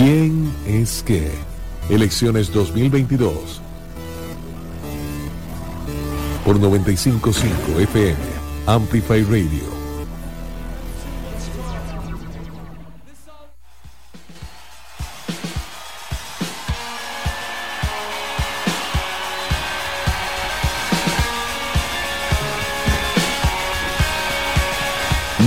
¿Quién es qué? Elecciones 2022. Por 955 FM, Amplify Radio.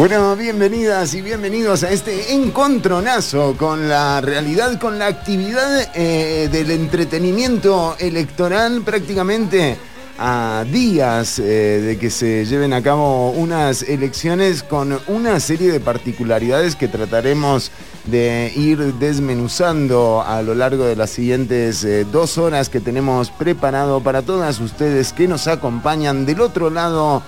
Bueno, bienvenidas y bienvenidos a este encontronazo con la realidad, con la actividad eh, del entretenimiento electoral prácticamente a días eh, de que se lleven a cabo unas elecciones con una serie de particularidades que trataremos de ir desmenuzando a lo largo de las siguientes eh, dos horas que tenemos preparado para todas ustedes que nos acompañan del otro lado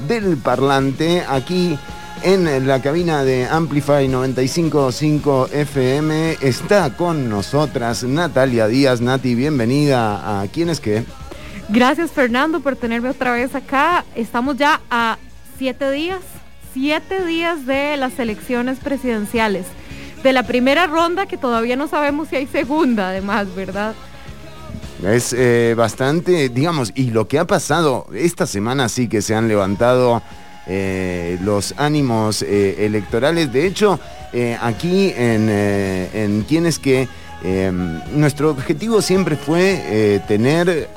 del parlante aquí en la cabina de Amplify 955 FM. Está con nosotras Natalia Díaz. Nati, bienvenida a ¿Quién es qué? Gracias Fernando por tenerme otra vez acá. Estamos ya a siete días, siete días de las elecciones presidenciales. De la primera ronda que todavía no sabemos si hay segunda, además, ¿verdad? Es eh, bastante, digamos, y lo que ha pasado esta semana sí que se han levantado eh, los ánimos eh, electorales. De hecho, aquí en, en Quienes que nuestro objetivo siempre fue tener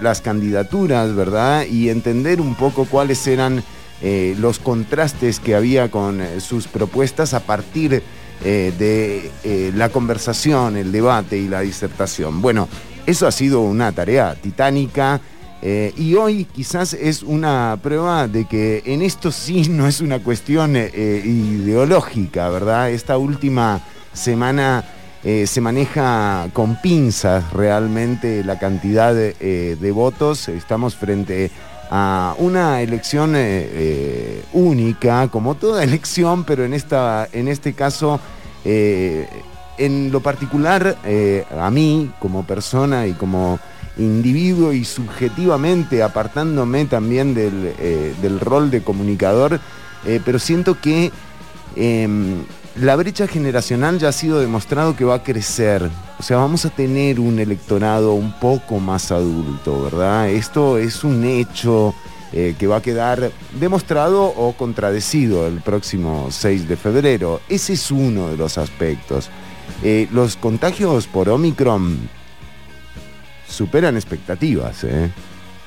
las candidaturas, ¿verdad? Y entender un poco cuáles eran los contrastes que había con sus propuestas a partir de la conversación, el debate y la disertación. Bueno, eso ha sido una tarea titánica. Eh, y hoy quizás es una prueba de que en esto sí no es una cuestión eh, ideológica, ¿verdad? Esta última semana eh, se maneja con pinzas realmente la cantidad de, votos. Estamos frente a una elección única, como toda elección, pero en, esta, en este caso en lo particular, eh, a mí como persona y como individuo y subjetivamente, apartándome también del, eh, rol de comunicador, eh, pero siento que em, la brecha generacional ya ha sido demostrado que va a crecer. O sea, vamos a tener un electorado un poco más adulto, ¿verdad? Esto es un hecho que va a quedar demostrado o contradecido el próximo 6 de febrero. Ese es uno de los aspectos. Eh, los contagios por Omicron superan expectativas, ¿eh?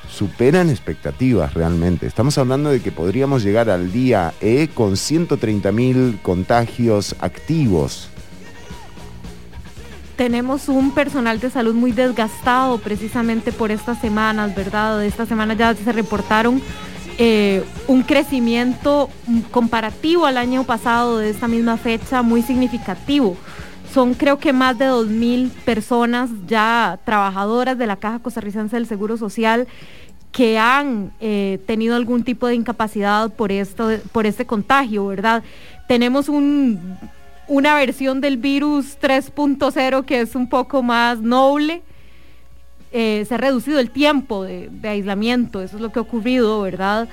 Superan expectativas realmente. Estamos hablando de que podríamos llegar al día E con 130 mil contagios activos. Tenemos un personal de salud muy desgastado precisamente por estas semanas, ¿verdad? Esta semana ya se reportaron eh, un crecimiento comparativo al año pasado de esta misma fecha muy significativo. Son creo que más de 2.000 personas ya trabajadoras de la Caja Costarricense del Seguro Social que han eh, tenido algún tipo de incapacidad por, esto, por este contagio, ¿verdad? Tenemos una versión del virus 3.0 que es un poco más noble. Eh, se ha reducido el tiempo de, de, aislamiento, eso es lo que ha ocurrido, ¿verdad?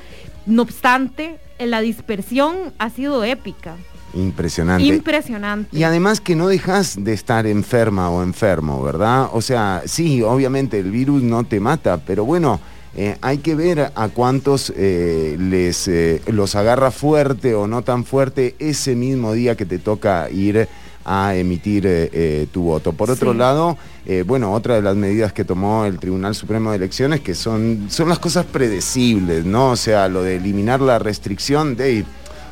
No obstante, la dispersión ha sido épica. Impresionante. Impresionante. Y además que no dejas de estar enferma o enfermo, ¿verdad? O sea, sí, obviamente el virus no te mata, pero bueno, eh, hay que ver a cuántos eh, les eh, los agarra fuerte o no tan fuerte ese mismo día que te toca ir a emitir tu voto. Por otro lado, bueno, otra de las medidas que tomó el Tribunal Supremo de Elecciones, que son, son las cosas predecibles, ¿no? O sea, lo de eliminar la restricción de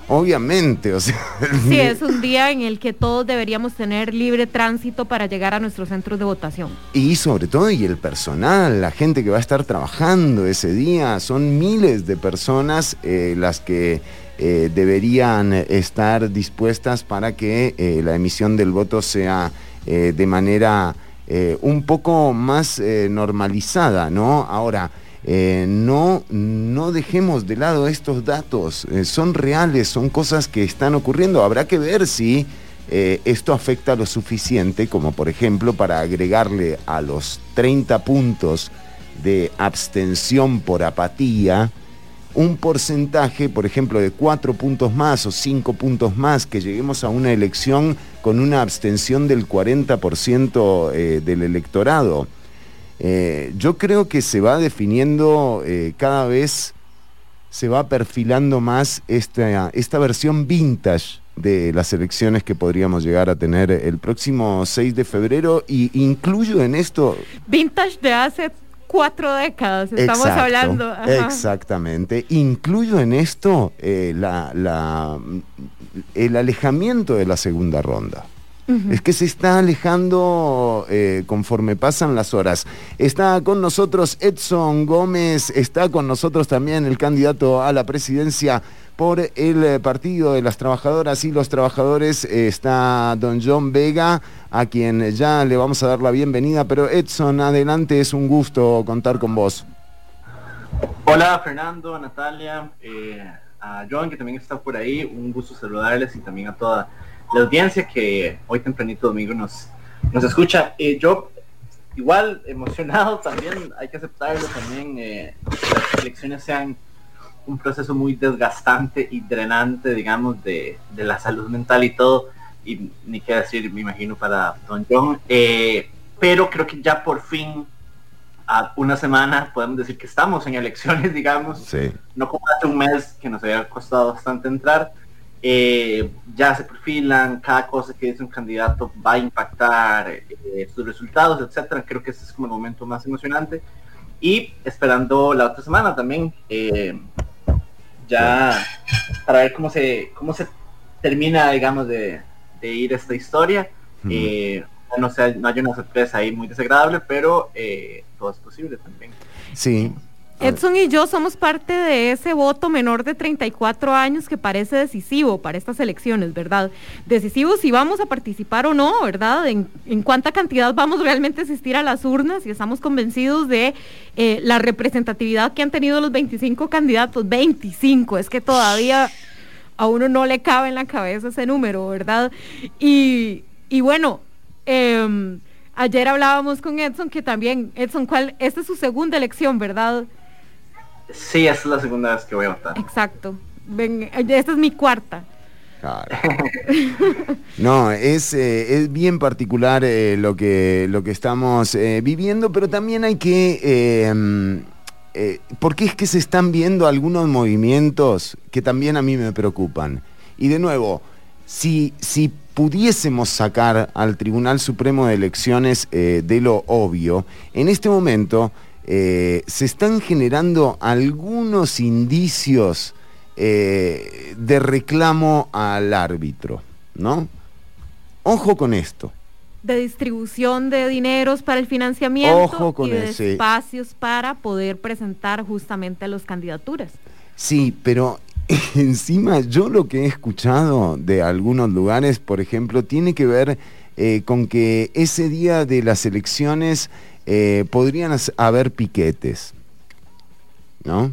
Obviamente, o sea. Sí, es un día en el que todos deberíamos tener libre tránsito para llegar a nuestros centros de votación. Y sobre todo, y el personal, la gente que va a estar trabajando ese día, son miles de personas eh, las que eh, deberían estar dispuestas para que eh, la emisión del voto sea de manera un poco más normalizada, ¿no? Ahora, eh, no, no dejemos de lado estos datos, eh, son reales, son cosas que están ocurriendo. Habrá que ver si eh, esto afecta lo suficiente, como por ejemplo para agregarle a los 30 puntos de abstención por apatía, un porcentaje, por ejemplo, de 4 puntos más o 5 puntos más, que lleguemos a una elección con una abstención del 40% eh, del electorado. Eh, yo creo que se va definiendo eh, cada vez, se va perfilando más esta, esta versión vintage de las elecciones que podríamos llegar a tener el próximo 6 de febrero y incluyo en esto... Vintage de hace cuatro décadas, estamos hablando. Exactamente. Incluyo en esto eh, la, el alejamiento de la segunda ronda. Es que se está alejando eh, conforme pasan las horas. Está con nosotros Edson Gómez, está con nosotros también el candidato a la presidencia por el eh, Partido de las Trabajadoras y los Trabajadores. está don John Vega, a quien ya le vamos a dar la bienvenida. Pero Edson, adelante, es un gusto contar con vos. Hola Fernando, Natalia, eh, a John que también está por ahí. Un gusto saludarles y también a toda la audiencia que hoy tempranito domingo nos, nos escucha. Eh, yo igual emocionado también, hay que aceptarlo también, eh, que las elecciones sean un proceso muy desgastante y drenante, digamos, de, de, la salud mental y todo, y ni qué decir, me imagino, para Don John, eh, pero creo que ya por fin, a una semana, podemos decir que estamos en elecciones, digamos, no como hace un mes que nos había costado bastante entrar, eh, ya se perfilan, cada cosa que dice un candidato va a impactar eh, sus resultados, etcétera. Creo que ese es como el momento más emocionante. Y esperando la otra semana también, eh, ya para ver cómo se, cómo se termina, digamos, de, ir esta historia. no, sea, no hay una sorpresa ahí muy desagradable, pero todo es posible también. Sí, Edson y yo somos parte de ese voto menor de 34 años que parece decisivo para estas elecciones, ¿verdad? Decisivo si vamos a participar o no, ¿verdad? En, cuánta cantidad vamos realmente a asistir a las urnas y estamos convencidos de eh, la representatividad que han tenido los 25 candidatos. 25, es que todavía a uno no le cabe en la cabeza ese número, ¿verdad? Y, bueno, em, ayer hablábamos con Edson que también, Edson, ¿cuál? Esta es su segunda elección, ¿verdad? Sí, esta es la segunda vez que voy a votar. Exacto. esta es mi cuarta. Claro. No, es, eh, es bien particular eh, lo, que, lo que estamos eh, viviendo, pero también hay que... Mm, porque es que se están viendo algunos movimientos que también a mí me preocupan. Y de nuevo, si, si pudiésemos sacar al Tribunal Supremo de Elecciones de lo obvio, en este momento eh, se están generando algunos indicios eh, de reclamo al árbitro, ¿no? Ojo con esto. De distribución de dineros para el financiamiento y de espacios para poder presentar justamente a las candidaturas. Sí, pero encima yo lo que he escuchado de algunos lugares, por ejemplo, tiene que ver eh, con que ese día de las elecciones eh, podrían haber piquetes, ¿no?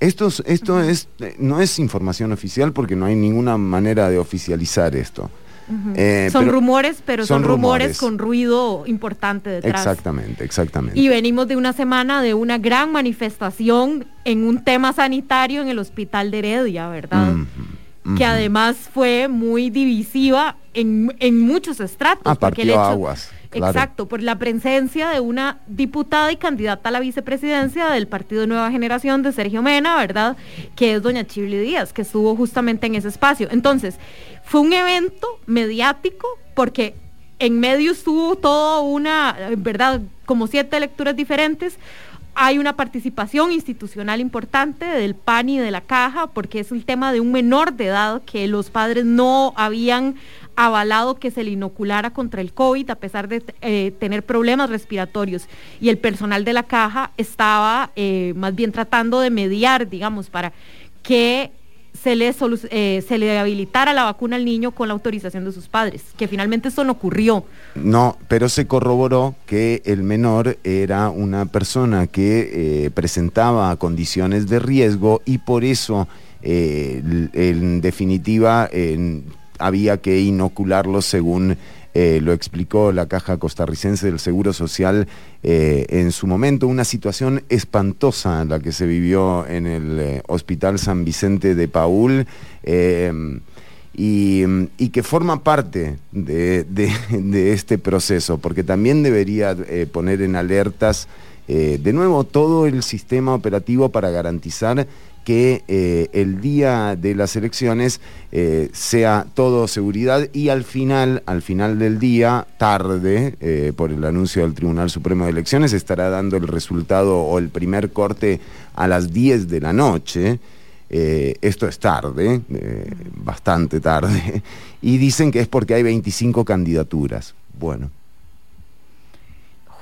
Esto, esto es, eh, no es información oficial porque no hay ninguna manera de oficializar esto. Eh, son rumores, pero son, rumores, con ruido importante detrás. Exactamente, exactamente. Y venimos de una semana de una gran manifestación en un tema sanitario en el hospital de Heredia, ¿verdad? Que además fue muy divisiva en, en muchos estratos. Ah, partió aguas. Exacto, por la presencia de una diputada y candidata a la vicepresidencia del Partido Nueva Generación de Sergio Mena, ¿verdad? Que es doña Chibli Díaz, que estuvo justamente en ese espacio. Entonces, fue un evento mediático porque en medio estuvo toda una, ¿verdad? Como siete lecturas diferentes. Hay una participación institucional importante del PAN y de la Caja, porque es el tema de un menor de edad que los padres no habían avalado que se le inoculara contra el COVID a pesar de eh, tener problemas respiratorios. Y el personal de la caja estaba eh, más bien tratando de mediar, digamos, para que se le, eh, se le habilitara la vacuna al niño con la autorización de sus padres, que finalmente eso no ocurrió. No, pero se corroboró que el menor era una persona que presentaba condiciones de riesgo y por eso, en definitiva, había que inocularlo según eh, lo explicó la Caja Costarricense del Seguro Social eh, en su momento, una situación espantosa la que se vivió en el eh, Hospital San Vicente de Paul. y, que forma parte de, este proceso, porque también debería poner en alertas de nuevo todo el sistema operativo para garantizar que eh, el día de las elecciones sea todo seguridad y al final, al final del día, tarde, por el anuncio del Tribunal Supremo de Elecciones, estará dando el resultado o el primer corte a las 10 de la noche. Eh, esto es tarde, eh, bastante tarde, y dicen que es porque hay 25 candidaturas. Bueno.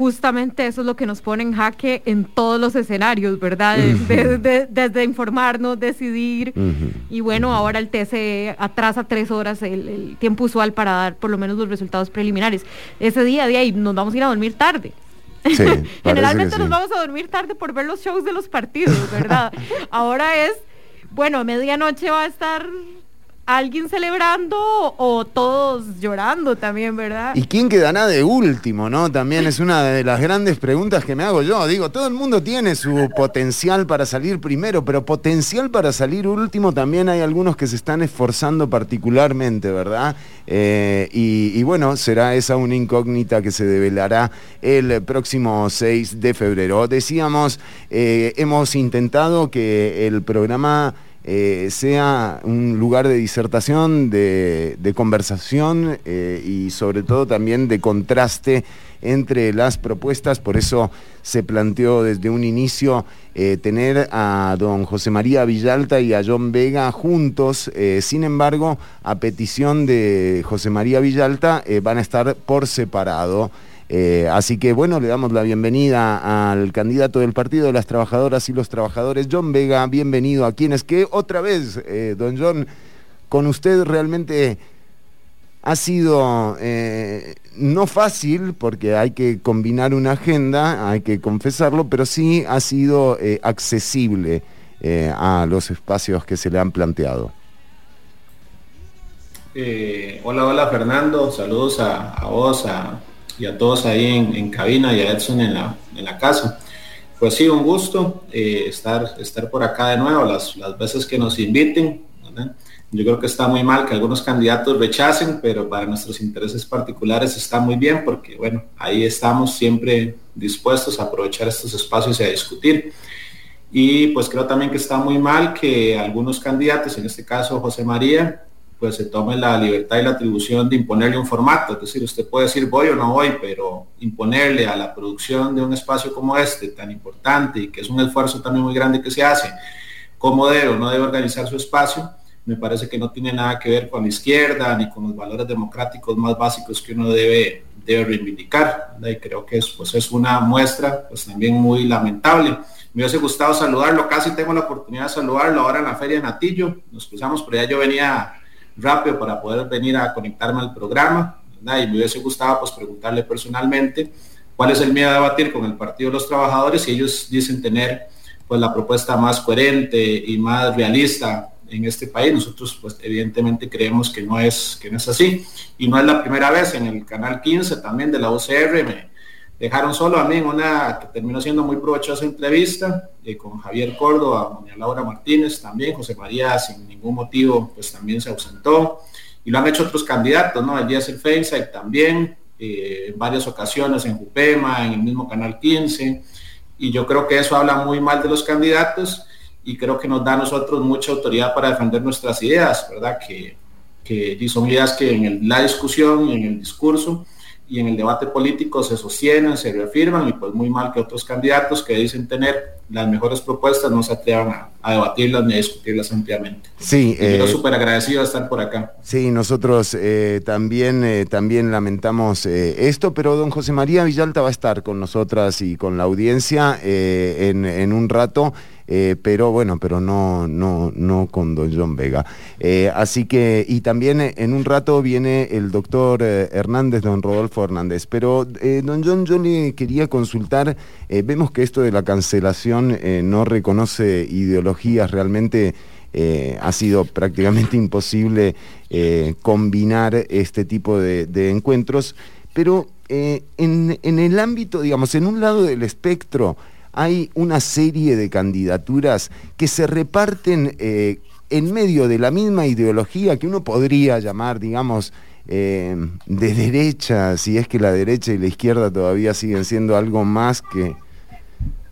Justamente eso es lo que nos pone en jaque en todos los escenarios, ¿verdad? Desde, informarnos, decidir. Y bueno, ahora el TCE atrasa tres horas el, tiempo usual para dar por lo menos los resultados preliminares. Ese día de ahí nos vamos a ir a dormir tarde. Generalmente nos vamos a dormir tarde por ver los shows de los partidos, ¿verdad? ahora es bueno, medianoche va a estar alguien celebrando o todos llorando también, ¿verdad? ¿Y quién quedará de último, no? También es una de las grandes preguntas que me hago yo. Digo, todo el mundo tiene su potencial para salir primero, pero potencial para salir último también hay algunos que se están esforzando particularmente, ¿verdad? Eh, y, bueno, será esa una incógnita que se develará el próximo 6 de febrero. Decíamos, eh, hemos intentado que el programa eh, sea un lugar de disertación, de, conversación eh, y sobre todo también de contraste entre las propuestas, por eso se planteó desde un inicio eh, tener a don José María Villalta y a John Vega juntos, sin embargo, a petición de José María Villalta van a estar por separado. Eh, así que bueno, le damos la bienvenida al candidato del Partido de las Trabajadoras y los Trabajadores, John Vega. Bienvenido a quienes que otra vez, eh, don John, con usted realmente ha sido eh, no fácil, porque hay que combinar una agenda, hay que confesarlo, pero sí ha sido accesible a los espacios que se le han planteado. hola, hola Fernando, saludos a, a vos, a y a todos ahí en, cabina y a Edson en la, en la casa. Pues sí, un gusto eh, estar, estar por acá de nuevo, las, las veces que nos inviten. Yo creo que está muy mal que algunos candidatos rechacen, pero para nuestros intereses particulares está muy bien porque, bueno, ahí estamos siempre dispuestos a aprovechar estos espacios y a discutir. Y pues creo también que está muy mal que algunos candidatos, en este caso José María, pues se tome la libertad y la atribución de imponerle un formato. Es decir, usted puede decir voy o no voy, pero imponerle a la producción de un espacio como este, tan importante y que es un esfuerzo también muy grande que se hace, cómo debe o no debe organizar su espacio, me parece que no tiene nada que ver con la izquierda ni con los valores democráticos más básicos que uno debe, debe reivindicar. Y creo que es, pues es una muestra pues también muy lamentable. Me hubiese gustado saludarlo, casi tengo la oportunidad de saludarlo ahora en la Feria de Natillo. Nos cruzamos, pero ya yo venía rápido para poder venir a conectarme al programa. Y me hubiese gustado pues preguntarle personalmente cuál es el miedo a debatir con el Partido de los Trabajadores y ellos dicen tener pues la propuesta más coherente y más realista en este país. Nosotros pues evidentemente creemos que no es, que no es así. Y no es la primera vez en el canal 15 también de la UCR dejaron solo a mí en una que terminó siendo muy provechosa entrevista eh, con Javier Córdoba, doña Laura Martínez también, José María sin ningún motivo pues también se ausentó y lo han hecho otros candidatos, ¿no? Allí es el Facebook también, eh, en varias ocasiones en Jupema, en el mismo Canal 15 y yo creo que eso habla muy mal de los candidatos y creo que nos da a nosotros mucha autoridad para defender nuestras ideas, ¿verdad? Que, que son ideas que en la discusión y en el discurso y en el debate político se sostienen, se reafirman y pues muy mal que otros candidatos que dicen tener las mejores propuestas no se atrevan a, debatirlas ni a discutirlas ampliamente. Sí, eh, súper agradecido de estar por acá. Sí, nosotros eh, también, eh, también lamentamos eh, esto, pero don José María Villalta va a estar con nosotras y con la audiencia en, en un rato. Eh, pero bueno, pero no, no, no con don John Vega. Eh, así que, y también eh, en un rato viene el doctor Hernández, don Rodolfo Hernández. Pero, don John, yo le quería consultar, vemos que esto de la cancelación no reconoce ideologías realmente. ha sido prácticamente imposible combinar este tipo de, encuentros, pero en, en, el ámbito, digamos, en un lado del espectro, hay una serie de candidaturas que se reparten eh, en medio de la misma ideología que uno podría llamar, digamos, eh, de derecha, si es que la derecha y la izquierda todavía siguen siendo algo más que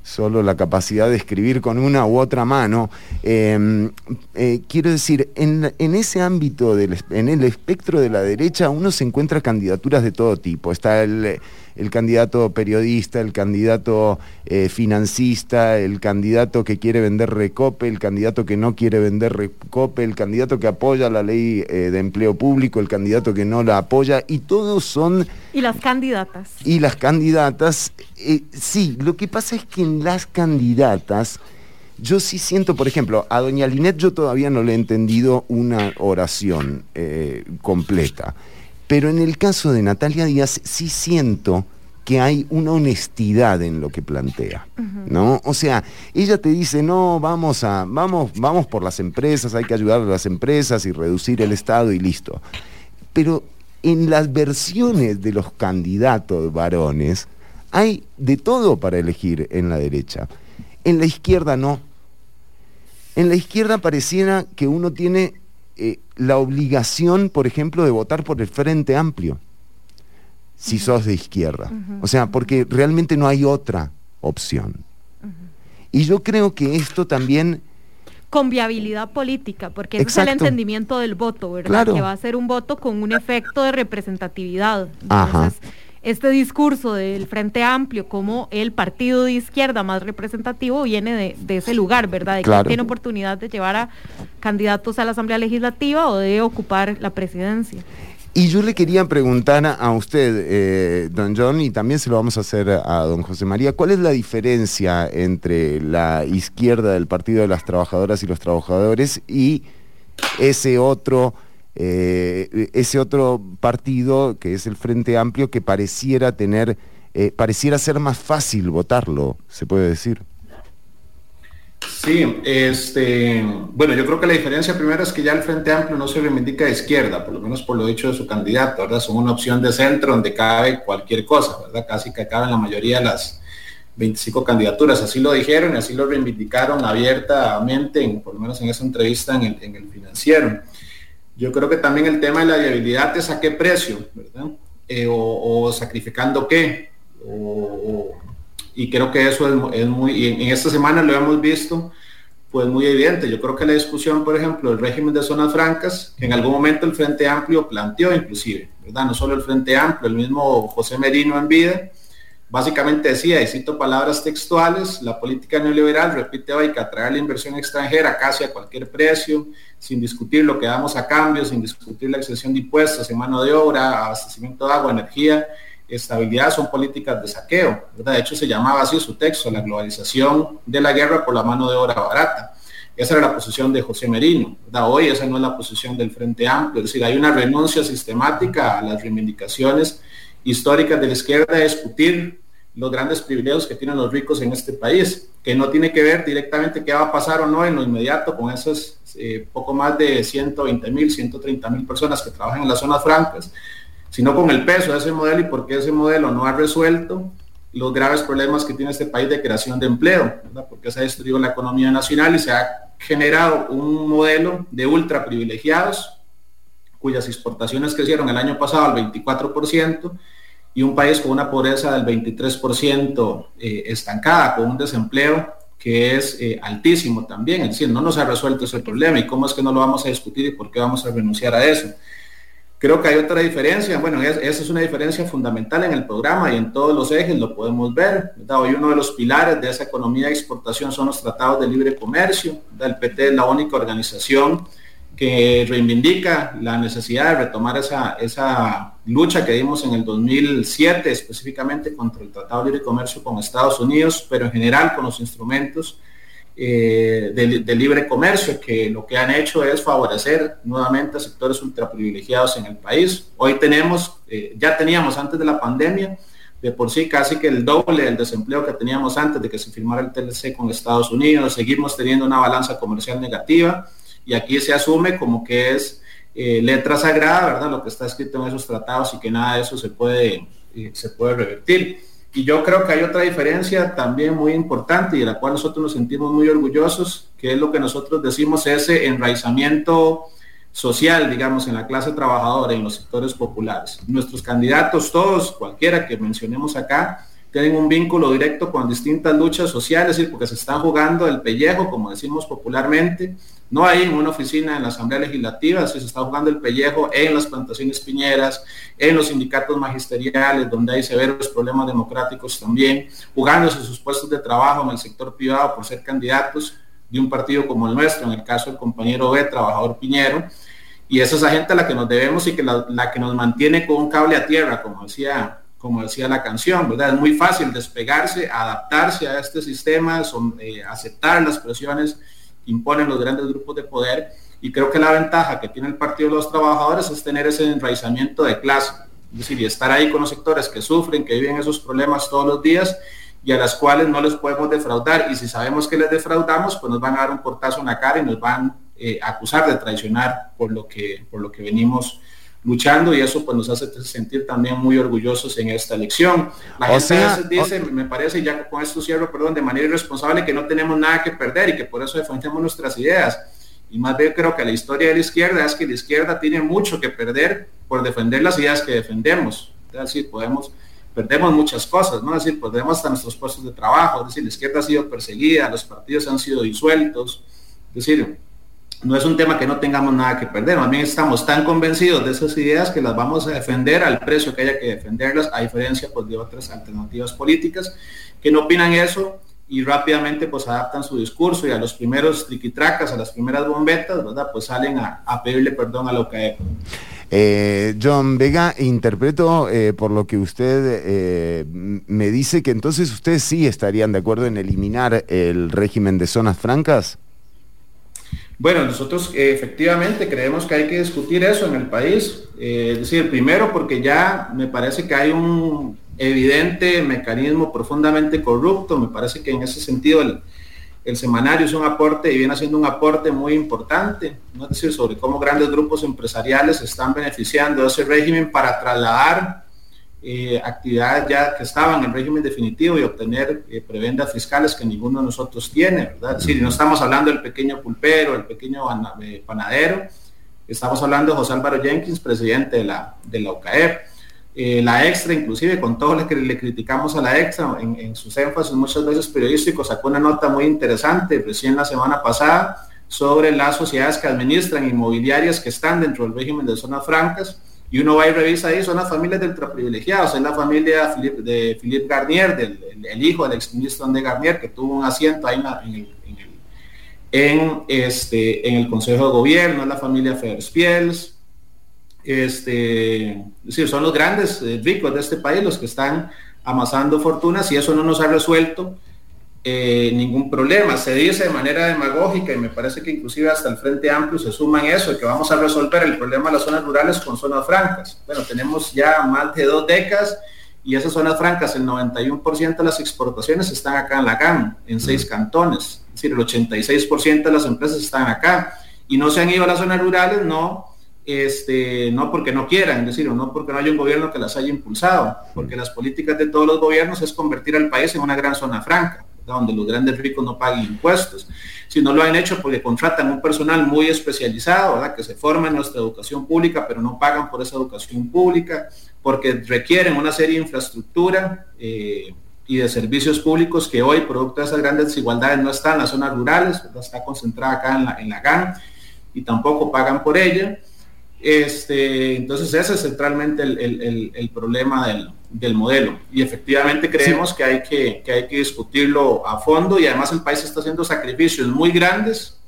solo la capacidad de escribir con una u otra mano. Em, eh, quiero decir, en, ese ámbito, del, en el espectro de la derecha, uno se encuentra candidaturas de todo tipo. Está el el candidato periodista, el candidato eh, financista, el candidato que quiere vender recope, el candidato que no quiere vender recope, el candidato que apoya la ley eh, de empleo público, el candidato que no la apoya, y todos son... Y las candidatas. Y las candidatas, eh, sí, lo que pasa es que en las candidatas... Yo sí siento, por ejemplo, a doña Linet yo todavía no le he entendido una oración completa. Pero en el caso de Natalia Díaz sí siento que hay una honestidad en lo que plantea, ¿no? O sea, ella te dice, no, vamos a, vamos, vamos por las empresas, hay que ayudar a las empresas y reducir el Estado y listo. Pero en las versiones de los candidatos varones hay de todo para elegir en la derecha. En la izquierda no. En la izquierda pareciera que uno tiene eh, la obligación, por ejemplo, de votar por el Frente Amplio, si sos de izquierda. O sea, porque realmente no hay otra opción. Y yo creo que esto también... Con viabilidad política, porque ese es el entendimiento del voto, ¿verdad? Que va a ser un voto con un efecto de representatividad. Entonces, este discurso del Frente Amplio como el partido de izquierda más representativo viene de, ese lugar, ¿verdad? De que tiene oportunidad de llevar a candidatos a la Asamblea Legislativa o de ocupar la presidencia. Y yo le quería preguntar a usted, eh, don John, y también se lo vamos a hacer a don José María, ¿cuál es la diferencia entre la izquierda del Partido de las Trabajadoras y los Trabajadores y ese otro eh, ese otro partido, que es el Frente Amplio, que pareciera tener, eh, pareciera ser más fácil votarlo, se puede decir. Sí, este, bueno, yo creo que la diferencia primera es que ya el Frente Amplio no se reivindica de izquierda, por lo menos por lo dicho de su candidato, ¿verdad? Son una opción de centro donde cabe cualquier cosa, ¿verdad? Casi que caben la mayoría de las 25 candidaturas, así lo dijeron y así lo reivindicaron abiertamente, por lo menos en esa entrevista en el, en el financiero. Yo creo que también el tema de la viabilidad es a qué precio, ¿verdad? Eh, o, sacrificando qué. y creo que eso es, muy, y en, esta semana lo hemos visto, pues muy evidente. Yo creo que la discusión, por ejemplo, del régimen de zonas francas, que en algún momento el Frente Amplio planteó inclusive, ¿verdad? No solo el Frente Amplio, el mismo José Merino en vida, Básicamente decía, y cito palabras textuales, la política neoliberal, repite hoy, que atraer la inversión extranjera casi a cualquier precio, sin discutir lo que damos a cambio, sin discutir la extensión de impuestos en mano de obra, abastecimiento de agua, energía, estabilidad, son políticas de saqueo. De hecho, se llamaba así su texto, la globalización de la guerra por la mano de obra barata. Esa era la posición de José Merino. Hoy esa no es la posición del Frente Amplio, es decir, hay una renuncia sistemática a las reivindicaciones históricas de la izquierda de discutir los grandes privilegios que tienen los ricos en este país, que no tiene que ver directamente qué va a pasar o no en lo inmediato con esos eh, poco más de 120 mil, 130 mil personas que trabajan en las zonas francas, sino con el peso de ese modelo y por qué ese modelo no ha resuelto los graves problemas que tiene este país de creación de empleo, porque se ha destruido la economía nacional y se ha generado un modelo de ultra privilegiados cuyas exportaciones crecieron el año pasado al 24%, y un país con una pobreza del 23% eh, estancada, con un desempleo que es eh, altísimo también, es decir, no nos ha resuelto ese problema y cómo es que no lo vamos a discutir y por qué vamos a renunciar a eso. Creo que hay otra diferencia, bueno, esa es una diferencia fundamental en el programa y en todos los ejes lo podemos ver. Hoy uno de los pilares de esa economía de exportación son los tratados de libre comercio. El PT es la única organización que reivindica la necesidad de retomar esa, esa lucha que dimos en el 2007 específicamente contra el Tratado de Libre Comercio con Estados Unidos, pero en general con los instrumentos eh, de, libre comercio que lo que han hecho es favorecer nuevamente a sectores ultraprivilegiados en el país. Hoy tenemos, eh, ya teníamos antes de la pandemia, de por sí casi que el doble del desempleo que teníamos antes de que se firmara el TLC con Estados Unidos, seguimos teniendo una balanza comercial negativa y aquí se asume como que es eh, letra sagrada, ¿verdad? Lo que está escrito en esos tratados y que nada de eso se puede, eh, se puede revertir. Y yo creo que hay otra diferencia también muy importante y de la cual nosotros nos sentimos muy orgullosos, que es lo que nosotros decimos ese enraizamiento social, digamos, en la clase trabajadora, en los sectores populares. Nuestros candidatos, todos, cualquiera que mencionemos acá, tienen un vínculo directo con distintas luchas sociales, porque se están jugando el pellejo, como decimos popularmente, no hay en una oficina en la Asamblea Legislativa, se está jugando el pellejo en las plantaciones piñeras, en los sindicatos magisteriales, donde hay severos problemas democráticos también, jugándose sus puestos de trabajo en el sector privado por ser candidatos de un partido como el nuestro, en el caso del compañero B, trabajador Piñero, y esa es la gente a la que nos debemos y que la, que nos mantiene con un cable a tierra, como decía como decía la canción, ¿verdad? Es muy fácil despegarse, adaptarse a este sistema, eh, aceptar las presiones imponen los grandes grupos de poder y creo que la ventaja que tiene el Partido de los Trabajadores es tener ese enraizamiento de clase, es decir, y estar ahí con los sectores que sufren, que viven esos problemas todos los días y a las cuales no les podemos defraudar. Y si sabemos que les defraudamos, pues nos van a dar un portazo en la cara y nos van eh, a acusar de traicionar por lo que, por lo que venimos luchando y eso pues nos hace sentir también muy orgullosos en esta elección. La gente dice, me parece, ya con esto cierro, perdón, de manera irresponsable que no tenemos nada que perder y que por eso defendemos nuestras ideas. Y más bien creo que la historia de la izquierda es que la izquierda tiene mucho que perder por defender las ideas que defendemos. Es decir, podemos, perdemos muchas cosas, ¿no? Es decir, perdemos hasta nuestros puestos de trabajo, es decir, la izquierda ha sido perseguida, los partidos han sido disueltos, es decir, no es un tema que no tengamos nada que perder, más bien estamos tan convencidos de esas ideas que las vamos a defender al precio que haya que defenderlas, a diferencia pues, de otras alternativas políticas que no opinan eso y rápidamente pues adaptan su discurso y a los primeros triquitracas, a las primeras bombetas, ¿verdad? Pues salen a, pedirle perdón a lo que eh, John Vega, interpreto eh, por lo que usted eh, me dice que entonces ustedes sí estarían de acuerdo en eliminar el régimen de zonas francas. Bueno, nosotros eh, efectivamente creemos que hay que discutir eso en el país. Eh, es decir, primero porque ya me parece que hay un evidente mecanismo profundamente corrupto. Me parece que en ese sentido el, semanario es un aporte y viene haciendo un aporte muy importante, ¿no? es decir, sobre cómo grandes grupos empresariales están beneficiando de ese régimen para trasladar eh, actividades ya que estaban en régimen definitivo y obtener eh, prebendas fiscales que ninguno de nosotros tiene, ¿verdad? Es no estamos hablando del pequeño pulpero, el pequeño eh, panadero, estamos hablando de José Álvaro Jenkins, presidente de la, de la UCAEP. la extra, inclusive con todo lo que le criticamos a la extra en, en, sus énfasis muchas veces periodísticos, sacó una nota muy interesante recién la semana pasada sobre las sociedades que administran inmobiliarias que están dentro del régimen de zonas francas y uno va y revisa ahí, son las familias de ultraprivilegiados, es la familia de Philippe Garnier, del, el, hijo del exministro de Garnier, que tuvo un asiento ahí en, este, en el Consejo de Gobierno, la familia Ferspiels, este, es decir, son los grandes eh, ricos de este país los que están amasando fortunas y eso no nos ha resuelto eh, ningún problema. Se dice de manera demagógica y me parece que inclusive hasta el Frente Amplio se suma en eso, que vamos a resolver el problema de las zonas rurales con zonas francas. Bueno, tenemos ya más de dos décadas y esas zonas francas, el 91% de las exportaciones están acá en la GAM, en seis cantones. Es decir, el 86% de las empresas están acá y no se han ido a las zonas rurales, no este, no porque no quieran, es decir, no porque no haya un gobierno que las haya impulsado, porque las políticas de todos los gobiernos es convertir al país en una gran zona franca donde los grandes ricos no paguen impuestos, si no lo han hecho porque contratan un personal muy especializado, que se forma en nuestra educación pública, pero no pagan por esa educación pública, porque requieren una serie de infraestructura eh, y de servicios públicos que hoy, producto de esas grandes desigualdades, no están en las zonas rurales, está concentrada acá en la, en la GAN y tampoco pagan por ella. Este, entonces ese es centralmente el, problema del, modelo. Y efectivamente creemos que, hay que, hay que discutirlo a fondo y además el país está haciendo sacrificios muy grandes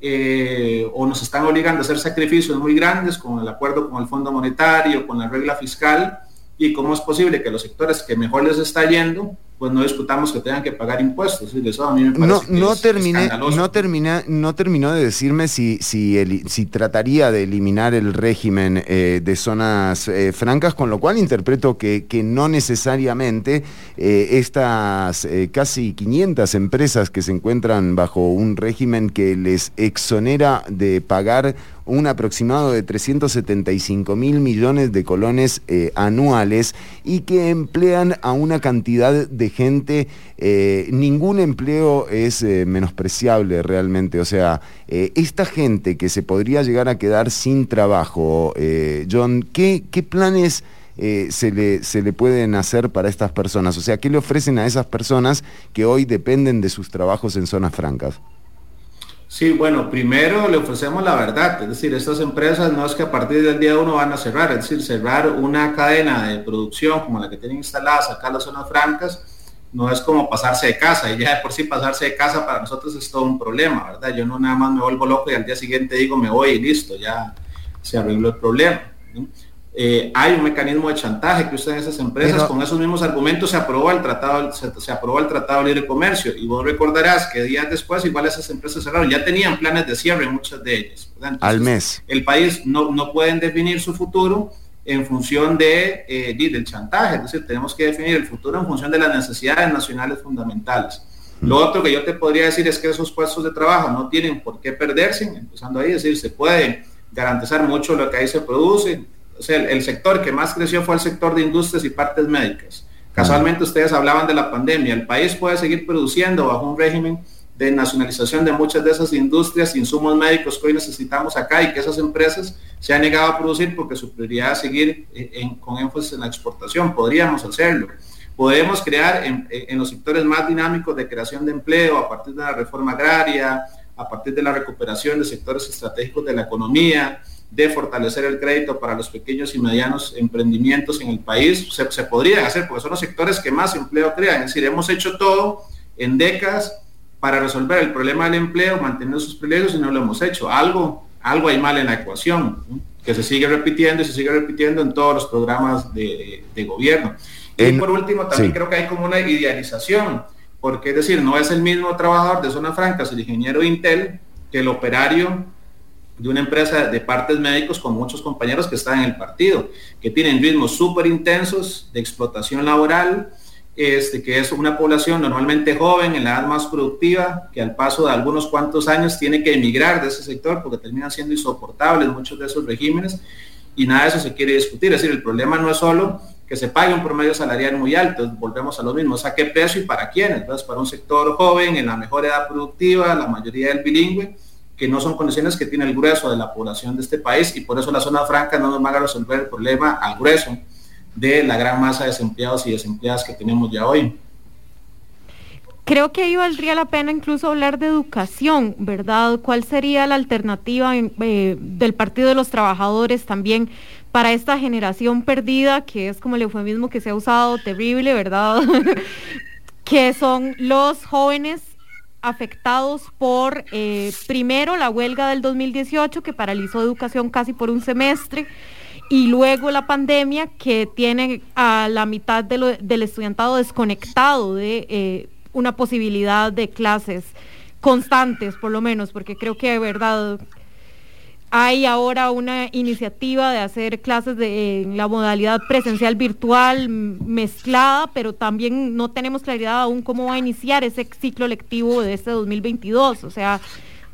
eh, o nos están obligando a hacer sacrificios muy grandes con el acuerdo con el Fondo Monetario, con la regla fiscal y cómo es posible que los sectores que mejor les está yendo pues no discutamos que tengan que pagar impuestos. no, no, terminé, no, termina, no terminó de decirme si, si, si trataría de eliminar el régimen eh, de zonas eh, francas, con lo cual interpreto que, que no necesariamente eh, estas casi 500 empresas que se encuentran bajo un régimen que les exonera de pagar un aproximado de 375 mil millones de colones eh, anuales y que emplean a una cantidad de gente. Eh, ningún empleo es menospreciable realmente. O sea, esta gente que se podría llegar a quedar sin trabajo, John, ¿qué, qué planes... Eh, se, le, se le pueden hacer para estas personas? O sea, ¿qué le ofrecen a esas personas que hoy dependen de sus trabajos en zonas francas? Sí, bueno, primero le ofrecemos la verdad, es decir, estas empresas no es que a partir del día uno van a cerrar, es decir, cerrar una cadena de producción como la que tienen instaladas acá en las zonas francas, no es como pasarse de casa, y ya de por sí pasarse de casa para nosotros es todo un problema, ¿verdad? Yo no nada más me vuelvo loco y al día siguiente digo me voy y listo, ya se arregló el problema. Eh, hay un mecanismo de chantaje que usan esas empresas, con esos mismos argumentos se aprobó el tratado, se, aprobó el tratado de libre comercio y vos recordarás que días después igual esas empresas cerraron, ya tenían planes de cierre muchas de ellas. Al mes. El país no, no pueden definir su futuro en función de, eh, del chantaje, es decir, tenemos que definir el futuro en función de las necesidades nacionales fundamentales. Lo otro que yo te podría decir es que esos puestos de trabajo no tienen por qué perderse, empezando ahí, es decir, se puede garantizar mucho lo que ahí se produce, o sea, el, sector que más creció fue el sector de industrias y partes médicas. Casualmente ustedes hablaban de la pandemia. El país puede seguir produciendo bajo un régimen de nacionalización de muchas de esas industrias, insumos médicos que hoy necesitamos acá y que esas empresas se han negado a producir porque su prioridad es seguir eh, con énfasis en la exportación. Podríamos hacerlo. Podemos crear en, en, los sectores más dinámicos de creación de empleo a partir de la reforma agraria, a partir de la recuperación de sectores estratégicos de la economía, de fortalecer el crédito para los pequeños y medianos emprendimientos en el país, se, se podrían hacer, porque son los sectores que más empleo crean. Es decir, hemos hecho todo en décadas para resolver el problema del empleo, mantener sus privilegios y no lo hemos hecho. Algo, algo hay mal en la ecuación, que se sigue repitiendo y se sigue repitiendo en todos los programas de, gobierno. Y por último, también creo que hay como una idealización, porque es decir, no es el mismo trabajador de zona franca, es el ingeniero Intel, que el operario de una empresa de partes médicos con muchos compañeros que están en el partido, que tienen ritmos súper intensos de explotación laboral, este, que es una población normalmente joven, en la edad más productiva, que al paso de algunos cuantos años tiene que emigrar de ese sector porque terminan siendo insoportables muchos de esos regímenes y nada de eso se quiere discutir. Es decir, el problema no es solo que se pague un promedio salarial muy alto, volvemos a lo mismo, ¿a qué precio y para quiénes? Entonces, para un sector joven, en la mejor edad productiva, la mayoría del bilingüe, que no son condiciones que tiene el grueso de la población de este país y por eso la zona franca no nos va a resolver el problema al grueso de la gran masa de desempleados y desempleadas que tenemos ya hoy. Creo que ahí valdría la pena incluso hablar de educación, ¿verdad? ¿Cuál sería la alternativa eh, del Partido de los Trabajadores también para esta generación perdida, que es como el eufemismo que se ha usado, terrible, ¿verdad? que son los jóvenes afectados por, eh, primero, la huelga del 2018 que paralizó educación casi por un semestre y luego la pandemia que tiene a la mitad del estudiantado desconectado de eh, una posibilidad de clases constantes, por lo menos, porque creo que de verdad hay ahora una iniciativa de hacer clases de, en la modalidad presencial virtual mezclada, pero también no tenemos claridad aún cómo va a iniciar ese ciclo lectivo de este 2022. O sea,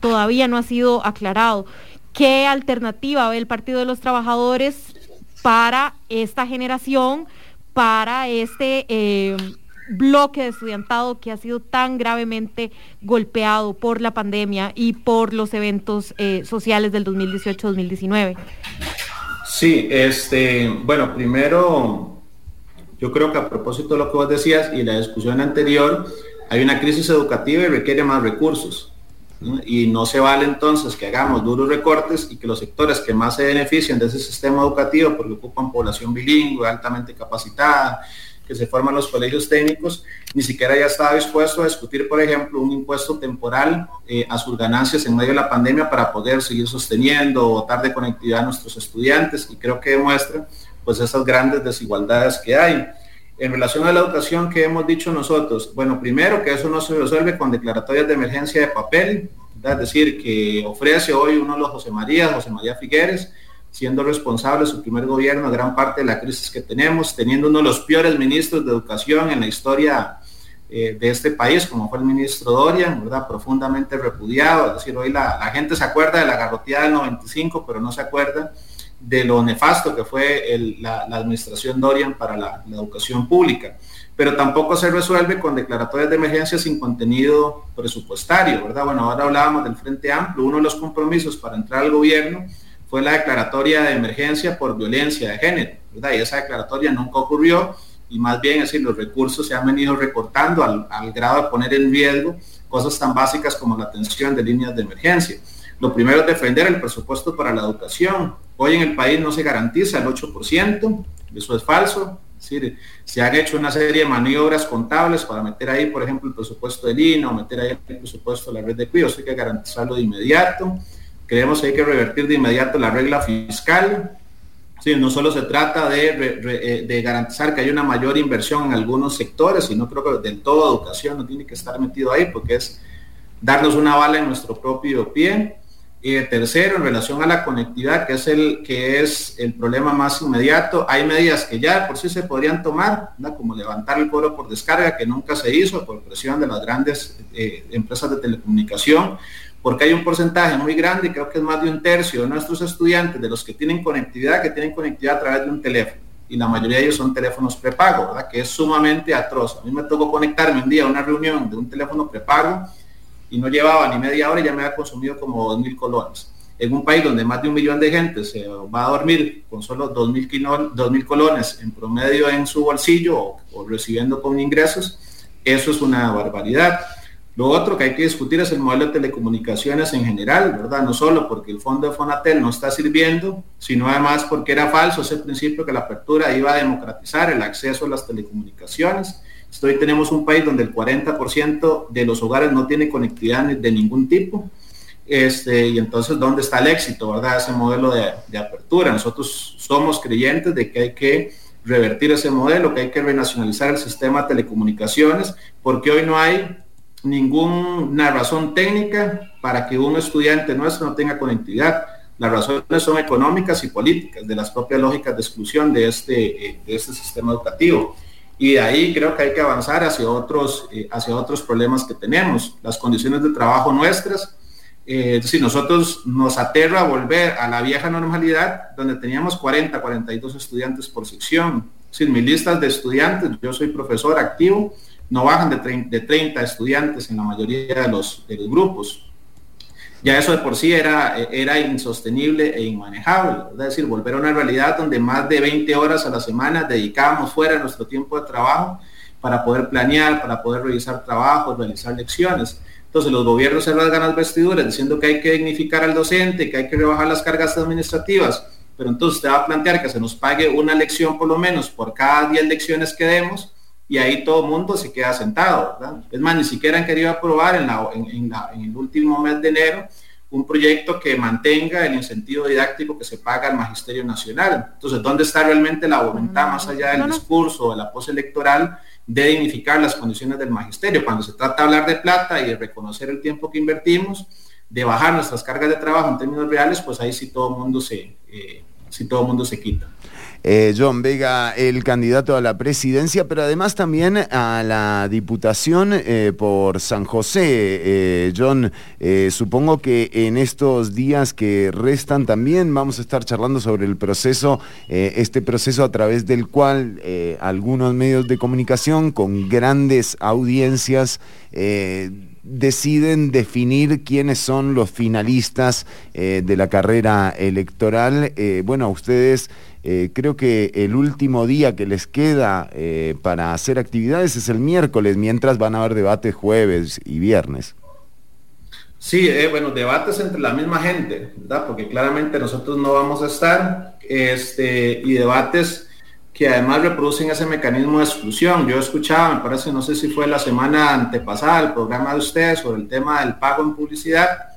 todavía no ha sido aclarado. ¿Qué alternativa ve el Partido de los Trabajadores para esta generación, para este... Eh, bloque de estudiantado que ha sido tan gravemente golpeado por la pandemia y por los eventos eh, sociales del 2018-2019? Sí, este, bueno, primero, yo creo que a propósito de lo que vos decías y la discusión anterior, hay una crisis educativa y requiere más recursos. Y no se vale entonces que hagamos duros recortes y que los sectores que más se benefician de ese sistema educativo, porque ocupan población bilingüe, altamente capacitada, que se forman los colegios técnicos, ni siquiera ya estaba dispuesto a discutir, por ejemplo, un impuesto temporal eh, a sus ganancias en medio de la pandemia para poder seguir sosteniendo o dar de conectividad a nuestros estudiantes y creo que demuestra pues esas grandes desigualdades que hay. En relación a la educación que hemos dicho nosotros, bueno, primero que eso no se resuelve con declaratorias de emergencia de papel, es decir, que ofrece hoy uno de los José María, José María Figueres, siendo responsable su primer gobierno de gran parte de la crisis que tenemos, teniendo uno de los peores ministros de educación en la historia eh, de este país, como fue el ministro Dorian, ¿verdad? Profundamente repudiado. Es decir, hoy la, gente se acuerda de la garroteada del 95, pero no se acuerda de lo nefasto que fue la, administración Dorian para la, educación pública. Pero tampoco se resuelve con declaratorias de emergencia sin contenido presupuestario, ¿verdad? Bueno, ahora hablábamos del Frente Amplio, uno de los compromisos para entrar al gobierno fue la declaratoria de emergencia por violencia de género, ¿verdad? Y esa declaratoria nunca ocurrió y más bien es decir, los recursos se han venido recortando al, grado de poner en riesgo cosas tan básicas como la atención de líneas de emergencia. Lo primero es defender el presupuesto para la educación. Hoy en el país no se garantiza el 8%, eso es falso. Es decir, se han hecho una serie de maniobras contables para meter ahí, por ejemplo, el presupuesto del INO, meter ahí el presupuesto de la red de cuidados, hay que garantizarlo de inmediato. Creemos que hay que revertir de inmediato la regla fiscal, Sí, no solo se trata eh, de, garantizar que hay una mayor inversión en algunos sectores, sino creo que del todo educación no tiene que estar metido ahí porque es darnos una bala en nuestro propio pie. Y tercero, en relación a la conectividad, que es el, que es el problema más inmediato, hay medidas que ya por sí se podrían tomar, como levantar el cobro por descarga, que nunca se hizo por presión de las grandes eh, empresas de telecomunicación, porque hay un porcentaje muy grande, creo que es más de un tercio de nuestros estudiantes, de los que tienen conectividad, que tienen conectividad a través de un teléfono. Y la mayoría de ellos son teléfonos prepago. Que es sumamente atroz. A mí me tocó conectarme un día a una reunión de un teléfono prepago y no llevaba ni media hora y ya me había consumido como 2.000 colones. En un país donde más de un millón de gente se va a dormir con solo 2.000 mil colones en promedio en su bolsillo o recibiendo con ingresos, eso es una barbaridad. Lo otro que hay que discutir es el modelo de telecomunicaciones en general, ¿verdad? No solo porque el fondo de Fonatel no está sirviendo, sino además porque era falso ese principio que la apertura iba a democratizar el acceso a las telecomunicaciones. Hoy tenemos un país donde el 40% de los hogares no tiene conectividad de ningún tipo. Este, y entonces, ¿dónde está el éxito, verdad? Ese modelo de, de apertura. Nosotros somos creyentes de que hay que revertir ese modelo, que hay que renacionalizar el sistema de telecomunicaciones, porque hoy no hay ninguna razón técnica para que un estudiante nuestro no tenga conectividad. Las razones son económicas y políticas, de las propias lógicas de exclusión de este, eh, de este sistema educativo. Y de ahí creo que hay que avanzar hacia otros, eh, hacia otros problemas que tenemos. Las condiciones de trabajo nuestras, eh, si nosotros nos aterra volver a la vieja normalidad, donde teníamos 40, 42 estudiantes por sección. Sin mis listas de estudiantes, yo soy profesor activo, no bajan de 30, estudiantes en la mayoría de los, grupos. Ya eso de por sí era, insostenible e inmanejable. Es decir, volver a una realidad donde más de 20 horas a la semana dedicábamos fuera nuestro tiempo de trabajo para poder planear, para poder realizar trabajos, realizar lecciones. Entonces los gobiernos se rasgan las vestiduras diciendo que hay que dignificar al docente, que hay que rebajar las cargas administrativas, pero entonces te va a plantear que se nos pague una lección por lo menos por cada 10 lecciones que demos y ahí todo el mundo se queda sentado, ¿verdad? Es más, ni siquiera han querido aprobar en, la, en, el último mes de enero un proyecto que mantenga el incentivo didáctico que se paga al Magisterio Nacional. Entonces, ¿dónde está realmente la voluntad, más allá del discurso, de la pose electoral, de dignificar las condiciones del magisterio? Cuando se trata de hablar de plata y de reconocer el tiempo que invertimos, de bajar nuestras cargas de trabajo en términos reales, pues ahí sí todo el mundo se, eh, sí todo mundo se quita. Eh, John Vega, el candidato a la presidencia, pero además también a la diputación eh, por San José. Eh, John, supongo que en estos días que restan también vamos a estar charlando sobre el proceso, este proceso a través del cual algunos medios de comunicación con grandes audiencias deciden definir quiénes son los finalistas de la carrera electoral. bueno, ustedes eh, creo que el último día que les queda eh, para hacer actividades es el miércoles, mientras van a haber debates jueves y viernes. Sí, eh, bueno, debates entre la misma gente, ¿verdad? Porque claramente nosotros no vamos a estar, este, y debates que además reproducen ese mecanismo de exclusión. Yo escuchaba, me parece, no sé si fue la semana antepasada, el programa de ustedes sobre el tema del pago en publicidad,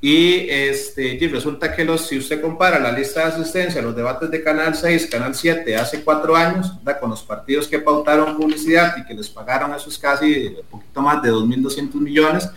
y este, resulta que los, si usted compara la lista de asistencia, los debates de Canal 6, Canal 7, hace cuatro años, con los partidos que pautaron publicidad y que les pagaron esos casi un poquito más de 2.200 millones,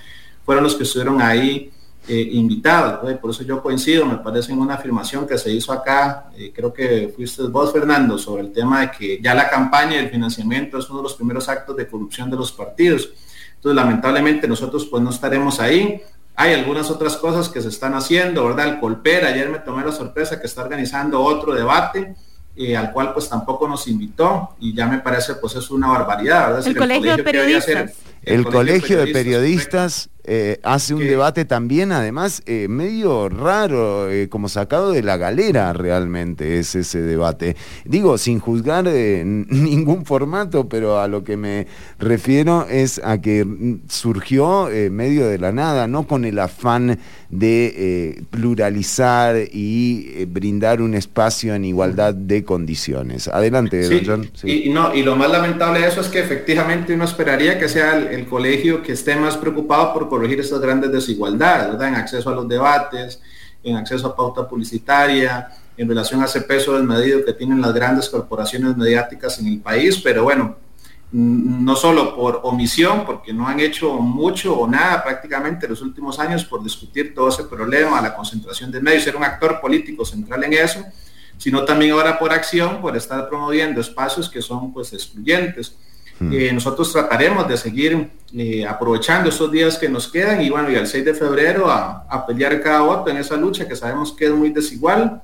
fueron los que estuvieron ahí eh, invitados. Por eso yo coincido, me parece en una afirmación que se hizo acá, eh, creo que fuiste vos, Fernando, sobre el tema de que ya la campaña y el financiamiento es uno de los primeros actos de corrupción de los partidos. Entonces, lamentablemente nosotros pues no estaremos ahí. Hay algunas otras cosas que se están haciendo, ¿verdad? El Colper, ayer me tomé la sorpresa que está organizando otro debate eh, al cual pues tampoco nos invitó y ya me parece pues es una barbaridad, ¿verdad? El, colegio, de periodistas. el, colegio, de periodistas eh, hace un debate también, además, eh, medio raro, eh, como sacado de la galera realmente es ese debate. Digo, sin juzgar ningún formato, pero a lo que me refiero es a que surgió medio de la nada, no con el afán de pluralizar y brindar un espacio en igualdad de condiciones. Adelante, don John. Y, no, y lo más lamentable de eso es que efectivamente uno esperaría que sea el, el colegio que esté más preocupado por corregir estas grandes desigualdades, ¿verdad? En acceso a los debates, en acceso a pauta publicitaria, en relación a ese peso desmedido que tienen las grandes corporaciones mediáticas en el país, pero bueno, no solo por omisión, porque no han hecho mucho o nada prácticamente en los últimos años por discutir todo ese problema, la concentración de medios, ser un actor político central en eso, sino también ahora por acción, por estar promoviendo espacios que son pues excluyentes. Mm. Eh, nosotros trataremos de seguir eh, aprovechando estos días que nos quedan y bueno, y al 6 de febrero a, pelear cada voto en esa lucha que sabemos que es muy desigual,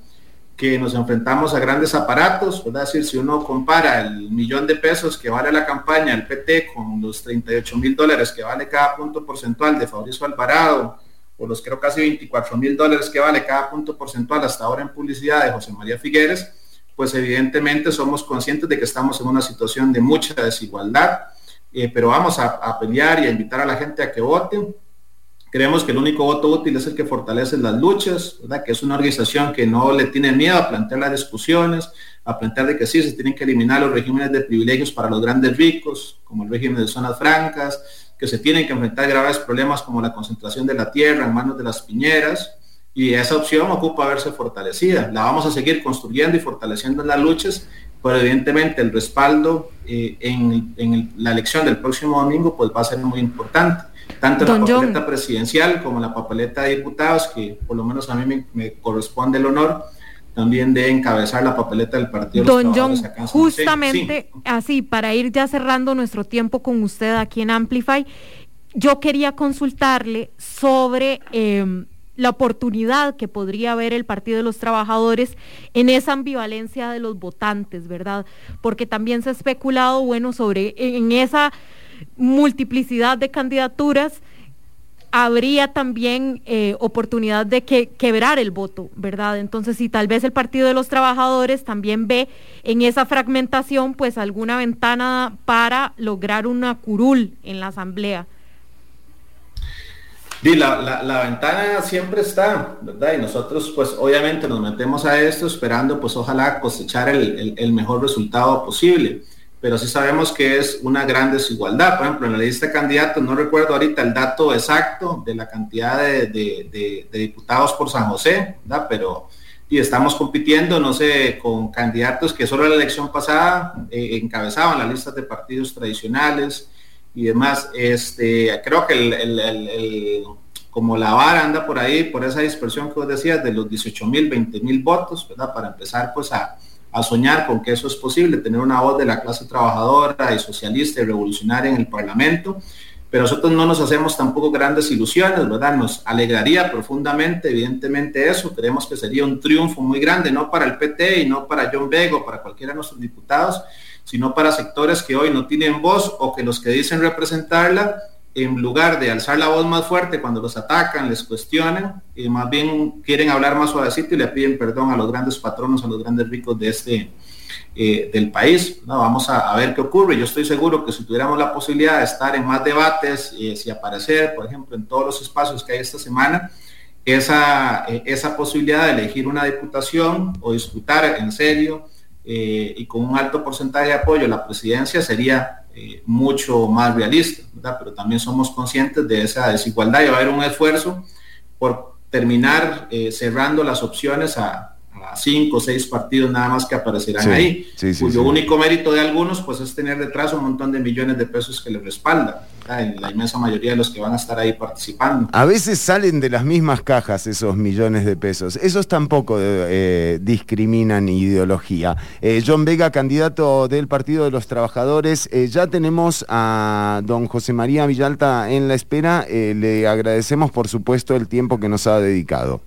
que nos enfrentamos a grandes aparatos, es decir, si uno compara el millón de pesos que vale la campaña del PT con los 38 mil dólares que vale cada punto porcentual de Fabricio Alvarado, o los creo casi 24 mil dólares que vale cada punto porcentual hasta ahora en publicidad de José María Figueres, pues evidentemente somos conscientes de que estamos en una situación de mucha desigualdad, eh, pero vamos a, pelear y a invitar a la gente a que voten. Creemos que el único voto útil es el que fortalece las luchas, ¿verdad? que es una organización que no le tiene miedo a plantear las discusiones, a plantear de que sí, se tienen que eliminar los regímenes de privilegios para los grandes ricos, como el régimen de zonas francas, que se tienen que enfrentar graves problemas como la concentración de la tierra en manos de las piñeras, y esa opción ocupa verse fortalecida. La vamos a seguir construyendo y fortaleciendo en las luchas, pero evidentemente el respaldo eh, en, la elección del próximo domingo pues va a ser muy importante. Tanto la papeleta presidencial como la papeleta de diputados, que por lo menos a mí me, corresponde el honor también de encabezar la papeleta del partido. Don John, justamente así, para ir ya cerrando nuestro tiempo con usted aquí en Amplify, yo quería consultarle sobre... Em, la oportunidad que podría haber el Partido de los Trabajadores en esa ambivalencia de los votantes, ¿verdad? Porque también se ha especulado, bueno, sobre en esa multiplicidad de candidaturas habría también eh, oportunidad de que quebrar el voto, ¿verdad? Entonces, si tal vez el Partido de los Trabajadores también ve en esa fragmentación, pues alguna ventana para lograr una curul en la Asamblea. Sí, la, la, ventana siempre está, ¿verdad? Y nosotros pues obviamente nos metemos a esto esperando pues ojalá cosechar el, el, mejor resultado posible, pero sí sabemos que es una gran desigualdad. Por ejemplo, en la lista de candidatos, no recuerdo ahorita el dato exacto de la cantidad de, de, diputados por San José, ¿verdad? Pero y estamos compitiendo, no sé, con candidatos que solo en la elección pasada eh, encabezaban las listas de partidos tradicionales, y demás. Este, creo que el, como la vara anda por ahí, por esa dispersión que vos decías, de los 18 mil, 20 mil votos, ¿verdad? Para empezar pues a, a, soñar con que eso es posible, tener una voz de la clase trabajadora y socialista y revolucionaria en el Parlamento. Pero nosotros no nos hacemos tampoco grandes ilusiones, ¿verdad? Nos alegraría profundamente, evidentemente, eso. Creemos que sería un triunfo muy grande, no para el PT y no para John Bego, para cualquiera de nuestros diputados, sino para sectores que hoy no tienen voz o que los que dicen representarla, en lugar de alzar la voz más fuerte cuando los atacan, les cuestionan, y más bien quieren hablar más suavecito y le piden perdón a los grandes patronos, a los grandes ricos de este, eh, del país. Vamos a, ver qué ocurre. Yo estoy seguro que si tuviéramos la posibilidad de estar en más debates, eh, si aparecer, por ejemplo, en todos los espacios que hay esta semana, esa, eh, esa posibilidad de elegir una diputación o disputar en serio eh, y con un alto porcentaje de apoyo la presidencia sería eh, mucho más realista, pero también somos conscientes de esa desigualdad y va a haber un esfuerzo por terminar eh, cerrando las opciones a, cinco o seis partidos nada más que aparecerán ahí, cuyo único mérito de algunos pues es tener detrás un montón de millones de pesos que les respaldan, en la inmensa mayoría de los que van a estar ahí participando. A veces salen de las mismas cajas esos millones de pesos, esos tampoco eh, discriminan ideología. Eh, John Vega, candidato del Partido de los Trabajadores, eh, ya tenemos a don José María Villalta en la espera, le agradecemos por supuesto el tiempo que nos ha dedicado.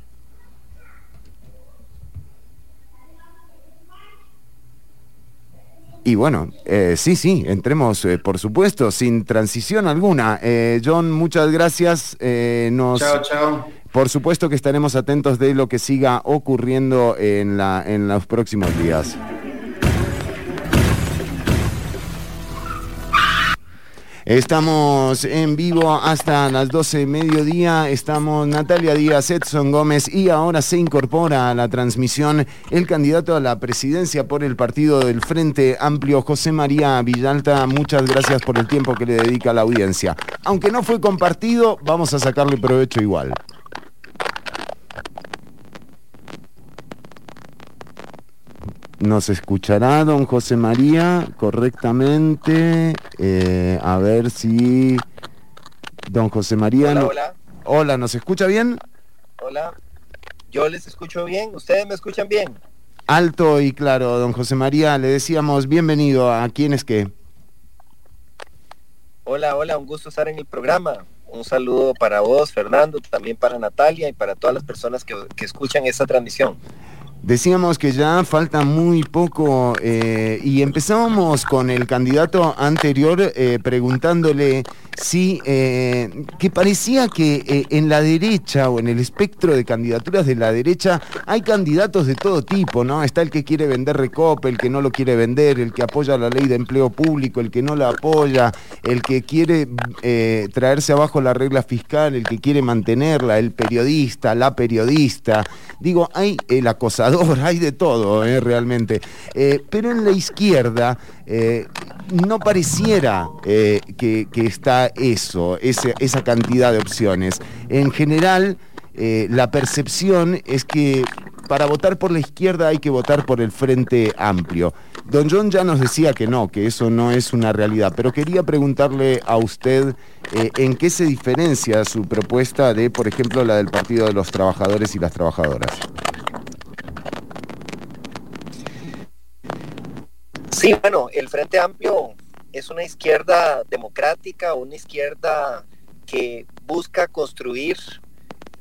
Y bueno, eh, sí, sí, entremos, eh, por supuesto, sin transición alguna. Eh, John, muchas gracias. nos, chao, chao. Por supuesto que estaremos atentos de lo que siga ocurriendo en, la, en los próximos días. Estamos en vivo hasta las 12 de mediodía. Estamos Natalia Díaz, Edson Gómez y ahora se incorpora a la transmisión el candidato a la presidencia por el partido del Frente Amplio, José María Villalta. Muchas gracias por el tiempo que le dedica a la audiencia. Aunque no fue compartido, vamos a sacarle provecho igual. Nos escuchará don José María correctamente. Eh, a ver si don José María... Hola, hola. Hola, ¿nos escucha bien? Hola. Yo les escucho bien. ¿Ustedes me escuchan bien? Alto y claro, don José María. Le decíamos bienvenido a quién es qué. Hola, hola. Un gusto estar en el programa. Un saludo para vos, Fernando, también para Natalia y para todas las personas que, que escuchan esta transmisión. Decíamos que ya falta muy poco eh, y empezábamos con el candidato anterior eh, preguntándole si, eh, que parecía que en la derecha o en el espectro de candidaturas de la derecha hay candidatos de todo tipo, ¿no? Está el que quiere vender Recope, el que no lo quiere vender, el que apoya la ley de empleo público, el que no la apoya, el que quiere traerse abajo la regla fiscal, el que quiere mantenerla, el periodista, la periodista. Digo, hay el acosador hay de todo, eh, realmente. Eh, pero en la izquierda eh, no pareciera que, está eso, esa cantidad de opciones. En general, la percepción es que para votar por la izquierda hay que votar por el Frente Amplio. Don John ya nos decía que no, que eso no es una realidad, pero quería preguntarle a usted en qué se diferencia su propuesta de, por ejemplo, la del Partido de los Trabajadores y las Trabajadoras. Sí, bueno, el Frente Amplio es una izquierda democrática, una izquierda que busca construir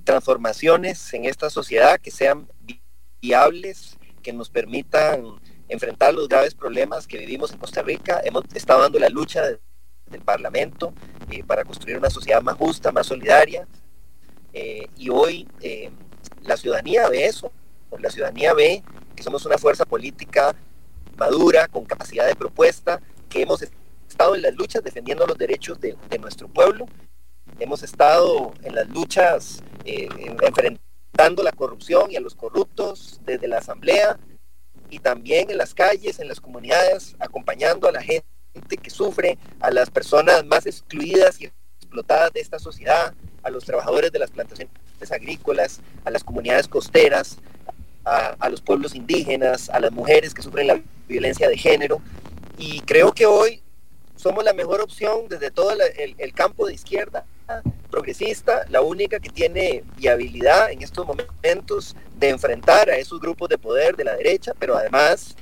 transformaciones en esta sociedad que sean viables, que nos permitan enfrentar los graves problemas que vivimos en Costa Rica. Hemos estado dando la lucha del Parlamento eh, para construir una sociedad más justa, más solidaria. Eh, y hoy eh, la ciudadanía ve eso. La ciudadanía ve que somos una fuerza política madura, con capacidad de propuesta, que hemos estado en las luchas defendiendo los derechos de, nuestro pueblo, hemos estado en las luchas eh, enfrentando la corrupción y a los corruptos desde la asamblea y también en las calles, en las comunidades, acompañando a la gente que sufre, a las personas más excluidas y explotadas de esta sociedad, a los trabajadores de las plantaciones agrícolas, a las comunidades costeras, a, los pueblos indígenas, a las mujeres que sufren la violencia de género. Y creo que hoy somos la mejor opción desde todo el, campo de izquierda progresista, la única que tiene viabilidad en estos momentos de enfrentar a esos grupos de poder de la derecha, pero además,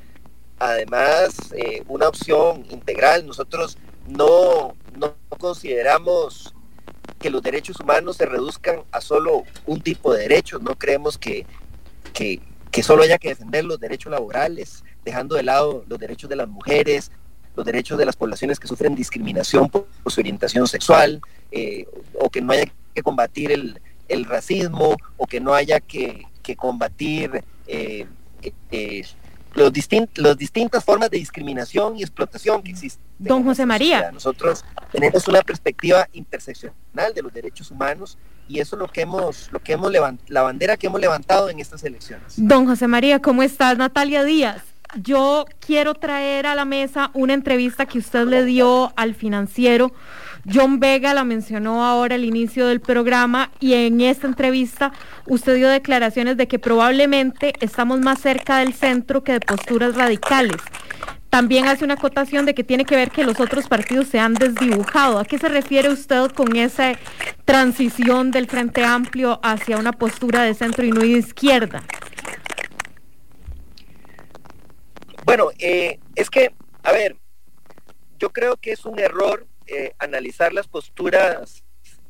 además eh, una opción integral. Nosotros no, no consideramos que los derechos humanos se reduzcan a solo un tipo de derechos, no creemos que, que, que solo haya que defender los derechos laborales, dejando de lado los derechos de las mujeres, los derechos de las poblaciones que sufren discriminación por, su orientación sexual, eh, o que no haya que combatir el, racismo, o que no haya que, combatir eh, eh, los las distintas formas de discriminación y explotación que existen. Don José María. Nosotros tenemos una perspectiva interseccional de los derechos humanos y eso es lo que hemos, lo que hemos la bandera que hemos levantado en estas elecciones. Don José María, ¿cómo estás? Natalia Díaz. yo quiero traer a la mesa una entrevista que usted le dio al financiero. John Vega la mencionó ahora al inicio del programa y en esta entrevista usted dio declaraciones de que probablemente estamos más cerca del centro que de posturas radicales. También hace una acotación de que tiene que ver que los otros partidos se han desdibujado. ¿A qué se refiere usted con esa transición del Frente Amplio hacia una postura de centro y no de izquierda? Bueno, eh, es que, a ver, yo creo que es un error eh, analizar las posturas,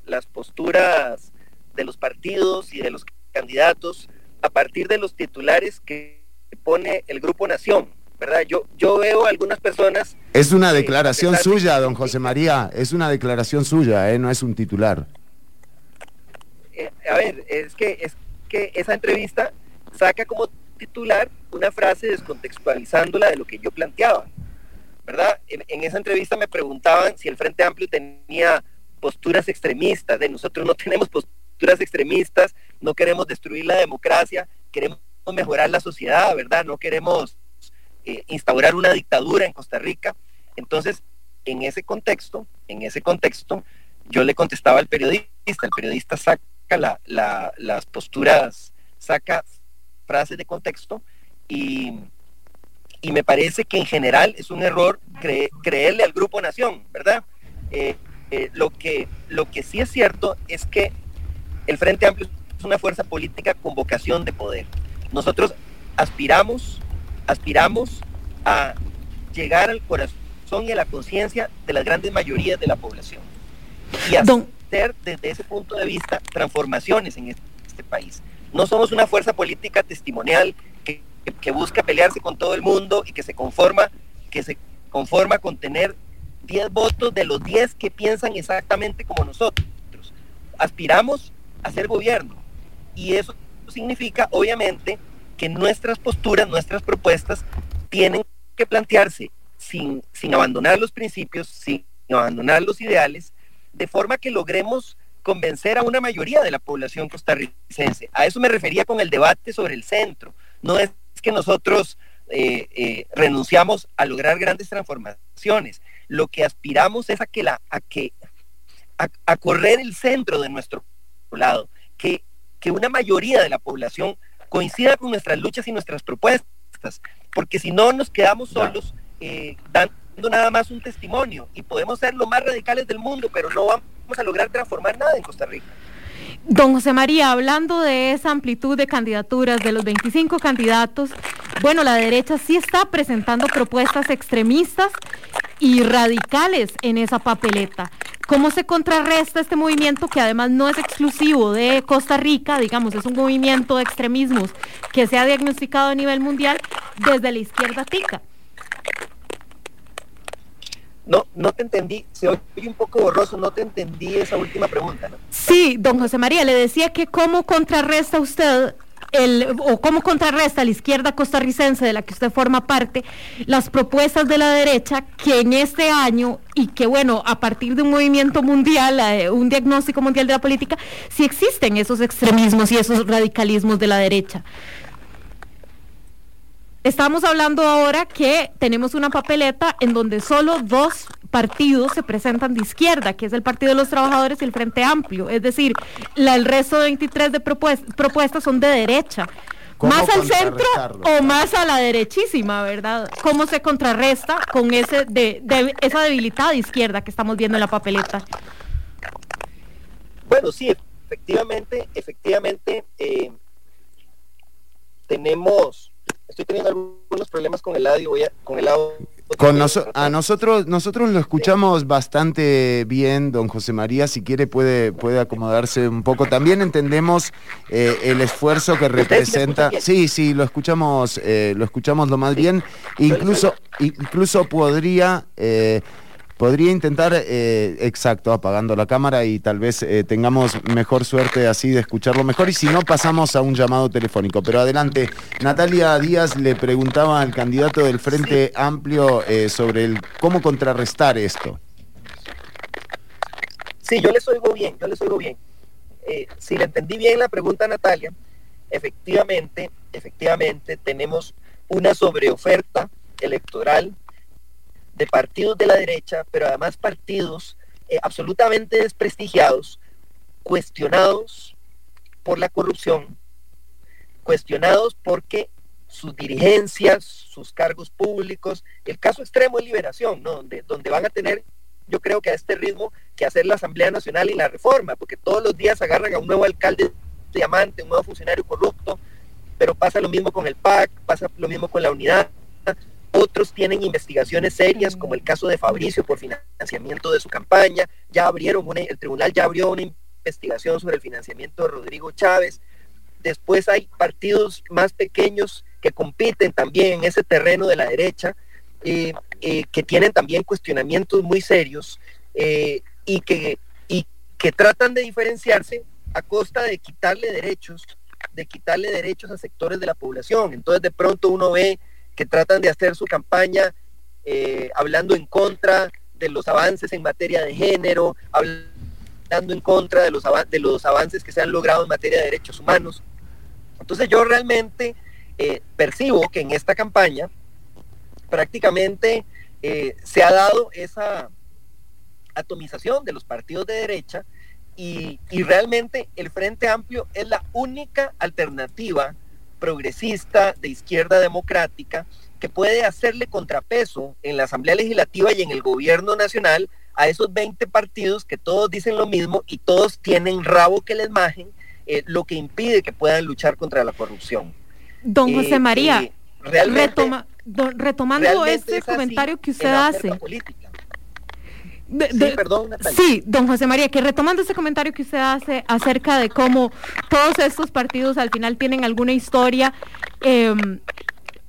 las posturas de los partidos y de los candidatos a partir de los titulares que pone el Grupo Nación, ¿verdad? Yo, yo veo algunas personas... Es una declaración suya, don José María, es una declaración suya, ¿eh? no es un titular. Eh, a ver, es que, es que esa entrevista saca como titular una frase descontextualizándola de lo que yo planteaba. ¿Verdad? En, esa entrevista me preguntaban si el Frente Amplio tenía posturas extremistas, de nosotros no tenemos posturas extremistas, no queremos destruir la democracia, queremos mejorar la sociedad, ¿verdad? No queremos eh, instaurar una dictadura en Costa Rica. Entonces, en ese contexto, en ese contexto, yo le contestaba al periodista, el periodista saca las posturas, saca frases de contexto y, y, me parece que en general es un error creerle al Grupo Nación, ¿verdad? Eh, eh, lo, que, lo que sí es cierto es que el Frente Amplio es una fuerza política con vocación de poder. Nosotros aspiramos, aspiramos a llegar al corazón y a la conciencia de las grandes mayorías de la población y hacer desde ese punto de vista transformaciones en este país. No somos una fuerza política testimonial que, busca pelearse con todo el mundo y que se conforma, que se conforma con tener 10 votos de los 10 que piensan exactamente como nosotros. Aspiramos a ser gobierno y eso significa obviamente que nuestras posturas, nuestras propuestas tienen que plantearse sin, sin abandonar los principios, sin abandonar los ideales, de forma que logremos convencer a una mayoría de la población costarricense. A eso me refería con el debate sobre el centro. No es que nosotros eh, eh, renunciamos a lograr grandes transformaciones. Lo que aspiramos es a que la, a que a, correr el centro de nuestro lado, que, que una mayoría de la población coincida con nuestras luchas y nuestras propuestas, porque si no nos quedamos solos eh, dando nada más un testimonio y podemos ser los más radicales del mundo, pero no vamos vamos a lograr transformar nada en Costa Rica. Don José María, hablando de esa amplitud de candidaturas, de los 25 candidatos, bueno, la derecha sí está presentando propuestas extremistas y radicales en esa papeleta. ¿Cómo se contrarresta este movimiento que además no es exclusivo de Costa Rica, digamos, es un movimiento de extremismos que se ha diagnosticado a nivel mundial desde la izquierda tica? No, no te entendí, se oye un poco borroso, no te entendí esa última pregunta. Sí, don José María, le decía que cómo contrarresta usted el, o cómo contrarresta la izquierda costarricense de la que usted forma parte las propuestas de la derecha que en este año y que bueno, a partir de un movimiento mundial, eh, un diagnóstico mundial de la política, sí existen esos extremismos y esos radicalismos de la derecha. Estamos hablando ahora que tenemos una papeleta en donde solo dos partidos se presentan de izquierda, que es el Partido de los Trabajadores y el Frente Amplio. Es decir, el resto de 23 de propuestas son de derecha. ¿Más al centro o más a la derechísima, verdad? ¿Cómo se contrarresta con ese de, esa debilitada izquierda que estamos viendo en la papeleta? Bueno, sí, efectivamente, efectivamente, eh, tenemos estoy teniendo algunos problemas con el audio, voy a, con el audio. Con a nosotros, nosotros lo escuchamos bastante bien, don José María, si quiere puede, puede acomodarse un poco. También entendemos eh, el esfuerzo que representa. Sí, sí, lo escuchamos, eh, lo escuchamos lo más bien. Incluso, incluso podría eh, Podría intentar, eh, exacto, apagando la cámara y tal vez eh, tengamos mejor suerte así de escucharlo mejor y si no pasamos a un llamado telefónico. Pero adelante, Natalia Díaz le preguntaba al candidato del Frente Amplio eh, sobre el cómo contrarrestar esto. Sí, yo les oigo bien, yo les oigo bien. si le entendí bien la pregunta Natalia, efectivamente, efectivamente tenemos una sobreoferta electoral de partidos de la derecha, pero además partidos eh, absolutamente desprestigiados, cuestionados por la corrupción, cuestionados porque sus dirigencias, sus cargos públicos, el caso extremo de liberación, donde, donde van a tener, yo creo que a este ritmo, que hacer la Asamblea Nacional y la reforma, porque todos los días agarran a un nuevo alcalde diamante, un nuevo funcionario corrupto, pero pasa lo mismo con el PAC, pasa lo mismo con la unidad. Otros tienen investigaciones serias, como el caso de Fabricio por financiamiento de su campaña. Ya abrieron el tribunal ya abrió una investigación sobre el financiamiento de Rodrigo Chávez. Después hay partidos más pequeños que compiten también en ese terreno de la derecha, eh, eh, que tienen también cuestionamientos muy serios eh, y, que, y que tratan de diferenciarse a costa de quitarle derechos, de quitarle derechos a sectores de la población. Entonces de pronto uno ve que tratan de hacer su campaña eh, hablando en contra de los avances en materia de género, hablando en contra de los, de los avances que se han logrado en materia de derechos humanos. Entonces yo realmente eh, percibo que en esta campaña prácticamente eh, se ha dado esa atomización de los partidos de derecha y, realmente el Frente Amplio es la única alternativa progresista de izquierda democrática que puede hacerle contrapeso en la Asamblea Legislativa y en el gobierno nacional a esos 20 partidos que todos dicen lo mismo y todos tienen rabo que les majen, eh, lo que impide que puedan luchar contra la corrupción. Don José eh, María, eh, retomando este comentario que usted hace, sí, perdón, sí, don José María, que retomando ese comentario que usted hace acerca de cómo todos estos partidos al final tienen alguna historia em,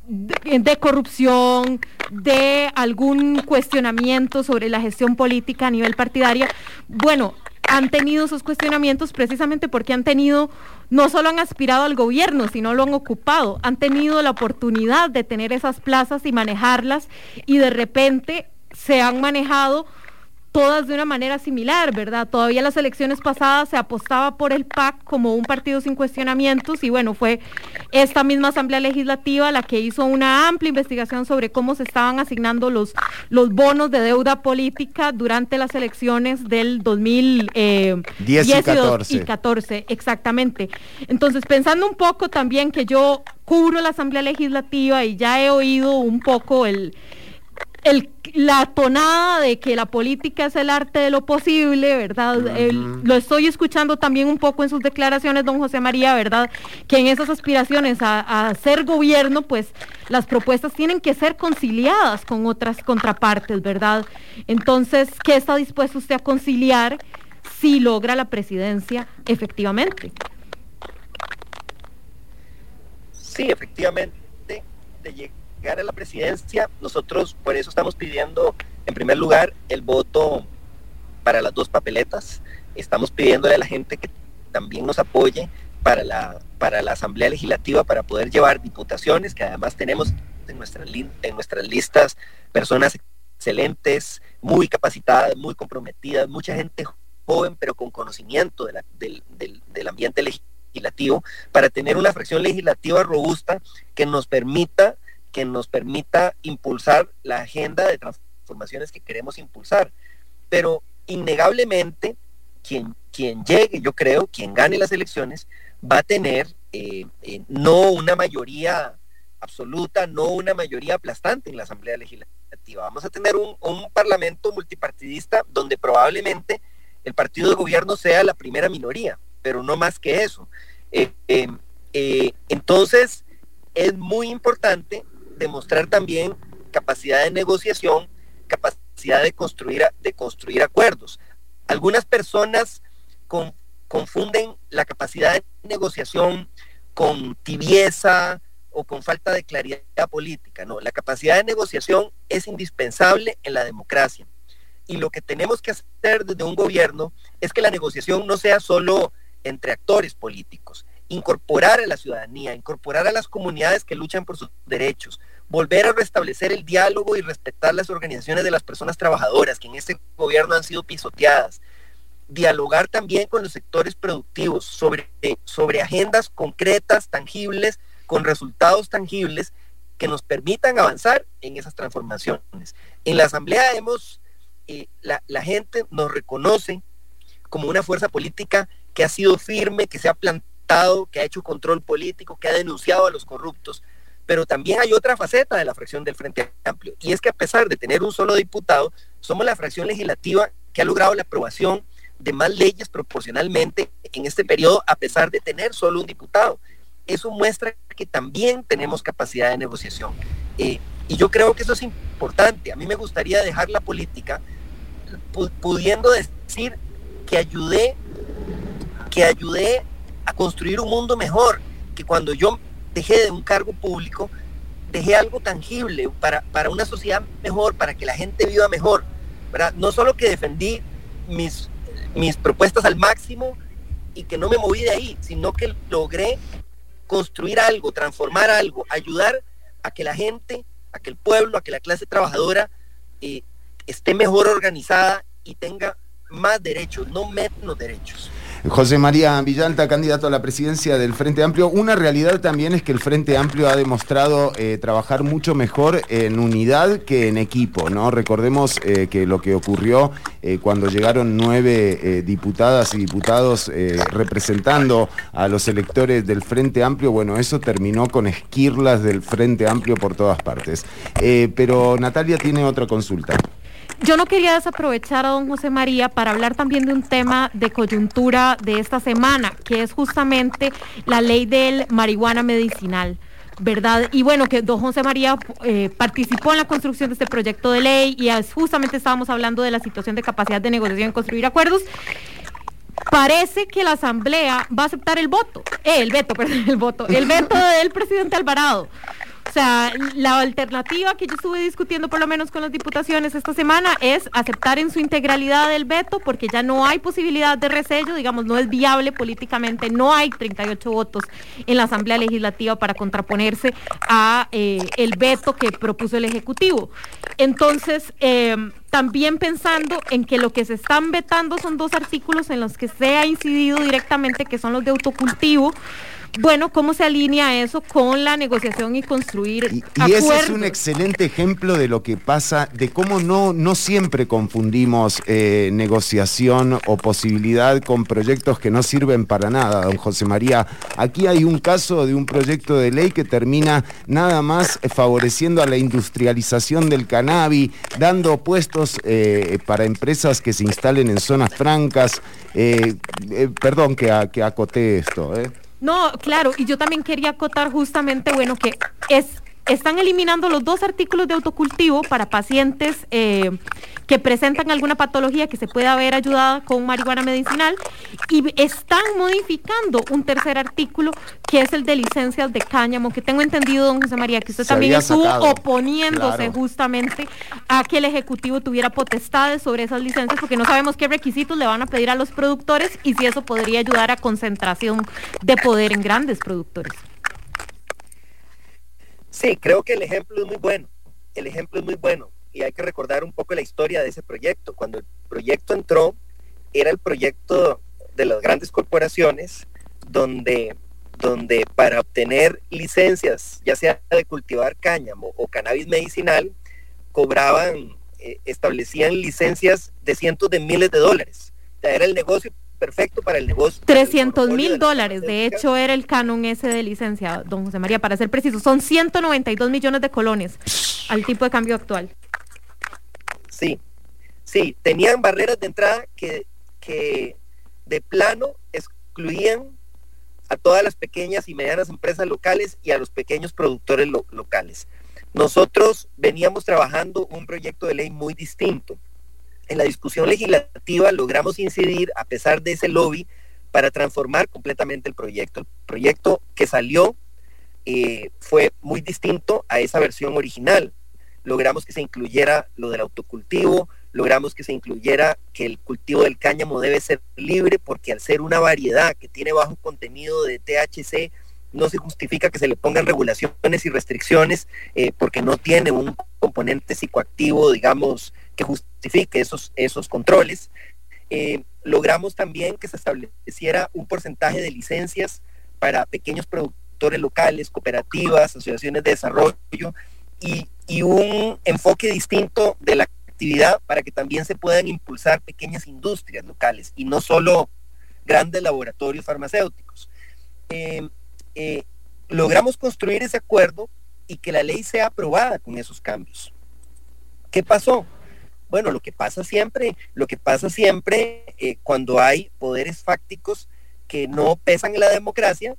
de, corrupción, de algún cuestionamiento sobre la gestión política a nivel partidaria, bueno, han tenido esos cuestionamientos precisamente porque han tenido, no solo han aspirado al gobierno, sino lo han ocupado, han tenido la oportunidad de tener esas plazas y manejarlas y de repente se han manejado todas de una manera similar, ¿verdad? Todavía las elecciones pasadas se apostaba por el PAC como un partido sin cuestionamientos y bueno, fue esta misma Asamblea Legislativa la que hizo una amplia investigación sobre cómo se estaban asignando los, los bonos de deuda política durante las elecciones del 2010 eh, y 14. y 14, exactamente. Entonces, pensando un poco también que yo cubro la Asamblea Legislativa y ya he oído un poco el la tonada de que la política es el arte de lo posible, ¿verdad? lo estoy escuchando también un poco en sus declaraciones, don José María, ¿verdad? Que en esas aspiraciones a, ser gobierno, pues las propuestas tienen que ser conciliadas con otras contrapartes, ¿verdad? Entonces, ¿qué está dispuesto usted a conciliar si logra la presidencia efectivamente? Sí, efectivamente, de a la presidencia, nosotros por eso estamos pidiendo, en primer lugar, el voto para las dos papeletas. Estamos pidiéndole a la gente que también nos apoye para la, para la Asamblea Legislativa para poder llevar diputaciones, que además tenemos en nuestras, en nuestras listas personas excelentes, muy capacitadas, muy comprometidas, mucha gente joven, pero con conocimiento del, del ambiente legislativo, para tener una fracción legislativa robusta que nos permita que nos permita impulsar la agenda de transformaciones que queremos impulsar. Pero innegablemente, quien, quien llegue, yo creo, quien gane las elecciones, va a tener eh, eh, no una mayoría absoluta, no una mayoría aplastante en la Asamblea Legislativa. Vamos a tener un, parlamento multipartidista donde probablemente el partido de gobierno sea la primera minoría, pero no más que eso. Eh, entonces, es muy importante demostrar también capacidad de negociación, capacidad de construir, de construir acuerdos. Algunas personas confunden la capacidad de negociación con tibieza o con falta de claridad política. No, la capacidad de negociación es indispensable en la democracia. Y lo que tenemos que hacer desde un gobierno es que la negociación no sea solo entre actores políticos, incorporar a la ciudadanía, incorporar a las comunidades que luchan por sus derechos, volver a restablecer el diálogo y respetar las organizaciones de las personas trabajadoras que en este gobierno han sido pisoteadas, dialogar también con los sectores productivos sobre, sobre agendas concretas, tangibles, con resultados tangibles que nos permitan avanzar en esas transformaciones. En la Asamblea hemos, eh, la, la gente nos reconoce como una fuerza política que ha sido firme, que se ha que ha hecho control político, que ha denunciado a los corruptos. Pero también hay otra faceta de la fracción del Frente Amplio, y es que a pesar de tener un solo diputado, somos la fracción legislativa que ha logrado la aprobación de más leyes proporcionalmente en este periodo, a pesar de tener solo un diputado. Eso muestra que también tenemos capacidad de negociación. Eh, y yo creo que eso es importante. A mí me gustaría dejar la política pudiendo decir que ayudé, que ayudé a construir un mundo mejor, que cuando yo dejé de un cargo público, dejé algo tangible para, para una sociedad mejor, para que la gente viva mejor. No solo que defendí mis, mis propuestas al máximo y que no me moví de ahí, sino que logré construir algo, transformar algo, ayudar a que la gente, a que el pueblo, a que la clase trabajadora eh, esté mejor organizada y tenga más derechos, no menos derechos. José María Villalta, candidato a la presidencia del Frente Amplio. Una realidad también es que el Frente Amplio ha demostrado eh, trabajar mucho mejor en unidad que en equipo, ¿no? Recordemos eh, que lo que ocurrió eh, cuando llegaron nueve diputadas y diputados representando a los electores del Frente Amplio, bueno, eso terminó con esquirlas del Frente Amplio por todas partes. pero Natalia tiene otra consulta. Yo no quería desaprovechar a don José María para hablar también de un tema de coyuntura de esta semana, que es justamente la ley del marihuana medicinal. ¿verdad? Y bueno, que don José María eh, participó en la construcción de este proyecto de ley y justamente estábamos hablando de la situación de capacidad de negociación y construir acuerdos. Parece que la Asamblea va a aceptar el voto, eh, el veto, perdón, el voto, el veto del presidente Alvarado. O sea, la alternativa que yo estuve discutiendo por lo menos con las diputaciones esta semana es aceptar en su integralidad el veto porque ya no hay posibilidad de resello, digamos, no es viable políticamente, no hay 38 votos en la Asamblea Legislativa para contraponerse a eh, el veto que propuso el Ejecutivo. Entonces, em, también pensando en que lo que se están vetando son dos artículos en los que se ha incidido directamente, que son los de autocultivo, bueno, ¿cómo se alinea eso con la negociación y construir y, y ese es un excelente ejemplo de lo que pasa, de cómo no, no siempre confundimos eh, negociación o posibilidad con proyectos que no sirven para nada, don José María. Aquí hay un caso de un proyecto de ley que termina nada más favoreciendo a la industrialización del cannabis, dando puestos eh, para empresas que se instalen en zonas francas. Eh, perdón que, que acoté esto. No, claro, y yo también quería acotar justamente, bueno, que es están eliminando los dos artículos de autocultivo para pacientes eh, que presentan alguna patología que se pueda haber ayudado con marihuana medicinal. Y están modificando un tercer artículo que es el de licencias de cáñamo, que tengo entendido, don José María, que usted también estuvo oponiéndose justamente a que el Ejecutivo tuviera potestades sobre esas licencias, porque no sabemos qué requisitos le van a pedir a los productores y si eso podría ayudar a concentración de poder en grandes productores. Sí, creo que el ejemplo es muy bueno. El ejemplo es muy bueno. Y hay que recordar un poco la historia de ese proyecto. Cuando el proyecto entró, era el proyecto de las grandes corporaciones donde, donde para obtener licencias, ya sea de cultivar cáñamo o cannabis medicinal, cobraban, eh, establecían licencias de cientos de miles de dólares. O sea, era el negocio perfecto para el negocio. 300 mil dólares, de hecho era el canon ese de licencia, don José María, para ser preciso, son 192 millones de colones al tipo de cambio actual. Sí, sí, tenían barreras de entrada que, que de plano excluían a todas las pequeñas y medianas empresas locales y a los pequeños productores locales. Nosotros veníamos trabajando un proyecto de ley muy distinto en la discusión legislativa logramos incidir, a pesar de ese lobby, para transformar completamente el proyecto. El proyecto que salió eh, fue muy distinto a esa versión original. Logramos que se incluyera lo del autocultivo, logramos que se incluyera que el cultivo del cáñamo debe ser libre porque al ser una variedad que tiene bajo contenido de THC, no se justifica que se le pongan regulaciones y restricciones eh, porque no tiene un componente psicoactivo, digamos, que justifique esos, esos controles. Eh, logramos también que se estableciera un porcentaje de licencias para pequeños productores locales, cooperativas, asociaciones de desarrollo y, y un enfoque distinto de la actividad para que también se puedan impulsar pequeñas industrias locales y no solo grandes laboratorios farmacéuticos. Eh, eh, logramos construir ese acuerdo y que la ley sea aprobada con esos cambios. ¿Qué pasó? Bueno, lo que pasa siempre, lo que pasa siempre eh, cuando hay poderes fácticos que no pesan en la democracia,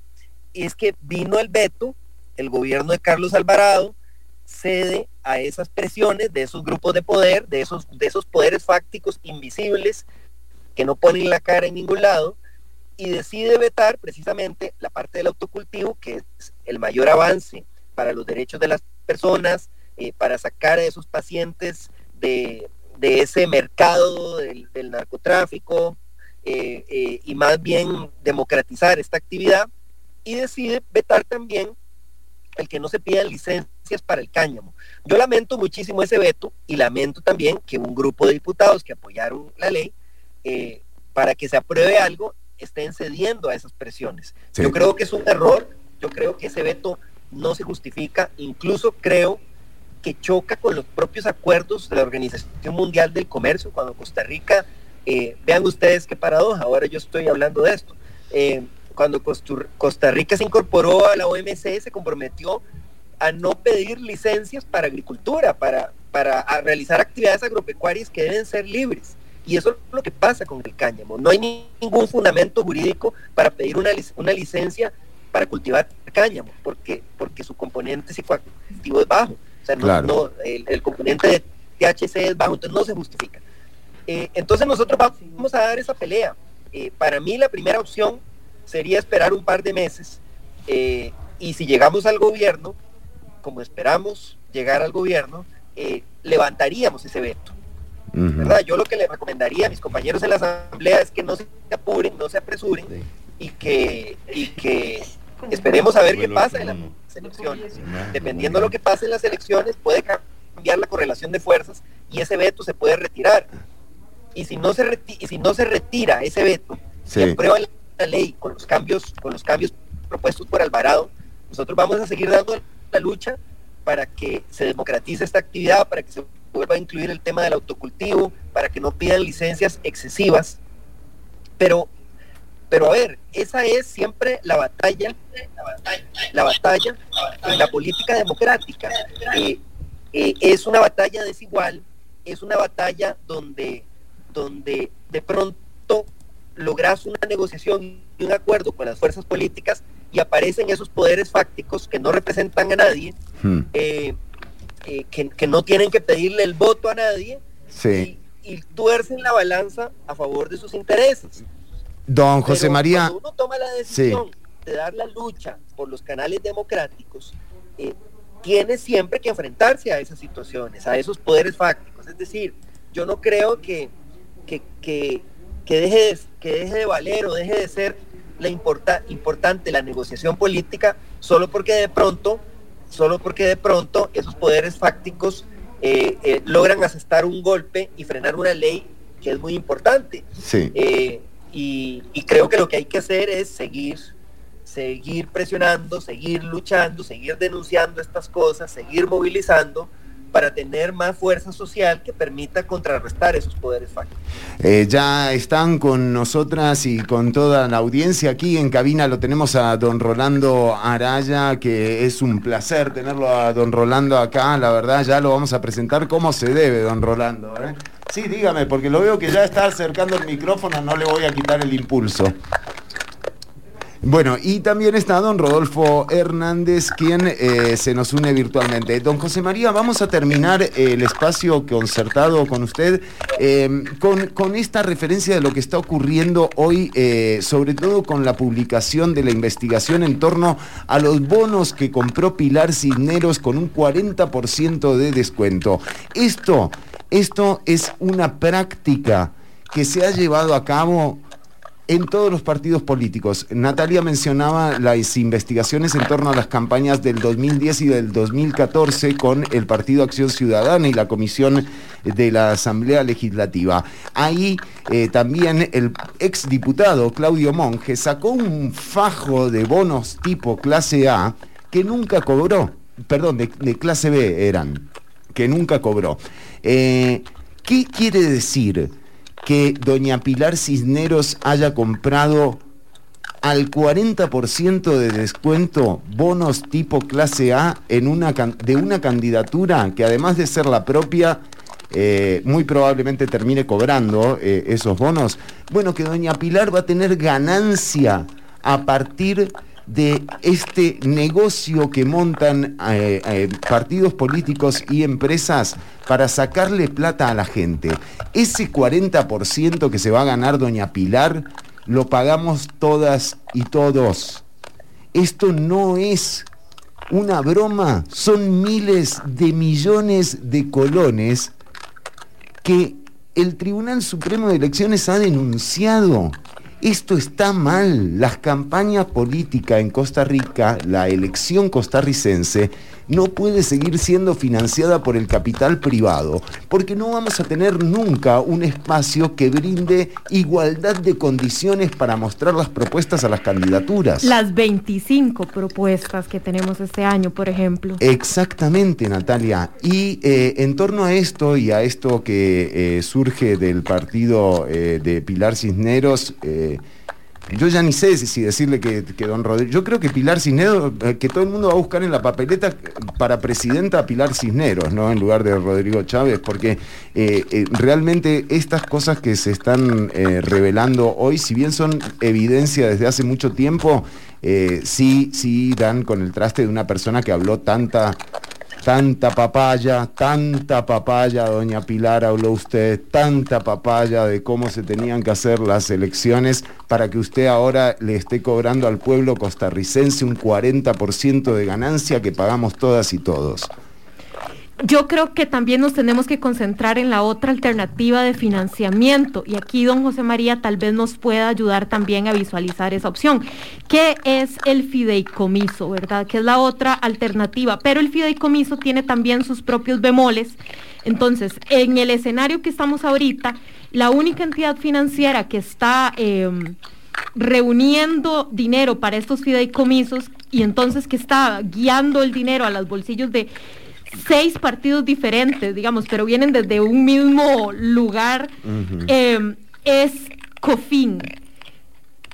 es que vino el veto, el gobierno de Carlos Alvarado cede a esas presiones de esos grupos de poder, de esos, de esos poderes fácticos invisibles que no ponen la cara en ningún lado, y decide vetar precisamente la parte del autocultivo, que es el mayor avance para los derechos de las personas, eh, para sacar a esos pacientes de, ese mercado del, narcotráfico eh, eh, y más bien democratizar esta actividad, y decide vetar también el que no se pidan licencias para el cáñamo. Yo lamento muchísimo ese veto y lamento también que un grupo de diputados que apoyaron la ley eh, para que se apruebe algo estén cediendo a esas presiones. Yo creo que es un error, yo creo que ese veto no se justifica, incluso creo que choca con los propios acuerdos de la Organización Mundial del Comercio, cuando Costa Rica, eh, vean ustedes qué paradoja, ahora yo estoy hablando de esto. Eh, cuando Costa Rica se incorporó a la OMC, se comprometió a no pedir licencias para agricultura, para, para realizar actividades agropecuarias que deben ser libres. Y eso es lo que pasa con el cáñamo. No hay ningún fundamento jurídico para pedir una, una licencia para cultivar cáñamo, porque, porque su componente psicoactivo es bajo. O sea, no, el, componente de THC es bajo, entonces no se justifica. Eh, entonces nosotros vamos a dar esa pelea. Eh, para mí la primera opción sería esperar un par de meses eh, y si llegamos al gobierno, como esperamos llegar al gobierno, eh, levantaríamos ese veto. ¿verdad? Yo lo que le recomendaría a mis compañeros en la asamblea es que no se apuren, no se apresuren y que, y que esperemos a ver qué pasa en las elecciones. Dependiendo de lo que pase en las elecciones, puede cambiar la correlación de fuerzas y ese veto se puede retirar. Y si no se, y si no se retira ese veto, se aprueba la ley con los cambios, con los cambios propuestos por Alvarado, nosotros vamos a seguir dando la lucha para que se democratice esta actividad, para que se vuelva a incluir el tema del autocultivo, para que no pidan licencias excesivas. Pero, pero a ver, esa es siempre la batalla, la batalla, en la política democrática. Eh, eh, es una batalla desigual, es una batalla donde, donde de pronto logras una negociación y un acuerdo con las fuerzas políticas y aparecen esos poderes fácticos que no representan a nadie, hmm. eh, eh, que, no tienen que pedirle el voto a nadie y, tuercen la balanza a favor de sus intereses. Don José María. Cuando uno toma la decisión de dar la lucha por los canales democráticos, eh, tiene siempre que enfrentarse a esas situaciones, a esos poderes fácticos. Es decir, yo no creo que, que, que que deje de, que deje de valer o deje de ser la importa, importante la negociación política solo porque de pronto, solo porque de pronto esos poderes fácticos eh, eh, logran asestar un golpe y frenar una ley que es muy importante. Sí. Eh, y, y, creo que lo que hay que hacer es seguir, seguir presionando, seguir luchando, seguir denunciando estas cosas, seguir movilizando para tener más fuerza social que permita contrarrestar esos poderes fácticos. Eh, ya están con nosotras y con toda la audiencia aquí en cabina. Lo tenemos a don Rolando Araya, que es un placer tenerlo a don Rolando acá. La verdad, ya lo vamos a presentar como se debe, don Rolando. ¿eh? Sí, dígame, porque lo veo que ya está acercando el micrófono, no le voy a quitar el impulso. Bueno, y también está don Rodolfo Hernández, quien eh, se nos une virtualmente. Don José María, vamos a terminar el espacio concertado con usted em, con, esta referencia de lo que está ocurriendo hoy, eh, sobre todo con la publicación de la investigación en torno a los bonos que compró Pilar Cisneros con un 40% de descuento. Esto, esto es una práctica que se ha llevado a cabo en todos los partidos políticos. Natalia mencionaba las investigaciones en torno a las campañas del 2010 y del 2014 con el Partido Acción Ciudadana y la Comisión de la Asamblea Legislativa. Ahí eh, también el exdiputado Claudio Monge sacó un fajo de bonos tipo clase A que nunca cobró, perdón, de, clase B eran, que nunca cobró. Eh, ¿Qué quiere decir? Que doña Pilar Cisneros haya comprado al 40% de descuento bonos tipo clase A en una, de una candidatura que además de ser la propia, eh, muy probablemente termine cobrando eh, esos bonos. Bueno, que doña Pilar va a tener ganancia a partir de este negocio que montan eh, eh, partidos políticos y empresas para sacarle plata a la gente. Ese 40% que se va a ganar doña Pilar lo pagamos todas y todos. Esto no es una broma, son miles de millones de colones que el Tribunal Supremo de Elecciones ha denunciado. Esto está mal. Las campañas políticas en Costa Rica, la elección costarricense, no puede seguir siendo financiada por el capital privado, porque no vamos a tener nunca un espacio que brinde igualdad de condiciones para mostrar las propuestas a las candidaturas. Las 25 propuestas que tenemos este año, por ejemplo. Exactamente, Natalia. Y eh, en torno a esto y a esto que eh, surge del partido eh, de Pilar Cisneros, yo ya ni sé si decirle que, don Rodrigo. Yo creo que Pilar Cisneros, eh, que todo el mundo va a buscar en la papeleta para presidenta a Pilar Cisneros, ¿no? En lugar de Rodrigo Chávez, porque eh, eh, realmente estas cosas que se están revelando hoy, si bien son evidencia desde hace mucho tiempo, sí, sí dan con el traste de una persona que habló tanta Tanta papaya, tanta papaya, doña Pilar, habló usted, tanta papaya de cómo se tenían que hacer las elecciones para que usted ahora le esté cobrando al pueblo costarricense un 40% de ganancia que pagamos todas y todos yo creo que también nos tenemos que concentrar en la otra alternativa de financiamiento y aquí don José María tal vez nos pueda ayudar también a visualizar esa opción, que es el fideicomiso, ¿verdad? Que es la otra alternativa, pero el fideicomiso tiene también sus propios bemoles. Entonces, en el escenario que estamos ahorita, la única entidad financiera que está... Em, reuniendo dinero para estos fideicomisos y entonces que está guiando el dinero a los bolsillos de seis partidos diferentes, digamos, pero vienen desde un mismo lugar, em, es COFIN,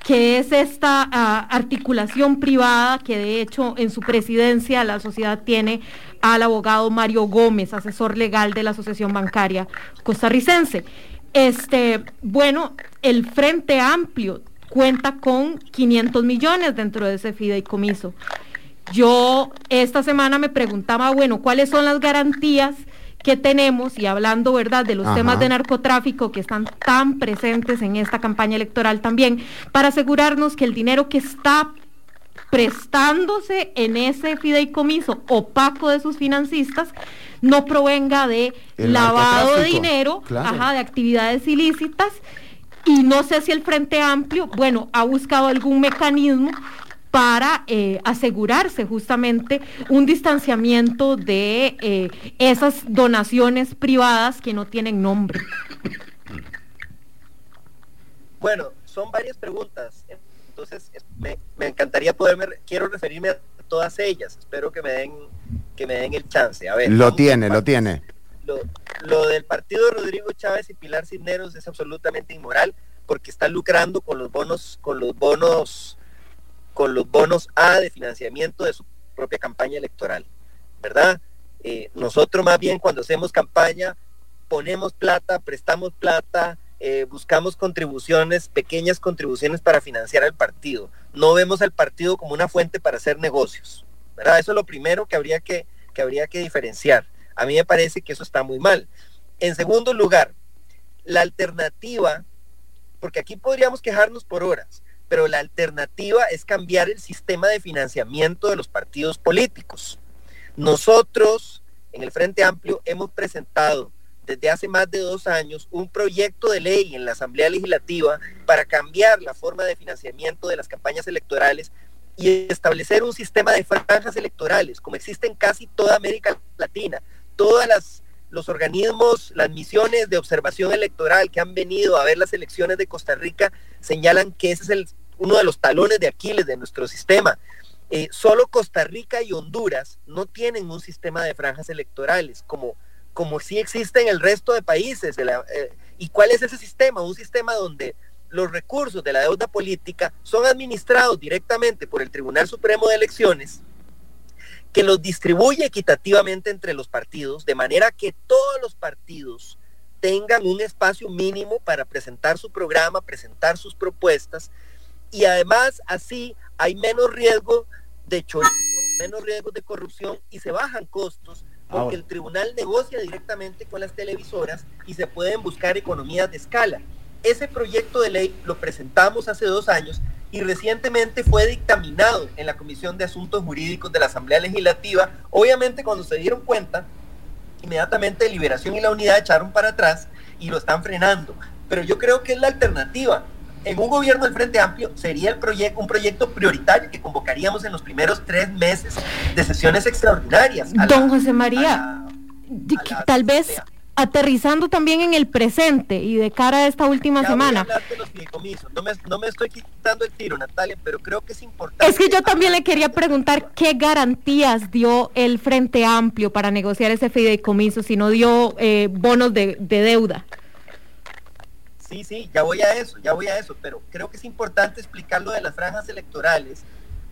que es esta ah, articulación privada que de hecho en su presidencia la sociedad tiene al abogado Mario Gómez, asesor legal de la Asociación Bancaria Costarricense. Este, bueno, el Frente Amplio cuenta con 500 millones dentro de ese fideicomiso. Yo esta semana me preguntaba, bueno, ¿cuáles son las garantías que tenemos? Y hablando, ¿verdad?, de los temas de narcotráfico que están tan presentes en esta campaña electoral también, para asegurarnos que el dinero que está prestándose en ese fideicomiso opaco de sus financistas no provenga de lavado de dinero, ajá, de actividades ilícitas. Y no sé si el Frente Amplio, bueno, ha buscado algún mecanismo para eh, asegurarse justamente un distanciamiento de eh, esas donaciones privadas que no tienen nombre. Bueno, son varias preguntas. Entonces, me, encantaría poderme, quiero referirme a todas ellas. Espero que me den, que me den el chance. A ver. Lo tiene, lo tiene. Lo, lo del partido de Rodrigo Chávez y Pilar Cisneros es absolutamente inmoral porque está lucrando con los bonos, con los bonos con los bonos A de financiamiento de su propia campaña electoral, ¿verdad? Eh, nosotros más bien cuando hacemos campaña ponemos plata, prestamos plata, eh, buscamos contribuciones, pequeñas contribuciones para financiar al partido. No vemos al partido como una fuente para hacer negocios, ¿verdad? Eso es lo primero que habría que, que, habría que diferenciar. A mí me parece que eso está muy mal. En segundo lugar, la alternativa, porque aquí podríamos quejarnos por horas, pero la alternativa es cambiar el sistema de financiamiento de los partidos políticos. Nosotros, en el Frente Amplio, hemos presentado desde hace más de dos años un proyecto de ley en la Asamblea Legislativa para cambiar la forma de financiamiento de las campañas electorales y establecer un sistema de franjas electorales, como existe en casi toda América Latina. Todas las los organismos, las misiones de observación electoral que han venido a ver las elecciones de Costa Rica señalan que ese es el, uno de los talones de Aquiles de nuestro sistema. Eh, solo Costa Rica y Honduras no tienen un sistema de franjas electorales, como, como sí existe en el resto de países. Eh, ¿Y cuál es ese sistema? Un sistema donde los recursos de la deuda política son administrados directamente por el Tribunal Supremo de Elecciones, que los distribuye equitativamente entre los partidos, de manera que todos los partidos tengan un espacio mínimo para presentar su programa, presentar sus propuestas, y además así hay menos riesgo de chorizo, menos riesgo de corrupción y se bajan costos porque el tribunal negocia directamente con las televisoras y se pueden buscar economías de escala. Ese proyecto de ley lo presentamos hace dos años y recientemente fue dictaminado en la Comisión de Asuntos Jurídicos de la Asamblea Legislativa. Obviamente cuando se dieron cuenta, inmediatamente Liberación y la Unidad echaron para atrás y lo están frenando. Pero yo creo que es la alternativa. En un gobierno del Frente Amplio sería el proyecto, un proyecto prioritario que convocaríamos en los primeros tres meses de sesiones extraordinarias. Don José María, tal vez aterrizando también en el presente y de cara a esta última semana. no, me, no me estoy quitando el tiro, Natalia, pero creo que es importante. Es que yo también le quería preguntar qué garantías dio el Frente Amplio para negociar ese fideicomiso si no dio eh, bonos de, de deuda. Sí, sí, ya voy a eso, ya voy a eso, pero creo que es importante explicar lo de las franjas electorales,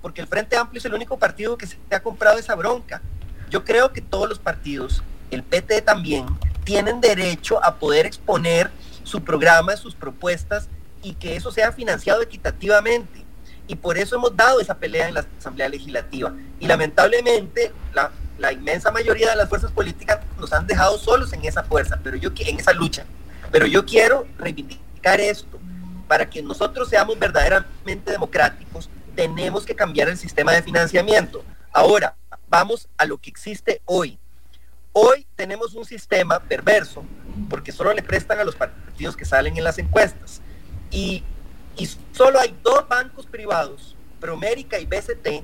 porque el Frente Amplio es el único partido que se ha comprado esa bronca. Yo creo que todos los partidos, el PT también, tienen derecho a poder exponer su programa, sus propuestas y que eso sea financiado equitativamente. Y por eso hemos dado esa pelea en la Asamblea Legislativa. Y lamentablemente la, la inmensa mayoría de las fuerzas políticas nos han dejado solos en esa fuerza, pero yo en esa lucha. Pero yo quiero reivindicar esto. Para que nosotros seamos verdaderamente democráticos, tenemos que cambiar el sistema de financiamiento. Ahora, vamos a lo que existe hoy. Hoy tenemos un sistema perverso porque solo le prestan a los partidos que salen en las encuestas. Y, y solo hay dos bancos privados, Promérica y BCT,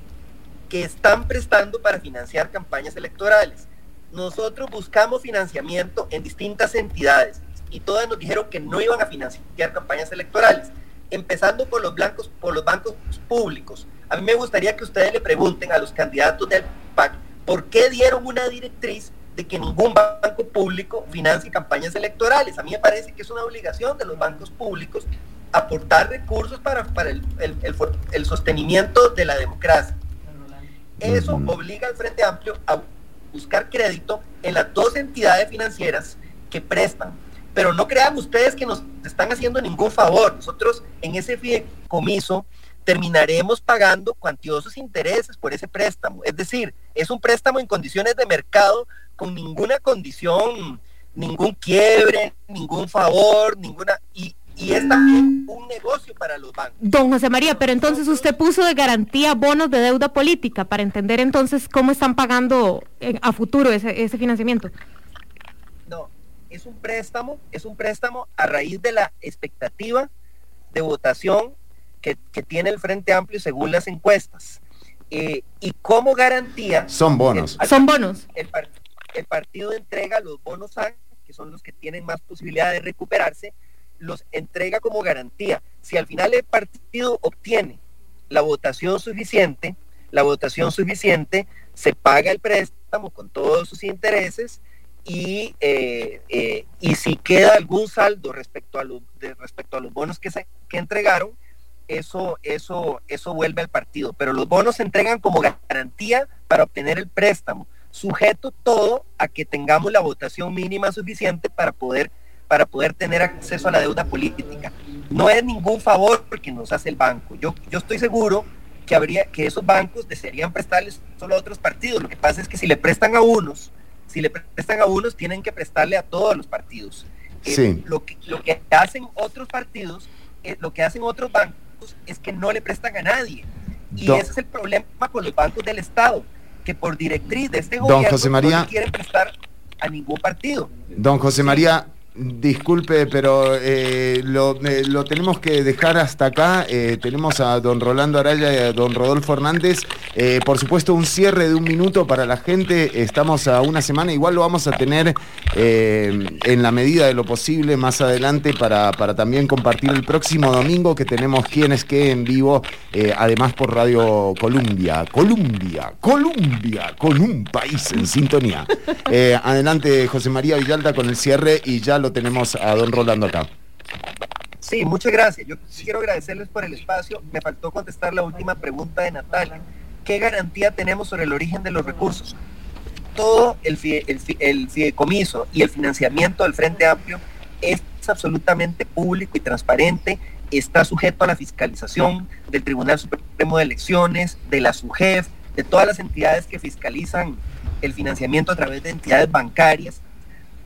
que están prestando para financiar campañas electorales. Nosotros buscamos financiamiento en distintas entidades y todas nos dijeron que no iban a financiar campañas electorales, empezando por los, blancos, por los bancos públicos. A mí me gustaría que ustedes le pregunten a los candidatos del PAC por qué dieron una directriz de que ningún banco público financie campañas electorales. A mí me parece que es una obligación de los bancos públicos aportar recursos para, para el, el, sostenimiento de la democracia. Eso obliga al Frente Amplio a buscar crédito en las dos entidades financieras que prestan. Pero no crean ustedes que nos están haciendo ningún favor. Nosotros en ese fideicomiso terminaremos pagando cuantiosos intereses por ese préstamo. Es decir, es un préstamo en condiciones de mercado con ninguna condición, ningún quiebre, ningún favor, ninguna... Y, y es también un negocio para los bancos. Don José María, pero entonces usted puso de garantía bonos de deuda política para entender entonces cómo están pagando eh, a futuro ese, ese financiamiento. No, es un préstamo, es un préstamo a raíz de la expectativa de votación que, que tiene el Frente Amplio según las encuestas. Eh, y como garantía... Son bonos. Son bonos. El, el partido entrega los bonos que son los que tienen más posibilidad de recuperarse, los entrega como garantía. Si al final el partido obtiene la votación suficiente, la votación suficiente, se paga el préstamo con todos sus intereses y, eh, eh, y si queda algún saldo respecto a, los, respecto a los bonos que, se, que entregaron, eso, eso, eso vuelve al partido. Pero los bonos se entregan como garantía para obtener el préstamo sujeto todo a que tengamos la votación mínima suficiente para poder, para poder tener acceso a la deuda política. No es ningún favor porque nos hace el banco. Yo, yo estoy seguro que habría que esos bancos desearían prestarles solo a otros partidos. Lo que pasa es que si le prestan a unos, si le prestan a unos, tienen que prestarle a todos los partidos. Eh, lo, que, lo que hacen otros partidos, eh, lo que hacen otros bancos es que no le prestan a nadie. Y ese es el problema con los bancos del Estado que por directriz de este gobierno José María, quiere prestar a ningún partido. Don José María, Disculpe, pero eh, lo, lo, tenemos que dejar hasta acá. Eh, tenemos a don Rolando Araya y a don Rodolfo Hernández. Eh, por supuesto, un cierre de un minuto para la gente. Estamos a una semana. Igual lo vamos a tener en la medida de lo posible más adelante para, para, también compartir el próximo domingo que tenemos quienes que en vivo, además por Radio Columbia. Columbia, Columbia, con un país en sintonía. adelante, José María Villalta, con el cierre y ya lo tenemos a don Rolando acá. Sí, muchas gracias. Yo quiero agradecerles por el espacio. Me faltó contestar la última pregunta de Natalia. ¿Qué garantía tenemos sobre el origen de los recursos? Todo el, el, fideicomiso y el financiamiento del Frente Amplio es absolutamente público y transparente. Está sujeto a la fiscalización del Tribunal Supremo de Elecciones, de la SUGEF, de todas las entidades que fiscalizan el financiamiento a través de entidades bancarias.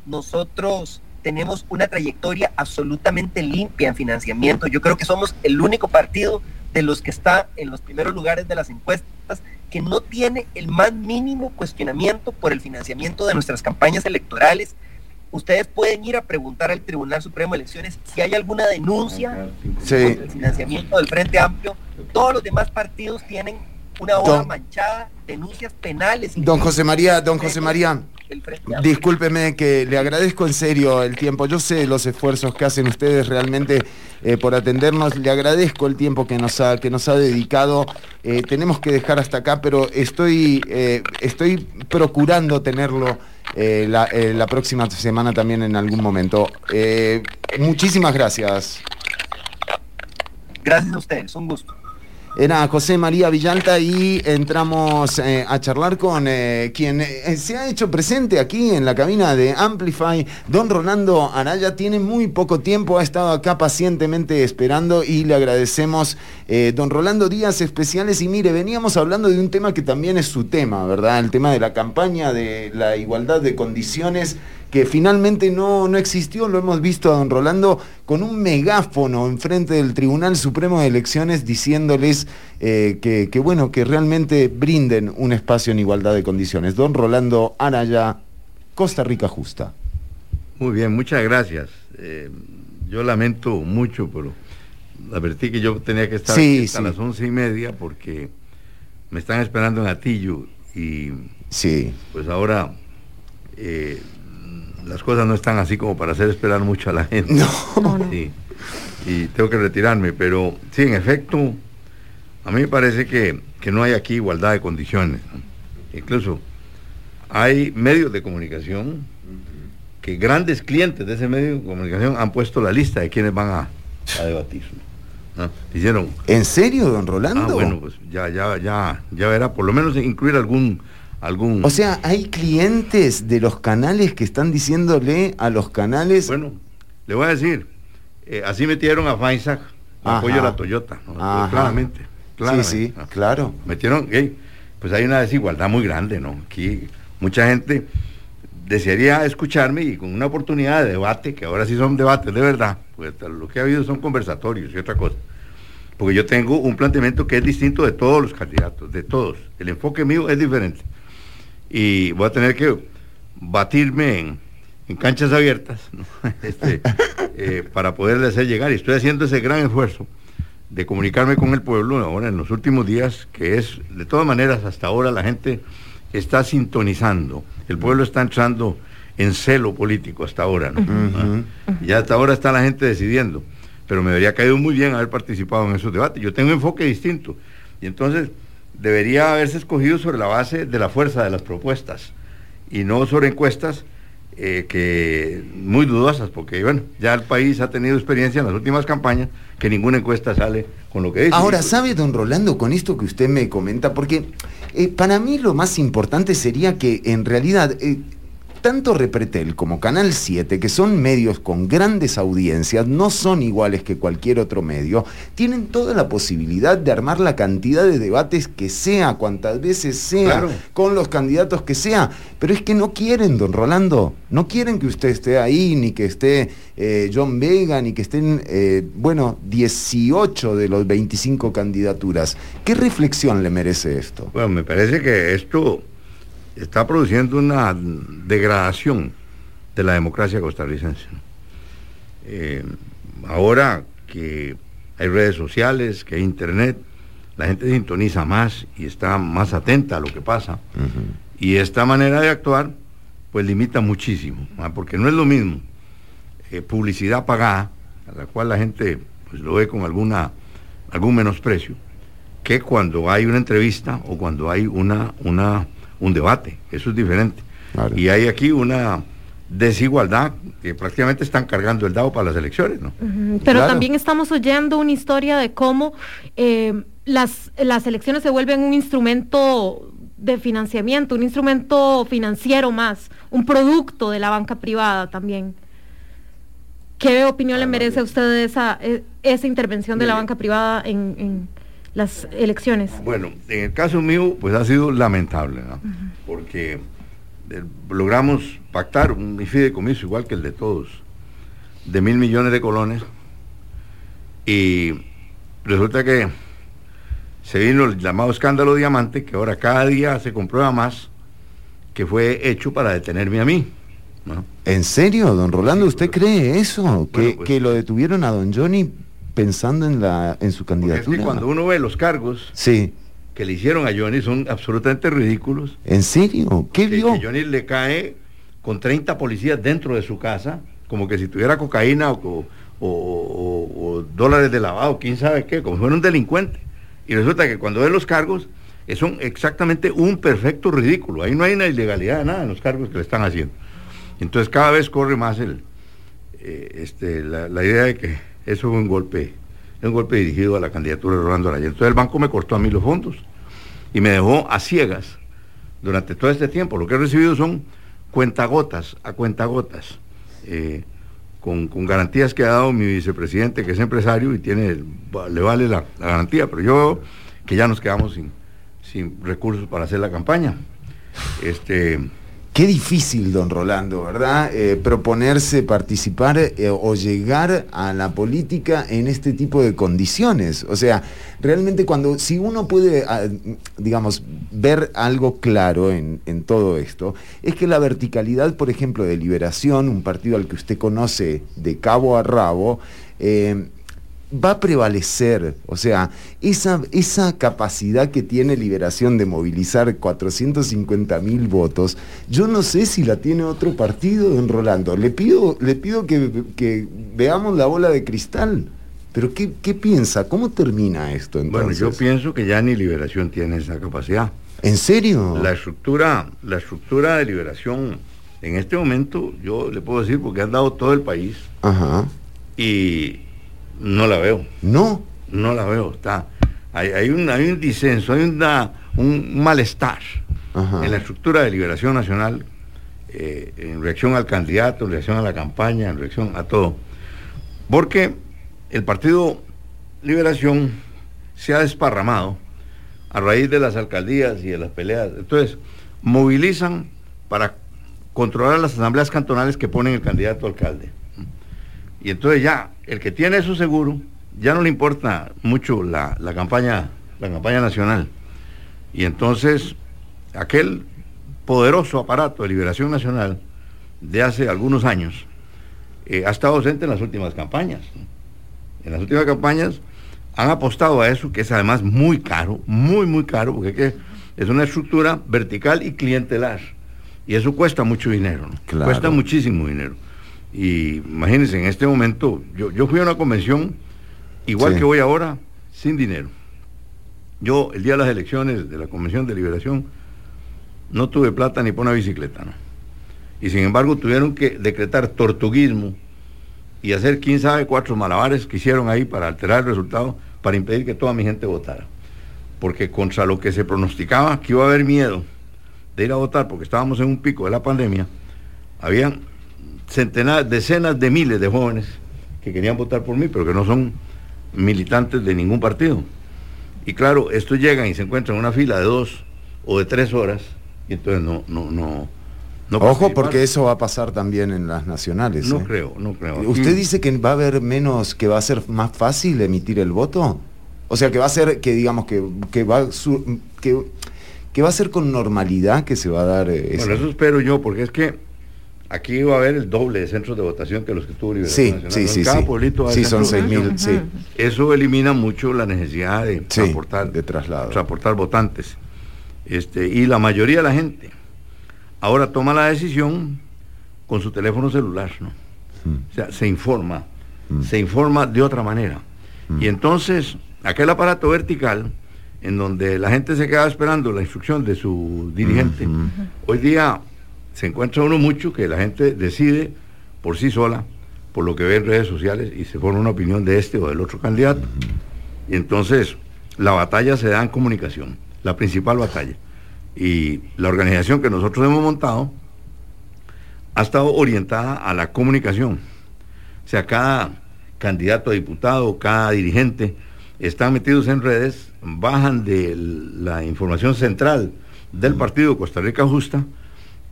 Nosotros tenemos una trayectoria absolutamente limpia en financiamiento. Yo creo que somos el único partido de los que está en los primeros lugares de las encuestas que no tiene el más mínimo cuestionamiento por el financiamiento de nuestras campañas electorales. Ustedes pueden ir a preguntar al Tribunal Supremo de Elecciones si hay alguna denuncia por el financiamiento del Frente Amplio. Todos los demás partidos tienen una hoja manchada, denuncias penales. Don José María, don José María, discúlpeme que le agradezco en serio el tiempo. Yo sé los esfuerzos que hacen ustedes realmente eh, por atendernos. Le agradezco el tiempo que nos ha, que nos ha dedicado. Eh, tenemos que dejar hasta acá, pero estoy, eh, estoy procurando tenerlo. La, la, próxima semana también en algún momento. muchísimas gracias. Gracias a ustedes, un gusto. Era José María Villalta y entramos eh, a charlar con eh, quien eh, se ha hecho presente aquí en la cabina de Amplify. Don Rolando Araya tiene muy poco tiempo, ha estado acá pacientemente esperando y le agradecemos. don Rolando Díaz Especiales y mire, veníamos hablando de un tema que también es su tema, ¿verdad? El tema de la campaña de la igualdad de condiciones que finalmente no, no existió, lo hemos visto a don Rolando con un megáfono enfrente del Tribunal Supremo de Elecciones diciéndoles eh, que, bueno, que realmente brinden un espacio en igualdad de condiciones. Don Rolando Araya, Costa Rica Justa. Muy bien, muchas gracias. Eh, yo lamento mucho, pero advertí que yo tenía que estar a las once y media porque me están esperando en Atillo y sí. pues ahora eh, las cosas no están así como para hacer esperar mucho a la gente. No. Sí. Y tengo que retirarme, pero sí, en efecto, a mí me parece que, no hay aquí igualdad de condiciones. Incluso hay medios de comunicación que grandes clientes de ese medio de comunicación han puesto la lista de quienes van a, a debatir. Hicieron. ¿En serio, don Rolando? Ah, bueno, pues ya, ya, ya, ya verá, por lo menos incluir algún o sea, hay clientes de los canales que están diciéndole a los canales... Bueno, le voy a decir, eh, así metieron a Faisac, apoyo a la Toyota, claramente, claramente. Sí, sí, claro. Metieron, pues hay una desigualdad muy grande, ¿no? Aquí mucha gente desearía escucharme y con una oportunidad de debate, que ahora sí son debates de verdad, pues lo que ha habido son conversatorios y otra cosa. Porque yo tengo un planteamiento que es distinto de todos los candidatos, de todos. El enfoque mío es diferente y voy a tener que batirme en, canchas abiertas este, eh, para poderle hacer llegar. Y estoy haciendo ese gran esfuerzo de comunicarme con el pueblo ahora en los últimos días, que es, de todas maneras, hasta ahora la gente está sintonizando. El pueblo está entrando en celo político hasta ahora, Ya hasta ahora está la gente decidiendo. Pero me habría caído muy bien haber participado en esos debates. Yo tengo un enfoque distinto. Y entonces debería haberse escogido sobre la base de la fuerza de las propuestas y no sobre encuestas eh, que muy dudosas, porque bueno, ya el país ha tenido experiencia en las últimas campañas que ninguna encuesta sale con lo que dice. Ahora, ¿sabe, don Rolando, con esto que usted me comenta? Porque eh, para mí lo más importante sería que en realidad eh, tanto Repretel como Canal 7, que son medios con grandes audiencias, no son iguales que cualquier otro medio, tienen toda la posibilidad de armar la cantidad de debates que sea, cuantas veces sea, con los candidatos que sea. Pero es que no quieren, don Rolando, no quieren que usted esté ahí, ni que esté eh, John Vega, ni que estén, eh, bueno, 18 de los 25 candidaturas. ¿Qué reflexión le merece esto? Bueno, me parece que esto está produciendo una degradación de la democracia costarricense. Eh, ahora que hay redes sociales, que hay internet, la gente sintoniza más y está más atenta a lo que pasa. Y esta manera de actuar, pues limita muchísimo, porque no es lo mismo eh, publicidad pagada, a la cual la gente pues, lo ve con alguna, algún menosprecio, que cuando hay una entrevista o cuando hay una, una, un debate. Eso es diferente. Y hay aquí una desigualdad que prácticamente están cargando el dado para las elecciones, ¿no? Pero también estamos oyendo una historia de cómo eh, las, las elecciones se vuelven un instrumento de financiamiento, un instrumento financiero más, un producto de la banca privada también. ¿Qué opinión le merece a usted esa, e, esa intervención de la banca privada en, las elecciones? Bueno, en el caso mío, pues ha sido lamentable, ¿no? Porque eh, logramos pactar un fideicomiso igual que el de todos, de mil millones de colones, y resulta que se vino el llamado escándalo diamante, que ahora cada día se comprueba más que fue hecho para detenerme a mí. ¿En serio, don Rolando? ¿Usted cree eso? que, pues que, lo detuvieron a don Johnny pensando en, la, en su candidatura. Es que cuando uno ve los cargos sí. que le hicieron a Johnny son absolutamente ridículos. ¿En serio? ¿Qué vio? Que Johnny le cae con 30 policías dentro de su casa, como que si tuviera cocaína o, o dólares de lavado, quién sabe qué, como si fuera un delincuente. Y resulta que cuando ven los cargos, son exactamente un perfecto ridículo. Ahí no hay una ilegalidad de nada en los cargos que le están haciendo. Entonces cada vez corre más el, eh, este, la, idea de que eso fue un golpe, un golpe dirigido a la candidatura de Rolando Araya. Entonces el banco me cortó a mí los fondos y me dejó a ciegas durante todo este tiempo. Lo que he recibido son cuentagotas, a cuentagotas, eh, con, garantías que ha dado mi vicepresidente, que es empresario y tiene, le vale la, garantía, pero yo que ya nos quedamos sin, sin recursos para hacer la campaña. Este, Qué difícil, don Rolando, ¿verdad? Eh, proponerse participar eh, o llegar a la política en este tipo de condiciones. O sea, realmente cuando, si uno puede, ah, digamos, ver algo claro en, todo esto, es que la verticalidad, por ejemplo, de Liberación, un partido al que usted conoce de cabo a rabo, eh, va a prevalecer, o sea, esa, esa capacidad que tiene Liberación de movilizar 450 mil votos, yo no sé si la tiene otro partido, don Rolando. Le pido, le pido que, veamos la bola de cristal. Pero ¿qué, piensa? ¿Cómo termina esto entonces? Bueno, yo pienso que ya ni Liberación tiene esa capacidad. ¿En serio? La estructura, la estructura de Liberación, en este momento, yo le puedo decir, porque han dado todo el país. Ajá. Y, no la veo. ¿No? No la veo. Está, hay, un, hay un disenso, hay una, un malestar en la estructura de liberación nacional eh, en reacción al candidato, en reacción a la campaña, en reacción a todo. Porque el partido Liberación se ha desparramado a raíz de las alcaldías y de las peleas. Entonces, movilizan para controlar las asambleas cantonales que ponen el candidato alcalde. Y entonces ya, el que tiene eso seguro, ya no le importa mucho la, campaña, la campaña nacional. Y entonces, aquel poderoso aparato de liberación nacional de hace algunos años eh, ha estado ausente en las últimas campañas. En las últimas campañas han apostado a eso, que es además muy caro, muy, muy caro, porque es una estructura vertical y clientelar. Y eso cuesta mucho dinero, cuesta muchísimo dinero. Y imagínense, en este momento, yo, yo fui a una convención, igual que voy ahora, sin dinero. Yo, el día de las elecciones de la Convención de Liberación, no tuve plata ni por una bicicleta, ¿no? Y sin embargo tuvieron que decretar tortuguismo y hacer quién sabe cuatro malabares que hicieron ahí para alterar el resultado, para impedir que toda mi gente votara. Porque contra lo que se pronosticaba que iba a haber miedo de ir a votar, porque estábamos en un pico de la pandemia, habían centenares, decenas de miles de jóvenes que querían votar por mí, pero que no son militantes de ningún partido. Y claro, estos llegan y se encuentran en una fila de dos o de tres horas, y entonces no, no, no. Ojo, porque eso va a pasar también en las nacionales. No ¿eh? creo, no creo. ¿Usted dice que va a haber menos, que va a ser más fácil emitir el voto? O sea, que va a ser, que digamos, que, que va, que que va a ser con normalidad que se va a dar eh, eso. Bueno, eso espero yo, porque es que aquí va a haber el doble de centros de votación que los que tuvo Liberación Sí, Nacional. sí, En sí. cada sí. pueblito Sí, son centro de 6.000, votación. sí. Eso elimina mucho la necesidad de transportar, de traslado. transportar votantes. Este, y la mayoría de la gente ahora toma la decisión con su teléfono celular, ¿no? Mm. O sea, se informa, Mm. se informa de otra manera. Y entonces, aquel aparato vertical, en donde la gente se queda esperando la instrucción de su dirigente, hoy día se encuentra uno mucho que la gente decide por sí sola, por lo que ve en redes sociales, y se forma una opinión de este o del otro candidato. Y entonces, la batalla se da en comunicación, la principal batalla. Y la organización que nosotros hemos montado ha estado orientada a la comunicación. O sea, cada candidato a diputado, cada dirigente, están metidos en redes, bajan de la información central del partido Costa Rica Justa,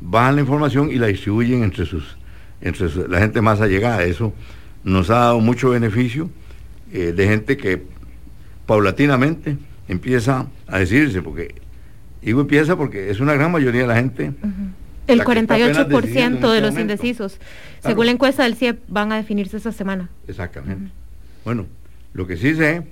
bajan la información y la distribuyen entre sus, entre su- la gente más allegada. Eso nos ha dado mucho beneficio eh, de gente que paulatinamente empieza a decidirse, porque digo empieza porque es una gran mayoría de la gente. El está apenas decidiendo 48% en de este los momento. indecisos. Claro. Según la encuesta del CIEP, van a definirse esta semana. Exactamente. Bueno, lo que sí sé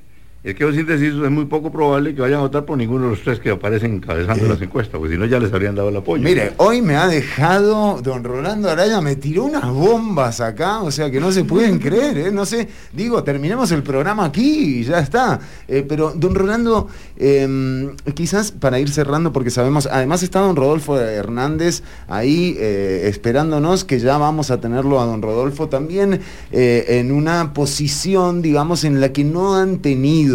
es que los indecisos es muy poco probable que vayan a votar por ninguno de los tres que aparecen encabezando Eh. las encuestas, porque si no ya les habrían dado el apoyo. Mire, hoy me ha dejado, don Rolando Araya me tiró unas bombas acá, o sea que no se pueden creer, ¿eh? no sé, digo, terminemos el programa aquí y ya está. Eh, pero don Rolando, eh, quizás para ir cerrando, porque sabemos, además está don Rodolfo Hernández ahí eh, esperándonos, que ya vamos a tenerlo a don Rodolfo también en una posición, digamos, en la que no han tenido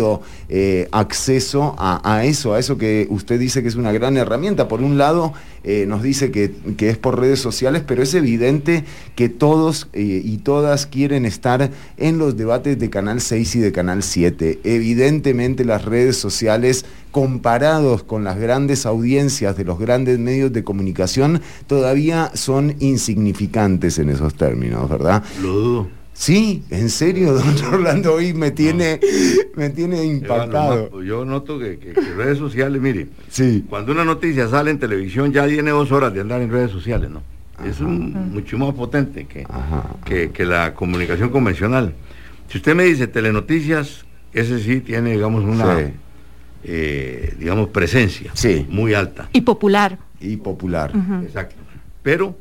eh, acceso a, eso, a eso que usted dice que es una gran herramienta. Por un lado, eh, nos dice que, que es por redes sociales, pero es evidente que todos eh, y todas quieren estar en los debates de Canal 6 y de Canal 7. Evidentemente las redes sociales, comparados con las grandes audiencias de los grandes medios de comunicación, todavía son insignificantes en esos términos, ¿verdad? Lo dudo. Sí, en serio, don Rolando hoy me tiene, me tiene impactado. Yo noto que, que- que redes sociales, mire, Sí. cuando una noticia sale en televisión ya tiene dos horas de andar en redes sociales, ¿no? Es un- mucho más potente que, Ajá. que, que la comunicación convencional. Si usted me dice telenoticias, ese sí tiene, digamos, una, Sí. eh, digamos, presencia Sí. muy alta. Y popular. Y popular. Exacto. Pero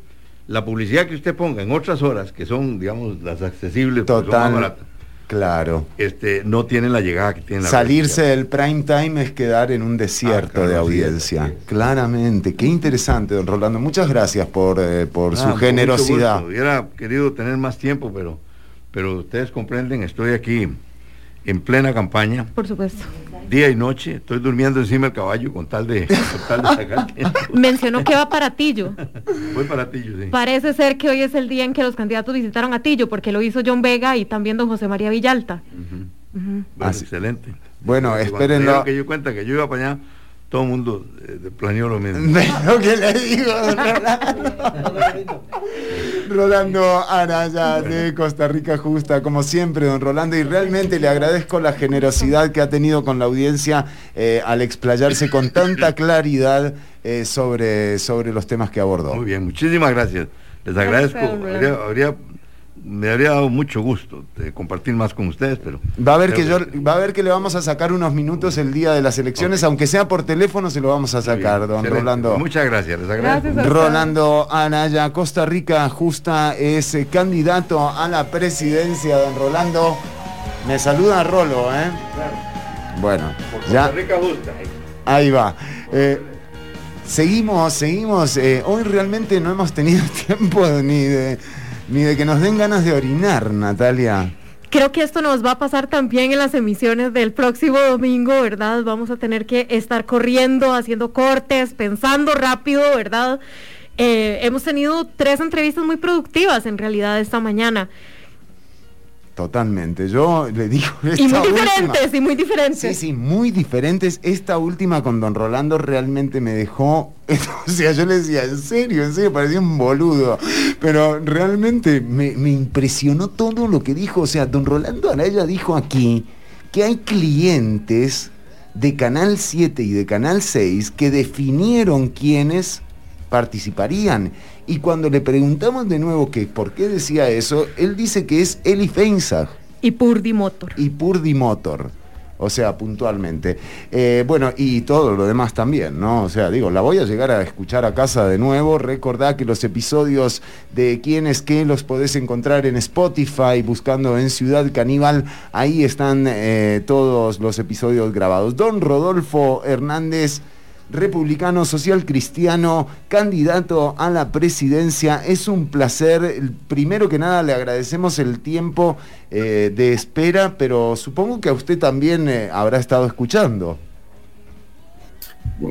la publicidad que usted ponga en otras horas, que son, digamos, las accesibles, son Total. más baratas, Claro. este, no tienen la llegada que tiene la Salirse del prime time es quedar en un desierto Ah, claro, de audiencia. Claramente. Qué interesante, don Rolando. Muchas gracias por, eh, por Ah, su generosidad. Hubiera querido tener más tiempo, pero, pero ustedes comprenden, estoy aquí en plena campaña, Por supuesto. Día y noche, estoy durmiendo encima del caballo con tal de, con tal de sacar tiempo. Mencionó que va para Tillo. Voy para ti, yo sí. Parece ser que hoy es el día en que los candidatos visitaron a Tillo, porque lo hizo John Vega y también don José María Villalta. Ujú. Bueno, Ah, sí. excelente. Bueno, espérenlo. que yo cuenta que yo iba para allá, todo el mundo eh, planeó lo mismo. ¿Ve lo que le digo, don Rolando? Rolando Araya de Costa Rica Justa, como siempre, don Rolando, y realmente le agradezco la generosidad que ha tenido con la audiencia eh, al explayarse con tanta claridad eh, sobre, sobre los temas que abordó. Muy bien, muchísimas gracias. Les agradezco. habría- me habría dado mucho gusto de compartir más con ustedes, pero Va a ver que yo, va a ver que le vamos a sacar unos minutos el día de las elecciones, aunque sea por teléfono, se lo vamos a bien, sacar, don excelente. Rolando. Muchas gracias, les agradezco. Gracias. Rolando Anaya, Costa Rica Justa es eh, candidato a la presidencia, don Rolando. Me saluda Rolo, ¿eh? Bueno, ya, Rica Justa. ahí va. Eh, seguimos, seguimos. eh, hoy realmente no hemos tenido tiempo ni de, ni de que nos den ganas de orinar, Natalia. Creo que esto nos va a pasar también en las emisiones del próximo domingo, ¿verdad? Vamos a tener que estar corriendo, haciendo cortes, pensando rápido, ¿verdad? Eh, hemos tenido tres entrevistas muy productivas en realidad esta mañana. Totalmente. Yo le digo. Y muy última- diferentes, y muy diferentes. Sí, sí, muy diferentes. Esta última con Don Rolando realmente me dejó. O sea, yo le decía, en serio, en serio, parecía un boludo. Pero realmente me, me impresionó todo lo que dijo. O sea, Don Rolando Araya dijo aquí que hay clientes de Canal 7 y de Canal 6 que definieron quiénes participarían. Y cuando le preguntamos de nuevo que por qué decía eso, él dice que es Eli. Y Purdi Motor. Y Purdi Motor. O sea, puntualmente. Eh, bueno, y todo lo demás también, ¿no? O sea, digo, la voy a llegar a escuchar a casa de nuevo. Recordad que los episodios de quién es qué los podés encontrar en Spotify, buscando en Ciudad Caníbal. Ahí están eh, todos los episodios grabados. Don Rodolfo Hernández republicano social cristiano, candidato a la presidencia. Es un placer. Primero que nada le agradecemos el tiempo eh, de espera, pero supongo que a usted también eh, habrá estado escuchando.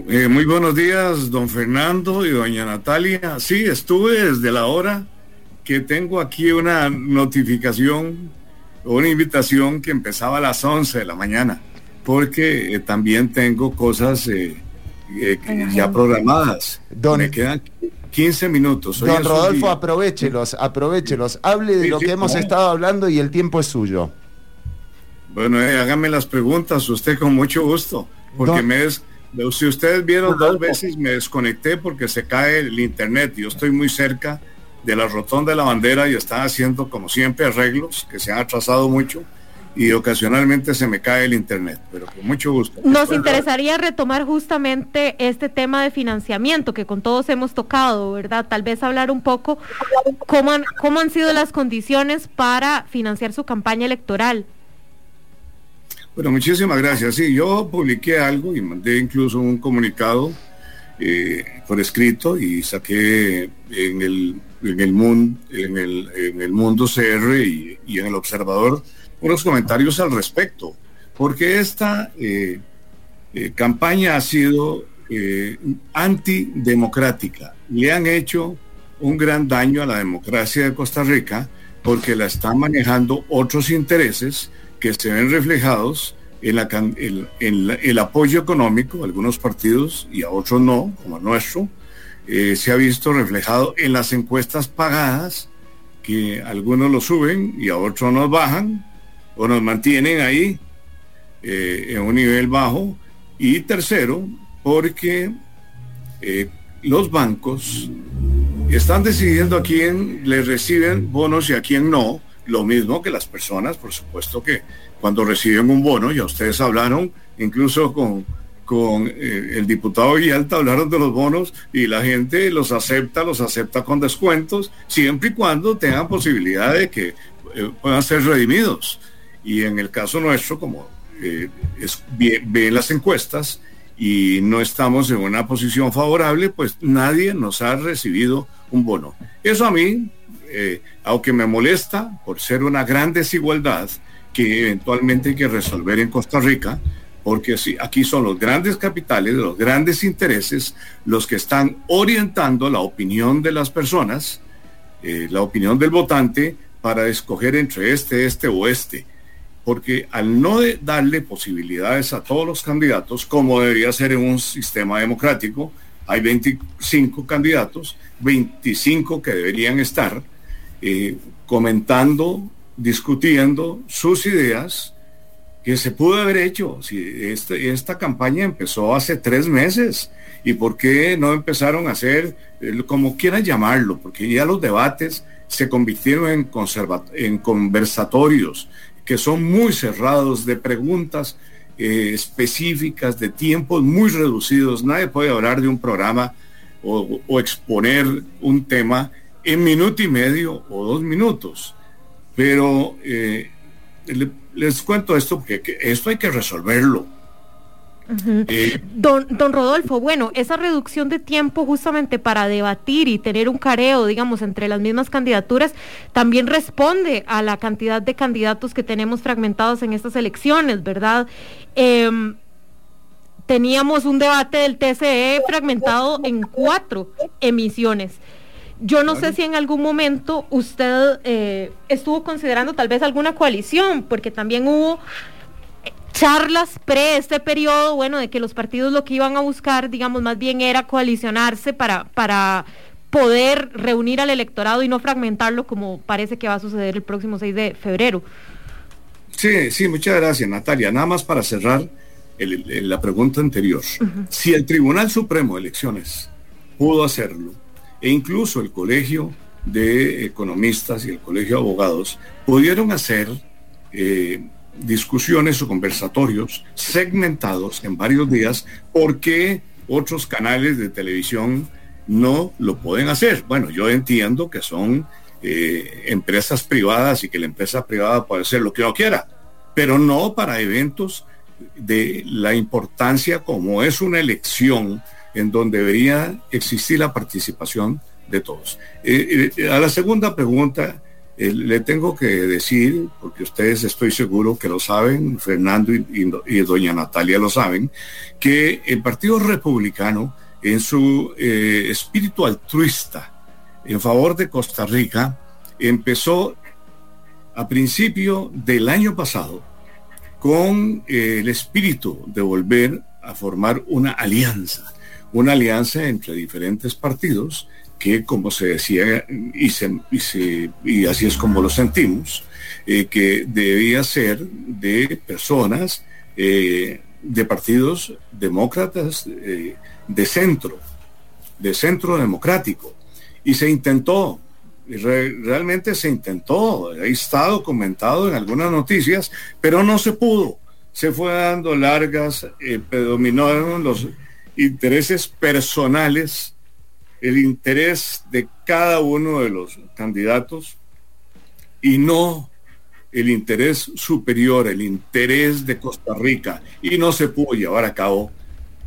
Eh, muy buenos días, don Fernando y doña Natalia. Sí, estuve desde la hora que tengo aquí una notificación o una invitación que empezaba a las 11 de la mañana, porque también tengo cosas eh, ya programadas. Me quedan 15 minutos. don Rodolfo, aprovechelos, aprovechelos. Hable de lo que hemos estado hablando y el tiempo es suyo. Bueno, eh, hágame las preguntas, usted con mucho gusto, porque me es, si ustedes vieron dos veces me desconecté porque se cae el internet. Yo estoy muy cerca de la rotonda de la bandera y está haciendo como siempre arreglos que se han atrasado mucho y ocasionalmente se me cae el internet, pero con mucho gusto. Nos interesaría retomar justamente este tema de financiamiento que con todos hemos tocado, ¿verdad? Tal vez hablar un poco cómo han, cómo han sido las condiciones para financiar su campaña electoral. Bueno, muchísimas gracias. Sí, yo publiqué algo y mandé incluso un comunicado eh, por escrito y saqué en el, en el, mundo, en el, en el mundo CR y, y en el observador unos comentarios al respecto, porque esta eh, eh, campaña ha sido eh, antidemocrática. Le han hecho un gran daño a la democracia de Costa Rica porque la están manejando otros intereses que se ven reflejados en, el apoyo económico algunos partidos y a otros no, como el nuestro. se ha visto reflejado en las encuestas pagadas, que algunos lo suben y a otros nos bajan, o nos mantienen ahí eh, en un nivel bajo. Y tercero, porque eh, los bancos están decidiendo a quién les reciben bonos y a quién no. Lo mismo que las personas, por supuesto que cuando reciben un bono, ya ustedes hablaron incluso con, con eh, el diputado Villalta, hablaron de los bonos y la gente los acepta, los acepta con descuentos, siempre y cuando tengan posibilidad de que puedan ser redimidos. Y en el caso nuestro, como eh, las encuestas y no estamos en una posición favorable, pues nadie nos ha recibido un bono. Eso a mí, eh, aunque me molesta por ser una gran desigualdad que eventualmente hay que resolver en Costa Rica, porque si, aquí son los grandes capitales, los grandes intereses, los que están orientando la opinión de las personas, eh, la opinión del votante, para escoger entre este, este o este porque al no darle posibilidades a todos los candidatos, como debería ser en un sistema democrático, hay 25 candidatos, 25 que deberían estar eh, comentando, discutiendo sus ideas, que se pudo haber hecho. Si este, esta campaña empezó hace tres meses, ¿y por qué no empezaron a hacer, eh, como quieran llamarlo? Porque ya los debates se convirtieron en, en conversatorios, que son muy cerrados, de preguntas eh, específicas, de tiempos muy reducidos. Nadie puede hablar de un programa o, exponer un tema en minuto y medio o dos minutos. Pero eh, les cuento esto porque esto hay que resolverlo. Eh, don, don Rodolfo, bueno, esa reducción de tiempo justamente para debatir y tener un careo, digamos, entre las mismas candidaturas, también responde a la cantidad de candidatos que tenemos fragmentados en estas elecciones, ¿verdad? Em, teníamos un debate del TCE fragmentado en cuatro emisiones. Yo no sé si en algún momento usted eh, estuvo considerando tal vez alguna coalición, porque también hubo charlas pre este periodo, bueno, de que los partidos lo que iban a buscar, digamos, más bien era coalicionarse para, para poder reunir al electorado y no fragmentarlo como parece que va a suceder el próximo 6 de febrero. Sí, sí, muchas gracias Natalia. Nada más para cerrar, la pregunta anterior. Si el Tribunal Supremo de Elecciones pudo hacerlo, e incluso el Colegio de Economistas y el Colegio de Abogados pudieron hacer eh, discusiones o conversatorios segmentados en varios días, ¿por qué otros canales de televisión no lo pueden hacer? Bueno, yo entiendo que son eh, empresas privadas y que la empresa privada puede hacer lo que no quiera, pero no para eventos de la importancia como es una elección en donde debería existir la participación de todos. Eh, eh, a la segunda pregunta, le tengo que decir, porque ustedes estoy seguro que lo saben, Fernando y, doña Natalia lo saben, que el Partido Republicano, en su espíritu altruista en favor de Costa Rica, empezó a principio del año pasado con el espíritu de volver a formar una alianza, una alianza entre diferentes partidos que, como se decía, y, y, así es como lo sentimos, eh, que debía ser de personas, eh, de partidos demócratas eh, de centro, de centro democrático. Y se intentó, realmente se intentó, ha estado comentado en algunas noticias, pero no se pudo. Se fue dando largas, predominaron los intereses personales el interés de cada uno de los candidatos y no el interés superior, el interés de Costa Rica. Y no se pudo llevar a cabo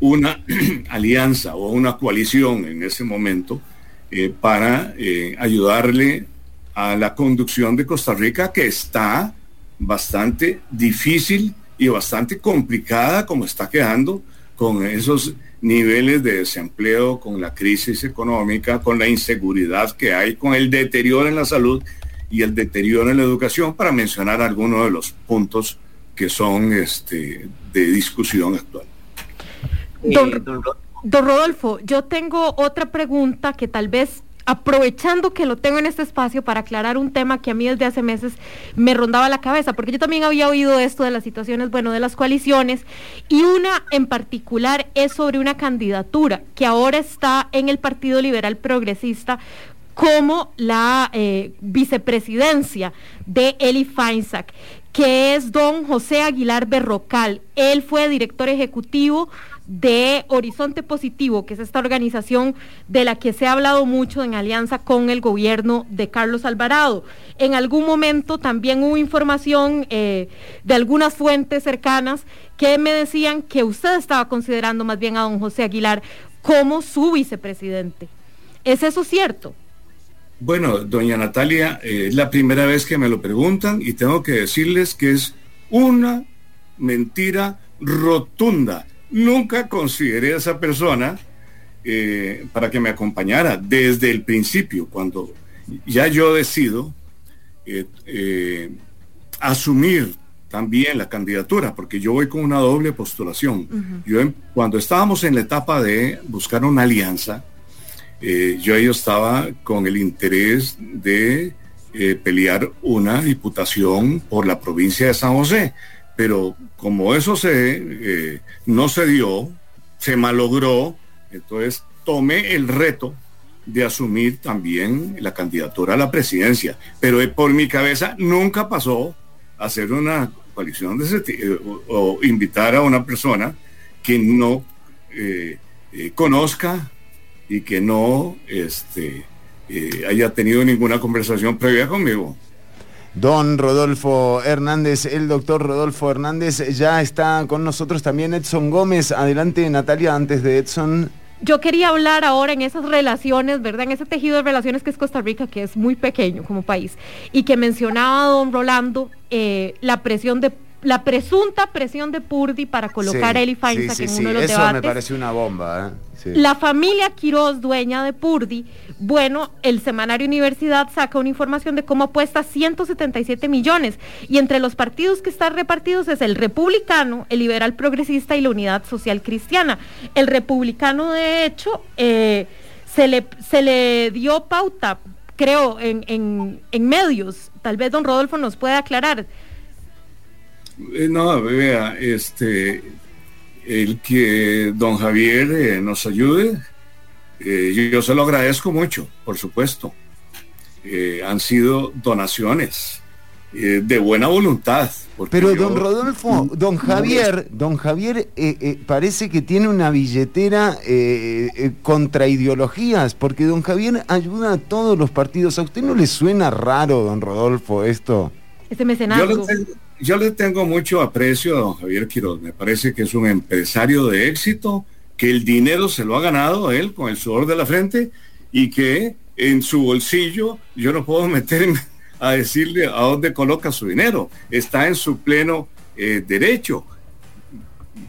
una alianza o una coalición en ese momento eh, para eh, ayudarle a la conducción de Costa Rica que está bastante difícil y bastante complicada como está quedando con esos niveles de desempleo, con la crisis económica, con la inseguridad que hay, con el deterioro en la salud y el deterioro en la educación, para mencionar algunos de los puntos que son este, de discusión actual. Don, don Rodolfo, yo tengo otra pregunta que tal vez aprovechando que lo tengo en este espacio para aclarar un tema que a mí desde hace meses me rondaba la cabeza, porque yo también había oído esto de las situaciones, bueno, de las coaliciones, y una en particular es sobre una candidatura que ahora está en el Partido Liberal Progresista como la eh, vicepresidencia de Eli Feinsack, que es don José Aguilar Berrocal. Él fue director ejecutivo de Horizonte Positivo, que es esta organización de la que se ha hablado mucho en alianza con el gobierno de Carlos Alvarado. En algún momento también hubo información eh, de algunas fuentes cercanas que me decían que usted estaba considerando más bien a don José Aguilar como su vicepresidente. ¿Es eso cierto? Bueno, doña Natalia, eh, es la primera vez que me lo preguntan y tengo que decirles que es una mentira rotunda Nunca consideré a esa persona eh, para que me acompañara desde el principio, cuando ya yo decido eh, eh, asumir también la candidatura, porque yo voy con una doble postulación. Yo cuando estábamos en la etapa de buscar una alianza, yo, yo estaba con el interés de pelear una diputación por la provincia de San José pero como eso eh, no se dio, se malogró, entonces tomé el reto de asumir también la candidatura a la presidencia. Pero por mi cabeza nunca pasó hacer una coalición de ese eh, o, invitar a una persona que no eh, conozca y que no este, haya tenido ninguna conversación previa conmigo. Don Rodolfo Hernández, el doctor Rodolfo Hernández, ya está con nosotros también Edson Gómez. Adelante, Natalia, antes de Edson. Yo quería hablar ahora en esas relaciones, ¿verdad? En ese tejido de relaciones que es Costa Rica, que es muy pequeño como país, y que mencionaba don Rolando eh, la presión de la presunta presión de Purdi para colocar a Eli Feinsack en uno de los eso me parece una bomba. ¿eh? La familia Quiroz, dueña de Purdi, bueno, el semanario Universidad saca una información de cómo apuesta 177 millones y entre los partidos que están repartidos es el republicano, el liberal progresista y la unidad social cristiana. El republicano, de hecho, eh, se, le, se le dio pauta, creo, en, en, medios. Tal vez don Rodolfo nos pueda aclarar eh, no, vea, este, el que don Javier eh, nos ayude. Eh, yo, se lo agradezco mucho, por supuesto. Eh, han sido donaciones de buena voluntad. Pero don Rodolfo, don Javier, don Javier parece que tiene una billetera contra ideologías, porque don Javier ayuda a todos los partidos. ¿A usted no le suena raro, don Rodolfo, esto? Este mecenazgo yo le tengo mucho aprecio a don Javier Quiroz. Me parece que es un empresario de éxito, que el dinero se lo ha ganado él con el sudor de la frente y que en su bolsillo yo no puedo meterme a decirle a dónde coloca su dinero. Está en su pleno eh, derecho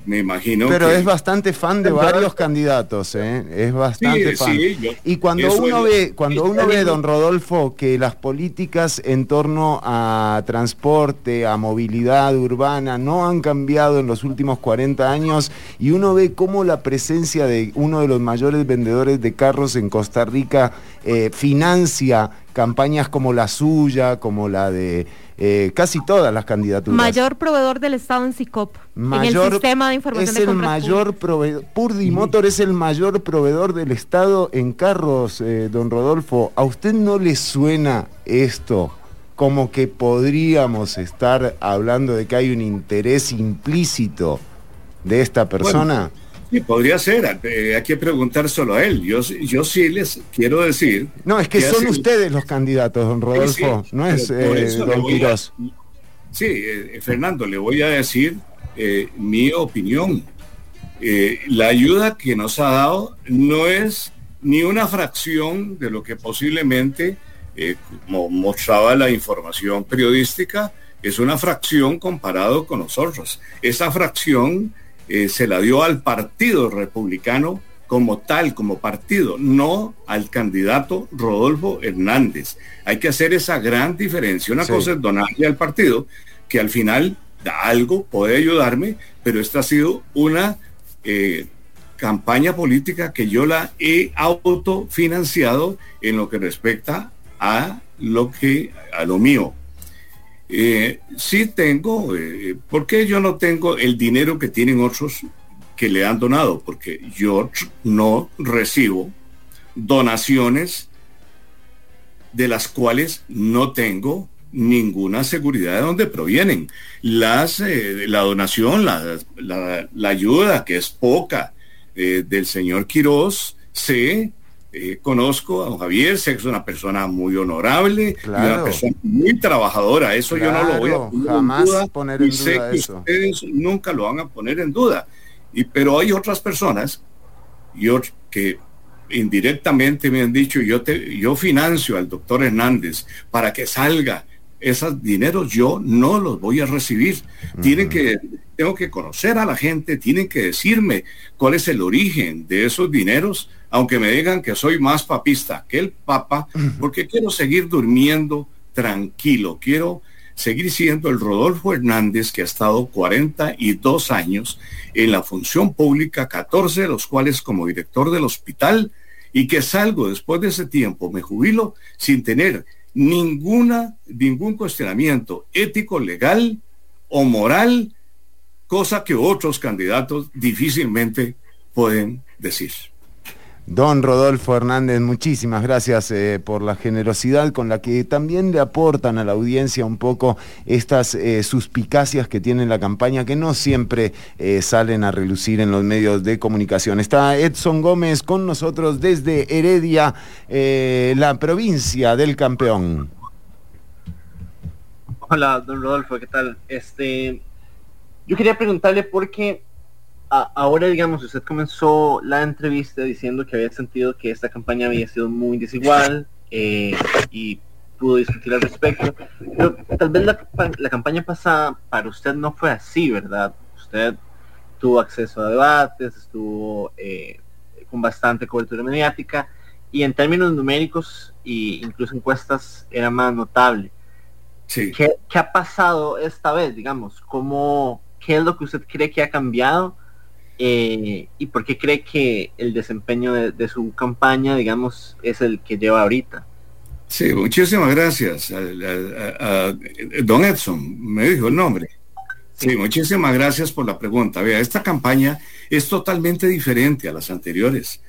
me imagino. Pero es bastante fan de varios candidatos, ¿eh? es bastante fan. y cuando uno ve, cuando uno ve, don Rodolfo, que las políticas en torno a transporte, a movilidad urbana, no han cambiado en los últimos 40 años, y uno ve cómo la presencia de uno de los mayores vendedores de carros en Costa Rica eh, financia campañas como la suya, como la de eh, casi todas las candidaturas. Mayor proveedor del Estado en SICOP, mayor, en el sistema de información es el mayor proveedor, Purdy Motor es el mayor proveedor del Estado en carros, eh, don Rodolfo. ¿A usted no le suena esto? Como que podríamos estar hablando de que hay un interés implícito de esta persona. Sí, podría ser. Eh, hay que preguntar solo a él. Yo, yo sí les quiero decir. No, es que, son ustedes los candidatos, don Rodolfo. no es eh, don Quirós. Sí, eh, Fernando, le voy a decir mi opinión. la ayuda que nos ha dado no es ni una fracción de lo que posiblemente, como mostraba la información periodística, es una fracción comparado con nosotros. Esa fracción eh, se la dio al Partido Republicano como tal, como partido, no al candidato Rodolfo Hernández. Hay que hacer esa gran diferencia. Una cosa es donarle al partido, que al final da algo, puede ayudarme, pero esta ha sido una eh, campaña política que yo la he autofinanciado en lo que respecta a lo que a lo mío. Eh, sí tengo, eh, ¿por qué yo no tengo el dinero que tienen otros que le han donado? Porque yo no recibo donaciones de las cuales no tengo ninguna seguridad de dónde provienen. Las, eh, la donación, la, la, ayuda, que es poca, del señor Quiroz, sé eh, conozco a don Javier, sé que es una persona muy honorable, una persona muy trabajadora, eso yo no lo voy a poner jamás en poner en y sé que ustedes nunca lo van a poner en duda. Y, pero hay otras personas yo, que indirectamente me han dicho, yo, te, yo financio al doctor Hernández para que salga esos dineros, yo no los voy a recibir. Tienen que, tengo que conocer a la gente, tienen que decirme cuál es el origen de esos dineros aunque me digan que soy más papista que el Papa, porque quiero seguir durmiendo tranquilo, quiero seguir siendo el Rodolfo Hernández que ha estado 42 años en la función pública, 14 de los cuales como director del hospital, y que salgo después de ese tiempo, me jubilo sin tener ninguna, ningún cuestionamiento ético, legal o moral, cosa que otros candidatos difícilmente pueden decir. Don Rodolfo Hernández, muchísimas gracias eh, por la generosidad con la que también le aportan a la audiencia un poco estas eh, suspicacias que tiene la campaña, que no siempre eh, salen a relucir en los medios de comunicación. Está Edson Gómez con nosotros desde Heredia, la provincia del campeón. Hola, don Rodolfo, ¿qué tal? Este, yo quería preguntarle por qué ahora, digamos, usted comenzó la entrevista diciendo que había sentido que esta campaña había sido muy desigual eh, y pudo discutir al respecto. Pero tal vez la, la, campaña pasada para usted no fue así, ¿verdad? Usted tuvo acceso a debates, estuvo eh, con bastante cobertura mediática y en términos numéricos e incluso encuestas era más notable. Sí. ¿Qué, ¿Qué, ha pasado esta vez, digamos? ¿Cómo, ¿Qué es lo que usted cree que ha cambiado? Eh, ¿Y por qué cree que el desempeño de, su campaña, digamos, es el que lleva ahorita? Sí, muchísimas gracias. A, don Edson, me dijo el nombre. Sí, muchísimas gracias por la pregunta. Vea, esta campaña es totalmente diferente a las anteriores.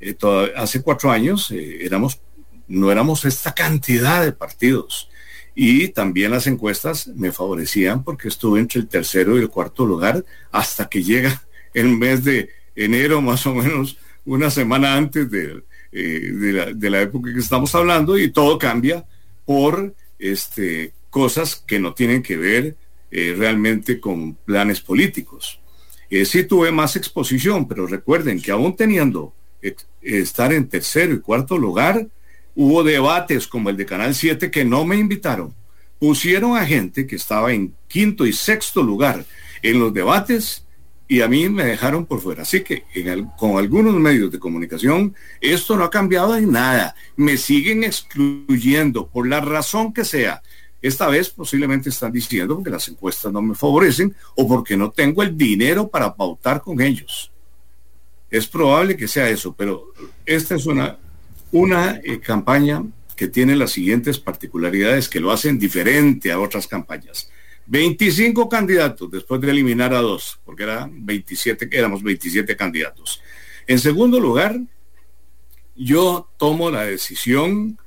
Eh, hace cuatro años eh, éramos, no éramos esta cantidad de partidos y también las encuestas me favorecían porque estuve entre el tercero y el cuarto lugar hasta que llega el mes de enero más o menos, una semana antes de, eh, la, de la época que estamos hablando y todo cambia por este, cosas que no tienen que ver eh, realmente con planes políticos. Eh, sí tuve más exposición, pero recuerden que aún teniendo estar en tercero y cuarto lugar, hubo debates como el de Canal 7 que no me invitaron. Pusieron a gente que estaba en quinto y sexto lugar en los debates y a mí me dejaron por fuera. Así que con algunos medios de comunicación esto no ha cambiado en nada. Me siguen excluyendo por la razón que sea. Esta vez posiblemente están diciendo porque las encuestas no me favorecen o porque no tengo el dinero para pautar con ellos. Es probable que sea eso, pero esta es una, una eh, campaña que tiene las siguientes particularidades que lo hacen diferente a otras campañas. 25 candidatos después de eliminar a dos, porque era 27, éramos 27 candidatos. En segundo lugar, yo tomo la decisión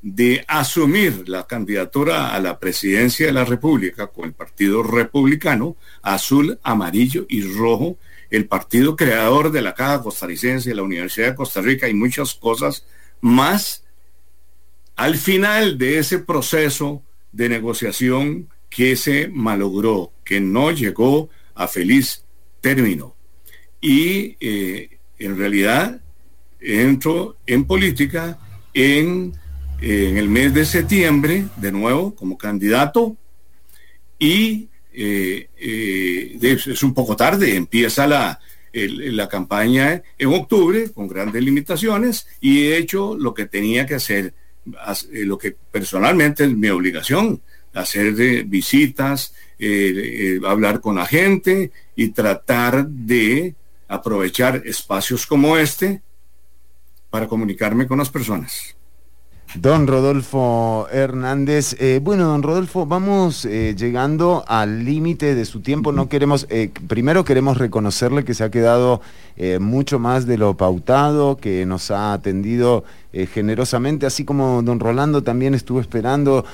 de asumir la candidatura a la presidencia de la República con el Partido Republicano, azul, amarillo y rojo, el partido creador de la Caja Costarricense, la Universidad de Costa Rica y muchas cosas más, al final de ese proceso de negociación que se malogró, que no llegó a feliz término. Y eh, en realidad entro en política en en el mes de septiembre, de nuevo, como candidato, y eh, eh, es un poco tarde, empieza la, la campaña en octubre con grandes limitaciones y he hecho lo que tenía que hacer, eh, lo que personalmente es mi obligación, hacer visitas, hablar con la gente y tratar de aprovechar espacios como este para comunicarme con las personas. Don Rodolfo Hernández. Eh, bueno, don Rodolfo, vamos eh, llegando al límite de su tiempo. No queremos, eh, primero queremos reconocerle que se ha quedado mucho más de lo pautado, que nos ha atendido generosamente, así como don Rolando también estuvo esperando.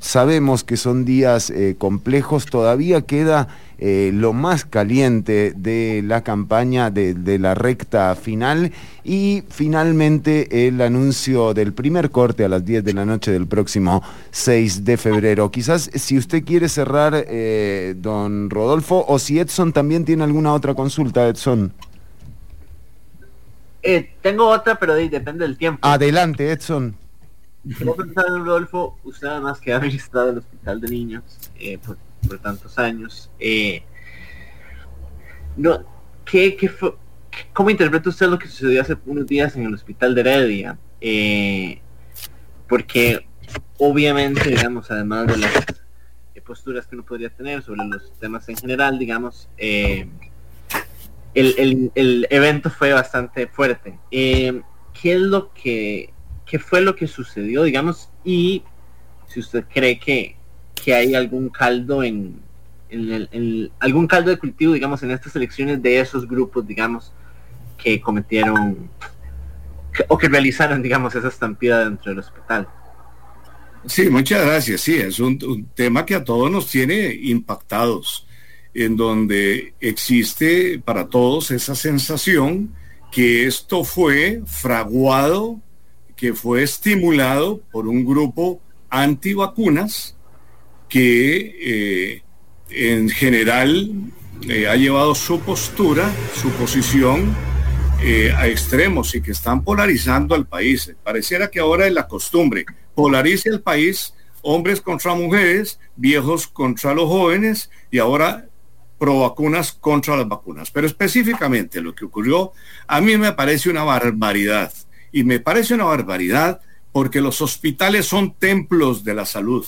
sabemos que son días complejos, todavía queda eh, lo más caliente de la campaña de, la recta final y finalmente el anuncio del primer corte a las 10 de la noche del próximo 6 de febrero. Quizás si usted quiere cerrar, eh, don Rodolfo, o si Edson también tiene alguna otra consulta, Edson. Eh, tengo otra, pero depende del tiempo. Adelante, Edson. Rodolfo, usted además que ha visitado el hospital de niños por por tantos años. Eh, no, ¿qué, qué fue, ¿Cómo interpreta usted lo que sucedió hace unos días en el hospital de Heredia? Eh, porque obviamente, digamos, además de las posturas que uno podría tener sobre los temas en general, digamos, eh, el, el, evento fue bastante fuerte. ¿Qué es lo que, qué fue lo que sucedió, digamos, y si usted cree que que hay algún caldo en, el, algún caldo de cultivo, digamos, en estas elecciones de esos grupos, digamos, que cometieron o que realizaron, digamos, esa estampida dentro del hospital. Sí, muchas gracias. Sí, es un, tema que a todos nos tiene impactados, en donde existe para todos esa sensación que esto fue fraguado, que fue estimulado por un grupo antivacunas que eh, en general eh, ha llevado su postura, su posición eh, a extremos y que están polarizando al país. Pareciera que ahora es la costumbre, polarice el país, hombres contra mujeres, viejos contra los jóvenes y ahora pro vacunas contra las vacunas. Pero específicamente lo que ocurrió a mí me parece una barbaridad. Y me parece una barbaridad porque los hospitales son templos de la salud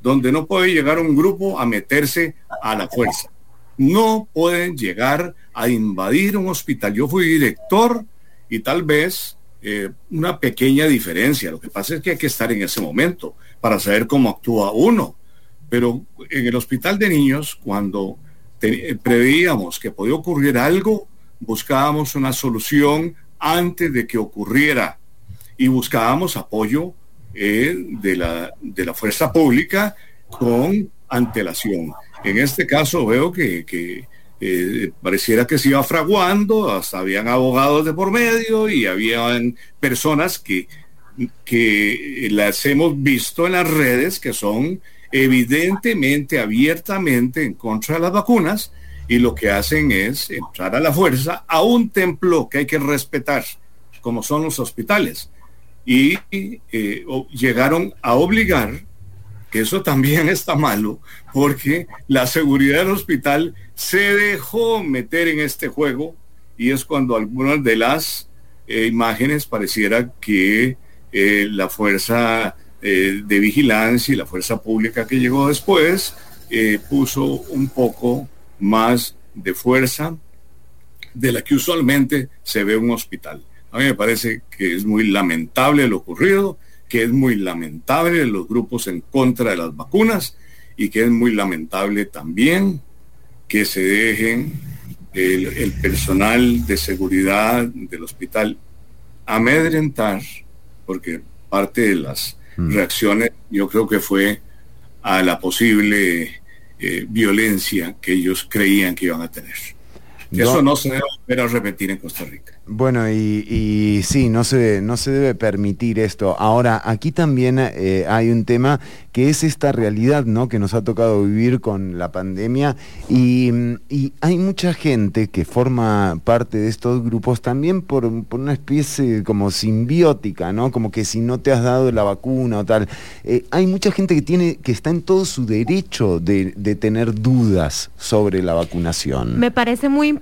donde no puede llegar un grupo a meterse a la fuerza. No pueden llegar a invadir un hospital. Yo fui director y tal vez eh, una pequeña diferencia. Lo que pasa es que hay que estar en ese momento para saber cómo actúa uno. Pero en el hospital de niños, cuando preveíamos que podía ocurrir algo, buscábamos una solución antes de que ocurriera y buscábamos apoyo eh, de, la, de la fuerza pública con antelación. En este caso veo que, eh, pareciera que se iba fraguando, hasta habían abogados de por medio y habían personas que, que las hemos visto en las redes que son evidentemente, abiertamente en contra de las vacunas y lo que hacen es entrar a la fuerza a un templo que hay que respetar, como son los hospitales. Y eh, llegaron a obligar, que eso también está malo, porque la seguridad del hospital se dejó meter en este juego y es cuando algunas de las eh, imágenes pareciera que eh, la fuerza de vigilancia y la fuerza pública que llegó después puso un poco más de fuerza de la que usualmente se ve un hospital. A mí me parece que es muy lamentable lo ocurrido, que es muy lamentable los grupos en contra de las vacunas y que es muy lamentable también que se dejen el, personal de seguridad del hospital amedrentar, porque parte de las reacciones yo creo que fue a la posible eh, violencia que ellos creían que iban a tener. Eso no se debe volver a repetir en Costa Rica. Bueno, y, sí, no se, no se debe permitir esto. Ahora, aquí también eh, hay un tema que es esta realidad ¿no? que nos ha tocado vivir con la pandemia y, hay mucha gente que forma parte de estos grupos también por, una especie como simbiótica, ¿no? como que si no te has dado la vacuna o tal. Eh, hay mucha gente que, tiene, que está en todo su derecho de, de tener dudas sobre la vacunación. Me parece muy importante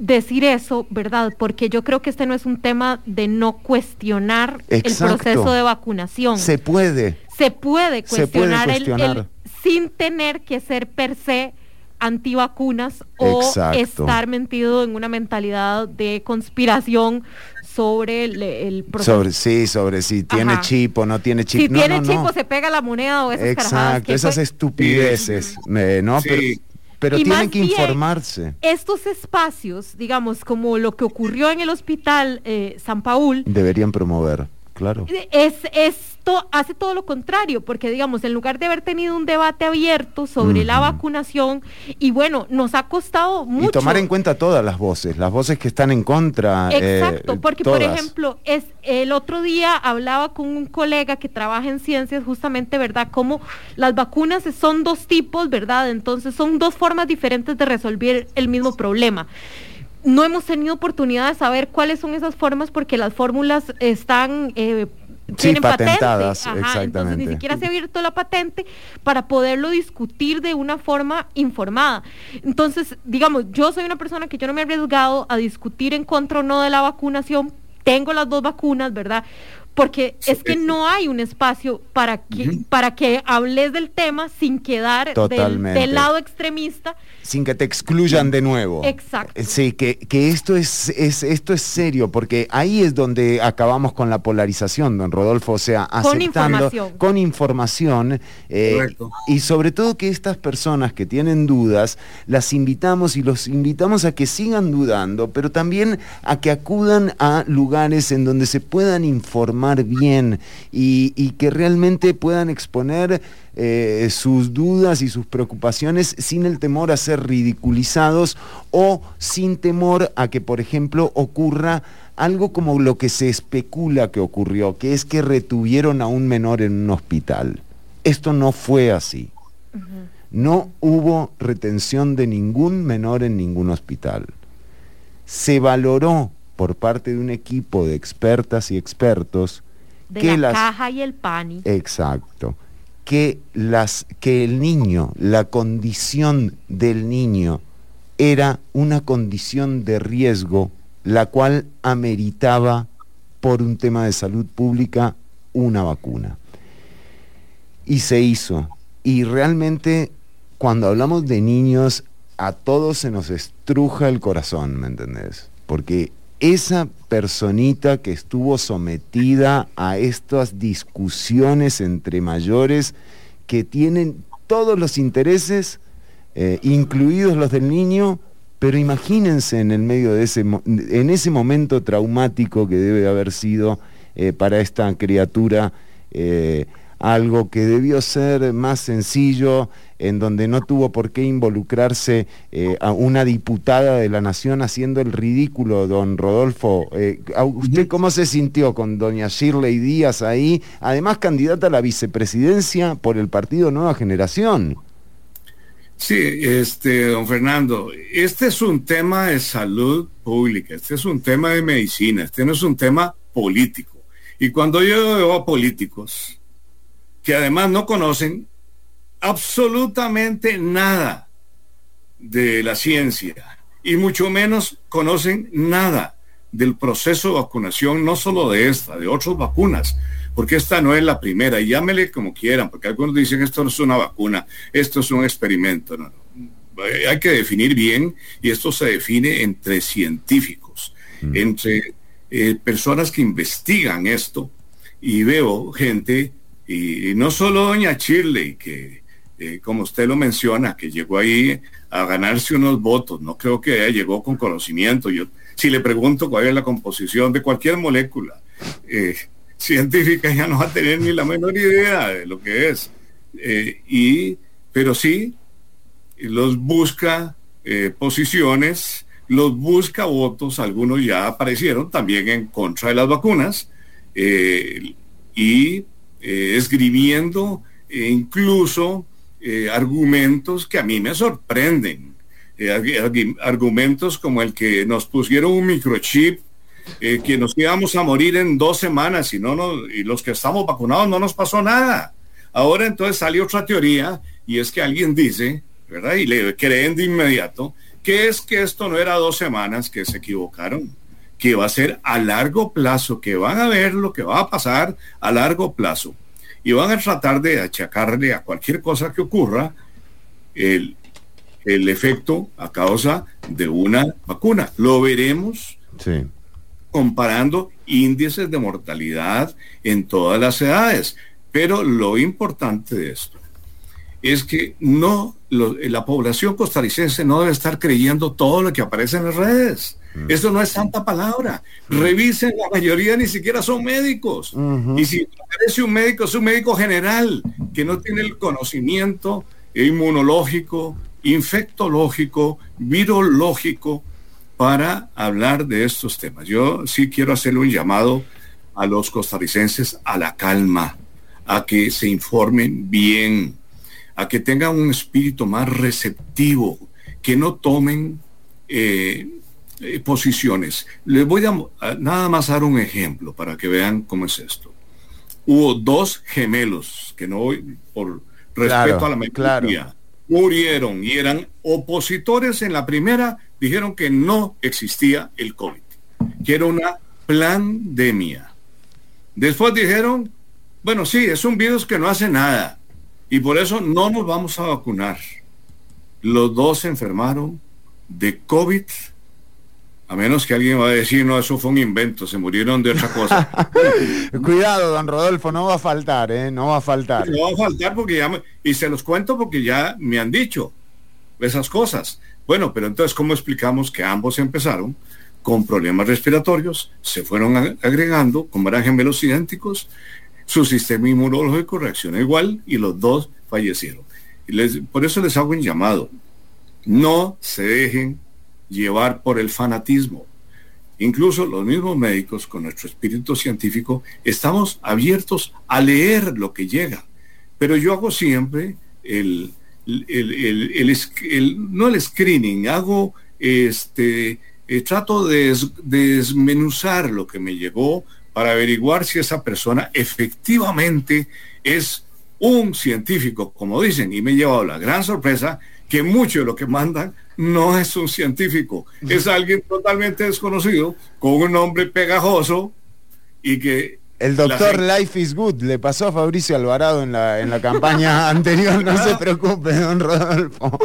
decir eso, ¿verdad? Porque yo creo que este no es un tema de no cuestionar el proceso de vacunación. Se puede. Se puede cuestionar, El, sin tener que ser per se antivacunas o estar mentido en una mentalidad de conspiración sobre el, proceso. Sobre, sí, sobre si tiene chip o no tiene chip. Si tiene chip o se pega la moneda o esas Exacto, esas estupideces, ¿no? Pero tienen que informarse. Estos espacios, digamos, como lo que ocurrió en el hospital eh, San Paul. Deberían promover, claro. Es, esto hace todo lo contrario, porque digamos, en lugar de haber tenido un debate abierto sobre la vacunación, y bueno, nos ha costado mucho. Y tomar en cuenta todas las voces, las voces que están en contra. Eh, Exacto, porque por ejemplo, es el otro día hablaba con un colega que trabaja en ciencias, justamente, ¿verdad? Como las vacunas son dos tipos, ¿verdad? Entonces son dos formas diferentes de resolver el mismo problema no hemos tenido oportunidad de saber cuáles son esas formas porque las fórmulas están eh, tienen patentadas, Entonces ni siquiera se ha abierto la patente para poderlo discutir de una forma informada. Entonces, digamos, yo soy una persona que yo no me he arriesgado a discutir en contra o no de la vacunación. Tengo las dos vacunas, ¿verdad? Porque es que no hay un espacio para que, para que hables del tema sin quedar del, lado extremista. Sin que te excluyan de nuevo. Exacto. Eh, sí, que, esto, es, es, esto es serio, porque ahí es donde acabamos con la polarización, don Rodolfo, o sea, aceptando con información, eh, y sobre todo que estas personas que tienen dudas, las invitamos y los invitamos a que sigan dudando, pero también a que acudan a lugares en donde se puedan informar bien y, que realmente puedan exponer eh, sus dudas y sus preocupaciones sin el temor a ser ridiculizados o sin temor a que, por ejemplo, ocurra algo como lo que se especula que ocurrió, que es que retuvieron a un menor en un hospital. Esto no fue así. No hubo retención de ningún menor en ningún hospital. Se valoró por parte de un equipo de expertas y expertos de que la caja y el pani. Exacto. Que, las, que el niño, la condición del niño era una condición de riesgo, la cual ameritaba por un tema de salud pública una vacuna. Y se hizo. Y realmente cuando hablamos de niños, a todos se nos estruja el corazón, ¿me entendés? Porque esa personita que estuvo sometida a estas discusiones entre mayores que tienen todos los intereses, eh, incluidos los del niño, pero imagínense en el medio de ese, en ese momento traumático que debe haber sido eh, para esta criatura eh, algo que debió ser más sencillo, en donde no tuvo por qué involucrarse eh, a una diputada de la Nación haciendo el ridículo, don Rodolfo. ¿Usted cómo se sintió con doña Shirley Díaz ahí, además candidata a la vicepresidencia por el partido Nueva Generación? Sí, este, don Fernando, este es un tema de salud pública, este es un tema de medicina, este no es un tema político. Y cuando yo veo a políticos que además no conocen absolutamente nada de la ciencia y mucho menos conocen nada del proceso de vacunación, no solo de esta, de otras vacunas, porque esta no es la primera, y llámele como quieran, porque algunos dicen esto no es una vacuna, esto es un experimento. No, Hay que definir bien, y esto se define entre científicos, mm. entre eh, personas que investigan esto y veo gente, y, no solo doña Shirley, que eh, como usted lo menciona, que llegó ahí a ganarse unos votos, no creo que llegó con conocimiento. Yo, si le pregunto cuál es la composición de cualquier molécula eh, científica, ya no va a tener ni la menor idea de lo que es. y, pero sí, los busca posiciones los busca votos, algunos ya aparecieron también en contra de las vacunas eh, y eh, escribiendo eh, argumentos que a mí me sorprenden. argumentos como el que nos pusieron un microchip, que nos íbamos a morir en dos semanas y, no y los que estamos vacunados no nos pasó nada. Ahora entonces sale otra teoría y es que alguien dice, ¿verdad? Y le creen de inmediato que es que esto no era dos semanas que se equivocaron, que va a ser a largo plazo, que van a ver lo que va a pasar a largo plazo y van a tratar de achacarle a cualquier cosa que ocurra el, el efecto a causa de una vacuna. Lo veremos comparando índices de mortalidad en todas las edades. Pero lo importante de esto es que no la población costarricense no debe estar creyendo todo lo que aparece en las redes. Mm. Eso no es santa palabra. Revisen, la mayoría ni siquiera son médicos. Y si aparece un médico, es un médico general que no tiene el conocimiento inmunológico, infectológico, virológico para hablar de estos temas. Yo sí quiero hacerle un llamado a los costarricenses a la calma, a que se informen bien, a que tengan un espíritu más receptivo, que no tomen eh, eh, posiciones. Les voy a, nada más dar un ejemplo para que vean cómo es esto. Hubo dos gemelos que no, por respeto a la mayoría, murieron y eran opositores en la primera, dijeron que no existía el COVID, que era una pandemia. Después dijeron, bueno, sí, es un virus que no hace nada y por eso no nos vamos a vacunar. Los dos se enfermaron de COVID, a menos que alguien va a decir, no, eso fue un invento, se murieron de otra cosa. Cuidado, don Rodolfo, no va a faltar, ¿eh? No va a faltar. No va a faltar porque ya, y se los cuento porque ya me han dicho esas cosas. Bueno, pero entonces, ¿cómo explicamos que ambos empezaron con problemas respiratorios, se fueron agregando, como eran gemelos idénticos, su sistema inmunológico reacciona igual y los dos fallecieron. por eso les hago un llamado. No se dejen llevar por el fanatismo. Incluso los mismos médicos, con nuestro espíritu científico, estamos abiertos a leer lo que llega. Pero yo hago siempre el, no el screening, hago este, eh, trato de desmenuzar lo que me llegó para averiguar si esa persona efectivamente es un científico, como dicen, y me he llevado la gran sorpresa que mucho de lo que mandan no es un científico, es alguien totalmente desconocido, con un nombre pegajoso y que... El doctor Life is Good le pasó a Fabricio Alvarado en la, en la campaña anterior, no se preocupe, don Rodolfo.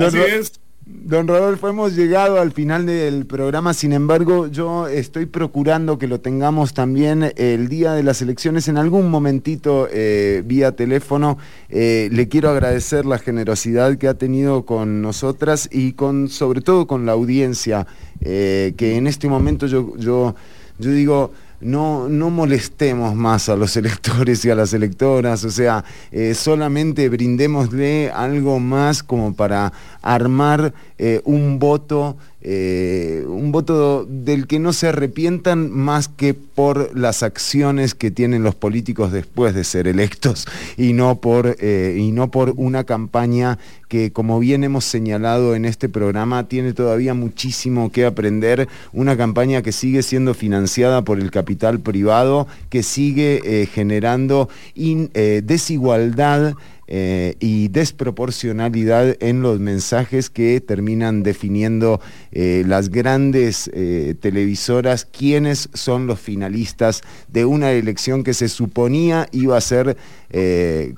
Así es. Don Rodolfo, hemos llegado al final del programa, sin embargo, yo estoy procurando que lo tengamos también el día de las elecciones en algún momentito eh, vía teléfono. Eh, le quiero agradecer la generosidad que ha tenido con nosotras y con, sobre todo con la audiencia, eh, que en este momento yo, yo, yo digo no, no molestemos más a los electores y a las electoras, o sea, eh, solamente brindémosle algo más como para armar eh, un voto eh, un voto del que no se arrepientan más que por las acciones que tienen los políticos después de ser electos y no por, eh, y no por una campaña que, como bien hemos señalado en este programa, tiene todavía muchísimo que aprender, una campaña que sigue siendo financiada por el capital privado, que sigue eh, generando desigualdad eh, y desproporcionalidad en los mensajes que terminan definiendo eh, las grandes eh, televisoras quiénes son los finalistas de una elección que se suponía iba a ser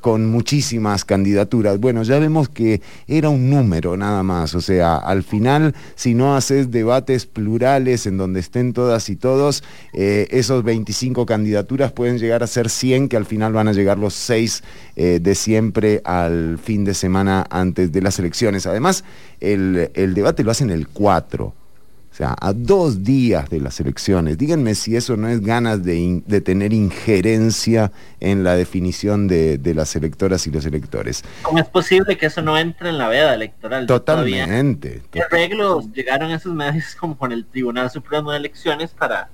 con muchísimas candidaturas. Bueno, ya vemos que era un número nada más, o sea, al final, si no haces debates plurales en donde estén todas y todos, esos 25 candidaturas pueden llegar a ser 100, que al final van a llegar los 6 de siempre al fin de semana antes de las elecciones. Además, el, debate lo hacen el 4. O sea, a dos días de las elecciones. Díganme si eso no es ganas de, tener injerencia en la definición de, las electoras y los electores. ¿Cómo es posible que eso no entre en la veda electoral? Totalmente. ¿Qué arreglos llegaron esos medios como con el Tribunal Supremo de Elecciones para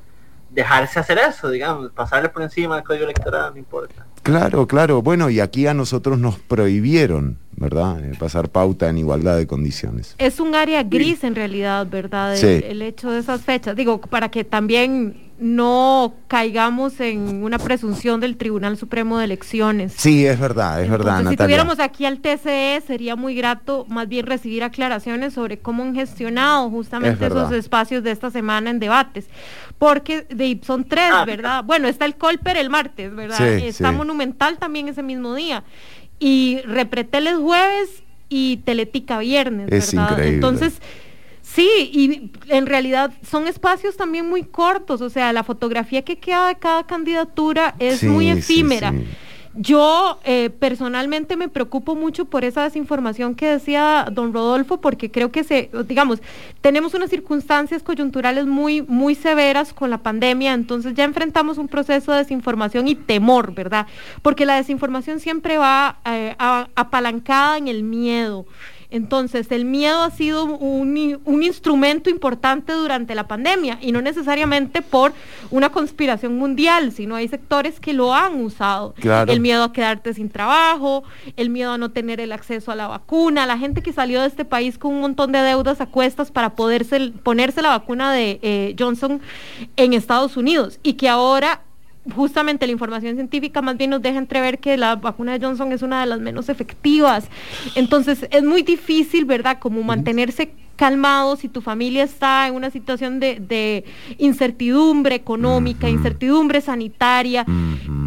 dejarse hacer eso, digamos, pasarle por encima del código electoral, no importa. Claro, claro. Bueno, y aquí a nosotros nos prohibieron, ¿verdad? Eh, pasar pauta en igualdad de condiciones. Es un área gris en realidad, ¿verdad? el hecho de esas fechas. Digo, para que también no caigamos en una presunción del Tribunal Supremo de Elecciones. Sí, es verdad, es verdad, Si tuviéramos aquí al TCE, sería muy grato más bien recibir aclaraciones sobre cómo han gestionado justamente esos espacios de esta semana en debates. Porque son tres, ah, ¿verdad? Bueno, está el Colper el martes, ¿verdad? está Monumental también ese mismo día. Y Repretel jueves y Teletica viernes, es Increíble. Entonces Sí, y en realidad son espacios también muy cortos, o sea, la fotografía que queda de cada candidatura es muy efímera. Yo eh, personalmente me preocupo mucho por esa desinformación que decía don Rodolfo, porque creo que se, digamos, tenemos unas circunstancias coyunturales muy, muy severas con la pandemia, entonces ya enfrentamos un proceso de desinformación y temor, ¿verdad? Porque la desinformación siempre va eh, apalancada en el miedo. Entonces, el miedo ha sido un, instrumento importante durante la pandemia y no necesariamente por una conspiración mundial, sino hay sectores que lo han usado. El miedo a quedarte sin trabajo, el miedo a no tener el acceso a la vacuna, la gente que salió de este país con un montón de deudas a cuestas para poderse ponerse la vacuna de eh, Johnson en Estados Unidos y que ahora justamente la información científica más bien nos deja entrever que la vacuna de Johnson es una de las menos efectivas. Entonces es muy difícil, ¿verdad? Como mantenerse calmado si tu familia está en una situación de, incertidumbre económica, incertidumbre sanitaria.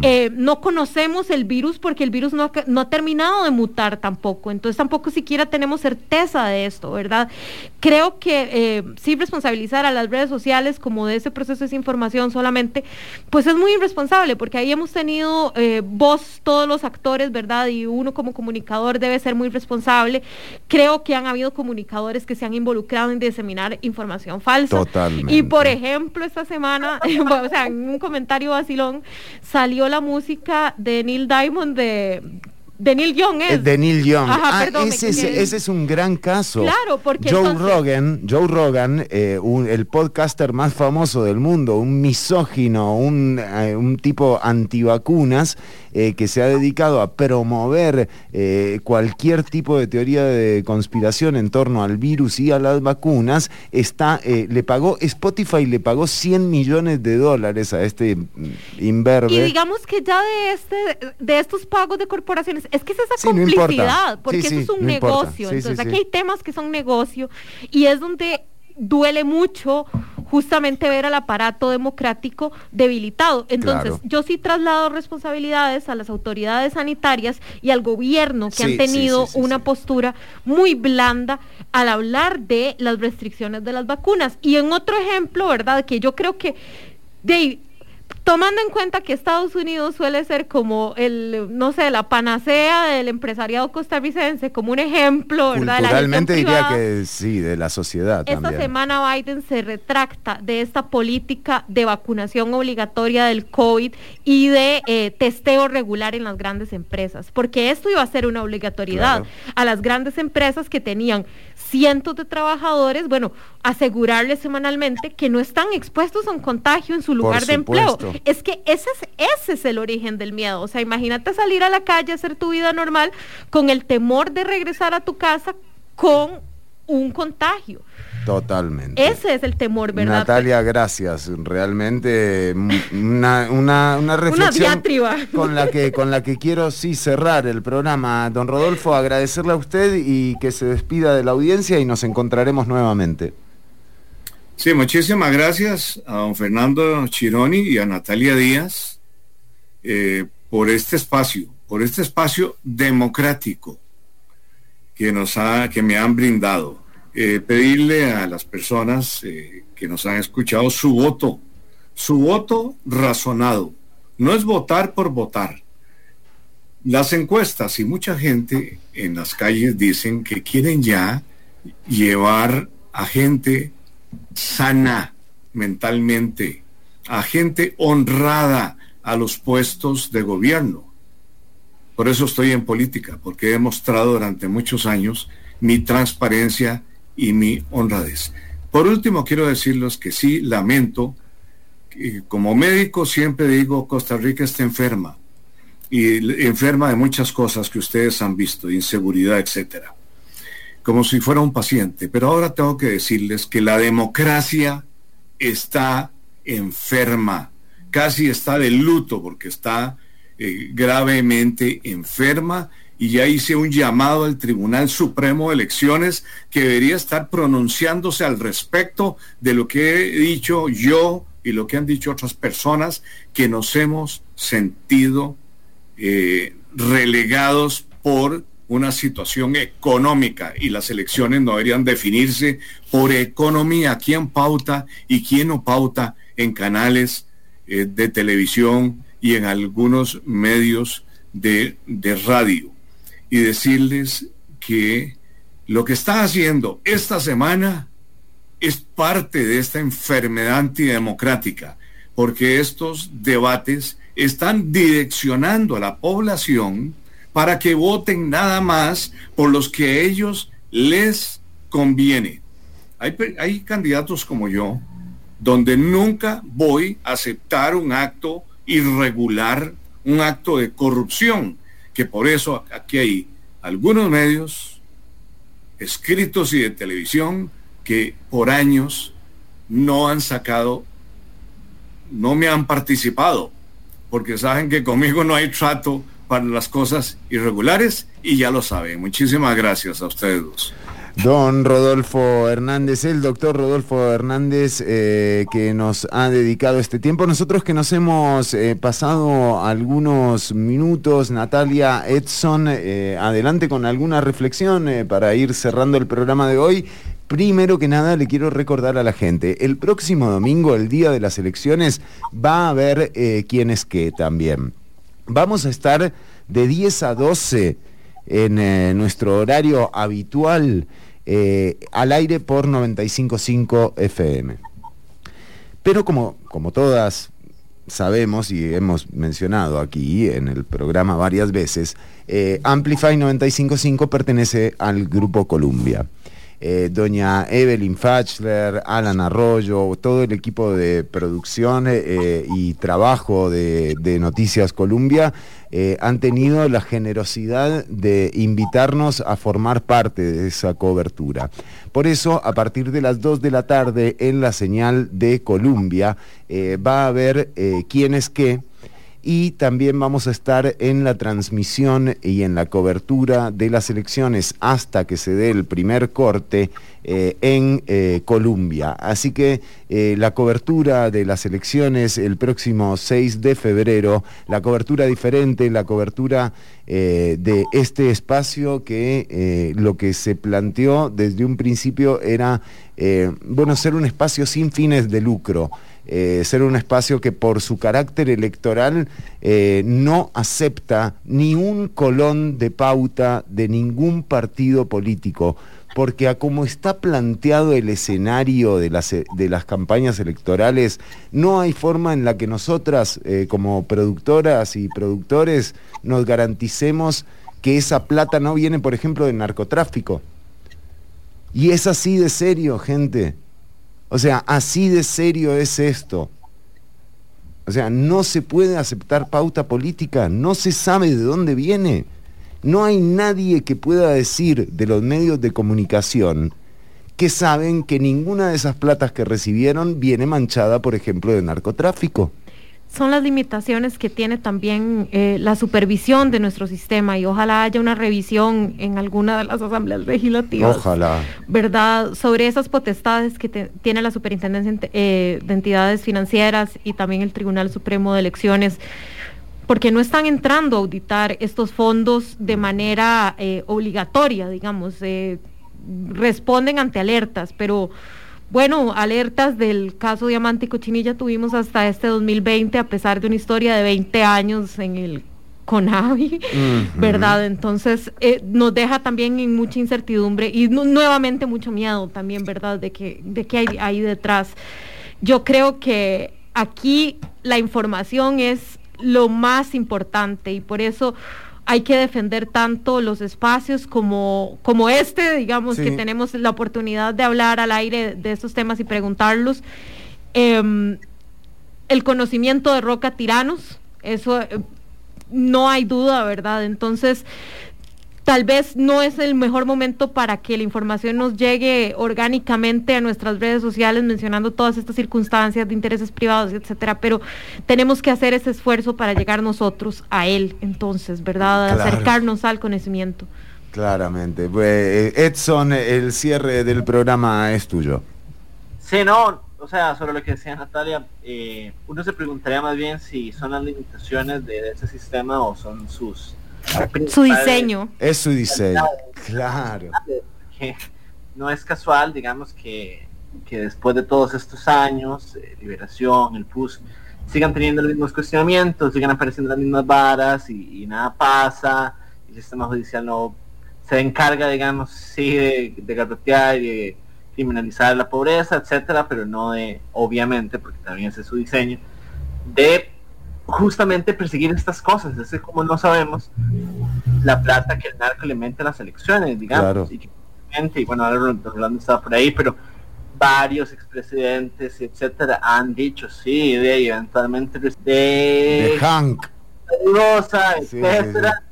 Eh, no conocemos el virus porque el virus no ha, terminado de mutar tampoco, entonces tampoco siquiera tenemos certeza de esto, ¿verdad? Creo que eh, sí responsabilizar a las redes sociales como de ese proceso de desinformación solamente, pues es muy irresponsable porque ahí hemos tenido eh, voz todos los actores, ¿verdad? Y uno como comunicador debe ser muy responsable. Creo que han habido comunicadores que se han involucrado en diseminar información falsa. Totalmente. Y por ejemplo, esta semana, o sea, en un comentario vacilón, salió la música de Neil Diamond de de Neil Young es. Eh, de Neil Young. ah, ese, es, un gran caso. Claro, porque Joe Rogan, Joe Rogan, eh, el podcaster más famoso del mundo, un misógino, un, eh, un tipo antivacunas, eh, que se ha dedicado a promover cualquier tipo de teoría de conspiración en torno al virus y a las vacunas, está, le pagó, Spotify le pagó 100 millones de dólares a este mm, inverbe. Y digamos que ya de este, de estos pagos de corporaciones, es que es esa complicidad, porque eso es un negocio. Entonces aquí hay temas que son negocio y es donde duele mucho justamente ver al aparato democrático debilitado. Entonces, yo sí traslado responsabilidades a las autoridades sanitarias y al gobierno que han tenido una postura muy blanda al hablar de las restricciones de las vacunas. Y en otro ejemplo, ¿verdad? Que yo creo que de tomando en cuenta que Estados Unidos suele ser como el, no sé, la panacea del empresariado costarricense, como un ejemplo, ¿verdad? Culturalmente diría que sí, de la sociedad. Esta semana Biden se retracta de esta política de vacunación obligatoria del COVID y de eh, testeo regular en las grandes empresas, porque esto iba a ser una obligatoriedad a las grandes empresas que tenían cientos de trabajadores, bueno, asegurarles semanalmente que no están expuestos a un contagio en su lugar de empleo. Es que ese es, ese es el origen del miedo. O sea, imagínate salir a la calle, hacer tu vida normal con el temor de regresar a tu casa con un contagio. Totalmente. Ese es el temor, ¿verdad? Natalia, gracias. Realmente una, una, una reflexión con la que con la que quiero sí cerrar el programa. Don Rodolfo, agradecerle a usted y que se despida de la audiencia y nos encontraremos nuevamente. Sí, muchísimas gracias a don Fernando Chironi y a Natalia Díaz eh, por este espacio, por este espacio democrático que nos ha, que me han brindado. Eh, pedirle a las personas eh, que nos han escuchado su voto, su voto razonado. No es votar por votar. Las encuestas y mucha gente en las calles dicen que quieren ya llevar a gente sana mentalmente, a gente honrada a los puestos de gobierno. Por eso estoy en política, porque he demostrado durante muchos años mi transparencia y mi honradez. Por último, quiero decirles que sí, lamento, como médico siempre digo, Costa Rica está enferma, y enferma de muchas cosas que ustedes han visto, inseguridad, etcétera, como si fuera un paciente. Pero ahora tengo que decirles que la democracia está enferma, casi está de luto porque está eh, gravemente enferma y ya hice un llamado al Tribunal Supremo de Elecciones que debería estar pronunciándose al respecto de lo que he dicho yo y lo que han dicho otras personas que nos hemos sentido eh, relegados por una situación económica y las elecciones no deberían definirse por economía, quién pauta y quién no pauta en canales eh, de televisión y en algunos medios de, de radio y decirles que lo que está haciendo esta semana es parte de esta enfermedad antidemocrática, porque estos debates están direccionando a la población para que voten nada más por los que a ellos les conviene. Hay, hay candidatos como yo, donde nunca voy a aceptar un acto irregular, un acto de corrupción, que por eso aquí hay algunos medios escritos y de televisión que por años no han sacado, no me han participado, porque saben que conmigo no hay trato para las cosas irregulares y ya lo saben. Muchísimas gracias a ustedes dos. Don Rodolfo Hernández, el doctor Rodolfo Hernández, eh, que nos ha dedicado este tiempo. Nosotros que nos hemos eh, pasado algunos minutos, Natalia Edson, eh, adelante con alguna reflexión para ir cerrando el programa de hoy. Primero que nada, le quiero recordar a la gente, el próximo domingo, el día de las elecciones, va a haber quién es qué también. Vamos a estar de 10 a 12 en nuestro horario habitual eh, al aire por 95.5 FM. Pero como, como todas sabemos y hemos mencionado aquí en el programa varias veces, eh, Amplify 95.5 pertenece al grupo Columbia. Eh, doña Evelyn Fachler, Alan Arroyo, todo el equipo de producción eh, y trabajo de, Noticias Columbia eh, han tenido la generosidad de invitarnos a formar parte de esa cobertura. Por eso, a partir de las 2 de la tarde en la señal de Columbia, va a haber quién es qué y también vamos a estar en la transmisión y en la cobertura de las elecciones hasta que se dé el primer corte eh, en eh, Colombia. Así que eh, la cobertura de las elecciones el próximo 6 de febrero, la cobertura diferente, la cobertura de este espacio que lo que se planteó desde un principio era, bueno, ser un espacio sin fines de lucro. Ser un espacio que por su carácter electoral no acepta ni un colón de pauta de ningún partido político porque a como está planteado el escenario de las, de las campañas electorales, no hay forma en la que nosotras, eh, como productoras y productores, nos garanticemos que esa plata no viene, por ejemplo, del narcotráfico. Y es así de serio, gente. O sea, así de serio es esto. O sea, no se puede aceptar pauta política, no se sabe de dónde viene. No hay nadie que pueda decir de los medios de comunicación que saben que ninguna de esas platas que recibieron viene manchada, por ejemplo, de narcotráfico. Son las limitaciones que tiene también eh, la supervisión de nuestro sistema y ojalá haya una revisión en alguna de las asambleas legislativas. Ojalá. ¿Verdad? Sobre esas potestades que tiene la Superintendencia eh, de Entidades Financieras y también el Tribunal Supremo de Elecciones porque no están entrando a auditar estos fondos de manera eh, obligatoria, digamos, eh, responden ante alertas, pero bueno, alertas del caso Diamante y Cochinilla tuvimos hasta este 2020, a pesar de una historia de 20 años en el CONAVI, ¿verdad? Entonces eh, nos deja también en mucha incertidumbre y nuevamente mucho miedo también, ¿verdad? De que, de que hay ahí detrás. Yo creo que aquí la información es lo más importante y por eso hay que defender tanto los espacios como, como este, digamos, que tenemos la oportunidad de hablar al aire de estos temas y preguntarlos. Em, el conocimiento de Roca Tiranos, eso eh, no hay duda, ¿verdad? Entonces, tal vez no es el mejor momento para que la información nos llegue orgánicamente a nuestras redes sociales mencionando todas estas circunstancias de intereses privados, etcétera, pero tenemos que hacer ese esfuerzo para llegar nosotros a él, entonces, ¿verdad? Acercarnos al conocimiento. Claramente. Pues, Edson, el cierre del programa es tuyo. Sí, no, o sea, sobre lo que decía Natalia, eh, uno se preguntaría más bien si son las limitaciones de ese sistema o son sus su diseño. Es su diseño, claro. no es casual, digamos, que, después de todos estos años, eh, Liberación, el PUS, sigan teniendo los mismos cuestionamientos, sigan apareciendo las mismas varas y, nada pasa, el sistema judicial no se encarga, digamos, sí, de, de garrotear y de criminalizar la pobreza, etcétera, pero no de, obviamente, porque también ese es su diseño, de justamente perseguir estas cosas. Es como no sabemos la plata que el narco le mete a las elecciones, digamos. Y, y bueno, ahora Rolando está por ahí, pero varios expresidentes, etcétera, han dicho sí, de eventualmente de, de Hank, Rosa, etcétera.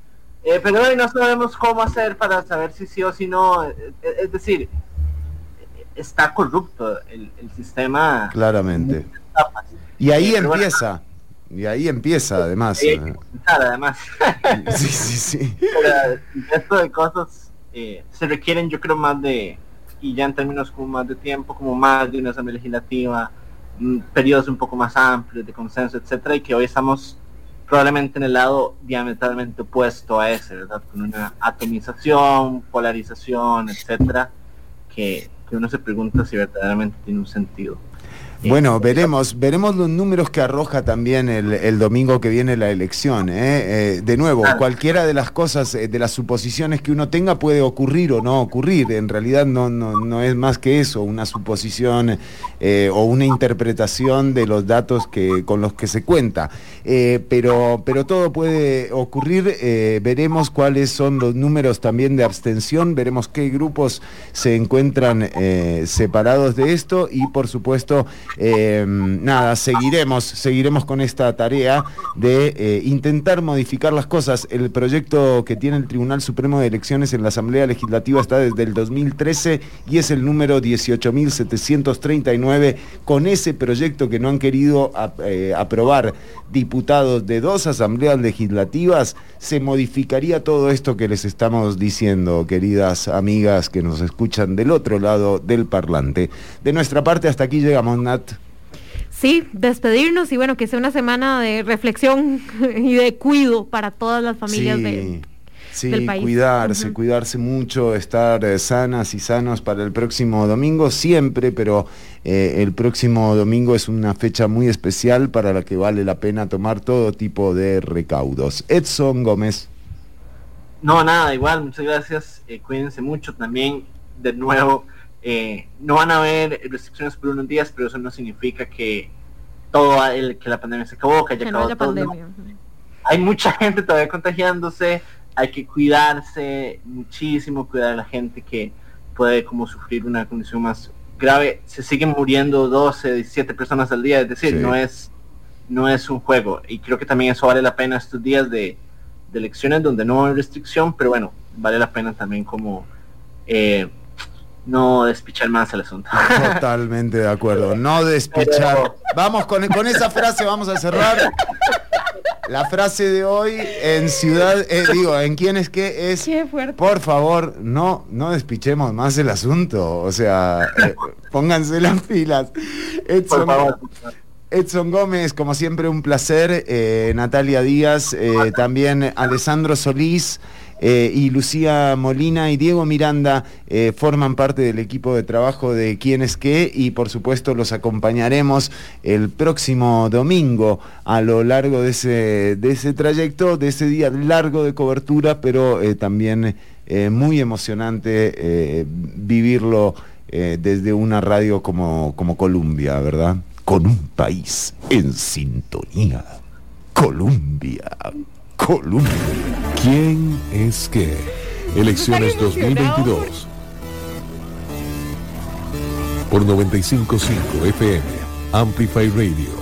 Eh, pero hoy no sabemos cómo hacer para saber si sí o si no. Eh, eh, es decir, está corrupto el, sistema. Claramente. Y ahí empieza. Y ahí empieza, además. Eh. además. sí, sí, sí. Pero esto de cosas eh, se requieren, yo creo, más de, y ya en términos como más de tiempo, como más de una asamblea legislativa, mm, periodos un poco más amplios de consenso, etcétera, y que hoy estamos probablemente en el lado diametralmente opuesto a ese, ¿verdad? Con una atomización, polarización, etcétera, que, que uno se pregunta si verdaderamente tiene un sentido. Bueno, veremos, veremos los números que arroja también el, domingo que viene la elección. ¿eh? Eh, de nuevo, cualquiera de las cosas, eh, de las suposiciones que uno tenga puede ocurrir o no ocurrir. En realidad no, no, es más que eso, una suposición o una interpretación de los datos que, con los que se cuenta. pero, pero todo puede ocurrir. veremos cuáles son los números también de abstención, veremos qué grupos se encuentran separados de esto y por supuesto eh, nada, seguiremos, seguiremos con esta tarea de eh, intentar modificar las cosas. El proyecto que tiene el Tribunal Supremo de Elecciones en la Asamblea Legislativa está desde el 2013 y es el número 18.739. Con ese proyecto que no han querido eh, aprobar diputados de dos asambleas legislativas, se modificaría todo esto que les estamos diciendo, queridas amigas que nos escuchan del otro lado del parlante. De nuestra parte, hasta aquí llegamos, Sí, despedirnos y bueno, que sea una semana de reflexión y de cuido para todas las familias Sí, de, sí, del país. cuidarse, cuidarse mucho, estar eh, sanas y sanos para el próximo domingo, siempre, pero eh, el próximo domingo es una fecha muy especial para la que vale la pena tomar todo tipo de recaudos. Edson Gómez. No, nada, igual, muchas gracias. eh, cuídense mucho también. De nuevo, eh, no van a haber restricciones por unos días, pero eso no significa que todo el, que la pandemia se acabó, que haya Que no acabado haya todo. no. pandemia. ujú. Hay mucha gente todavía contagiándose. Hay que cuidarse muchísimo, cuidar a la gente que puede como sufrir una condición más grave. Se siguen muriendo 12, 17 personas al día, es decir, Sí. no es no es un juego. Y creo que también eso vale la pena estos días de, de elecciones donde no hay restricción, pero bueno, vale la pena también como eh, no despichar más el asunto. Totalmente de acuerdo. No despichar. Pero- Vamos con, con esa frase, vamos a cerrar. La frase de hoy en Ciudad, eh, digo, en quién es que es. Qué fuerte. Por favor, no, no despichemos más el asunto. O sea, eh, pónganse las pilas. Edson. Edson Gómez, como siempre, un placer. eh, Natalia Díaz, eh, también Alessandro Solís eh, y Lucía Molina y Diego Miranda eh, forman parte del equipo de trabajo de Quién es qué y por supuesto los acompañaremos el próximo domingo a lo largo de ese, de ese trayecto, de ese día largo de cobertura, pero eh, también muy emocionante vivirlo desde una radio como, como Columbia, ¿verdad? Con un país en sintonía. Colombia. Colombia. ¿Quién es qué? Elecciones Están emocionados. 2022. Por 955 FM, Amplify Radio.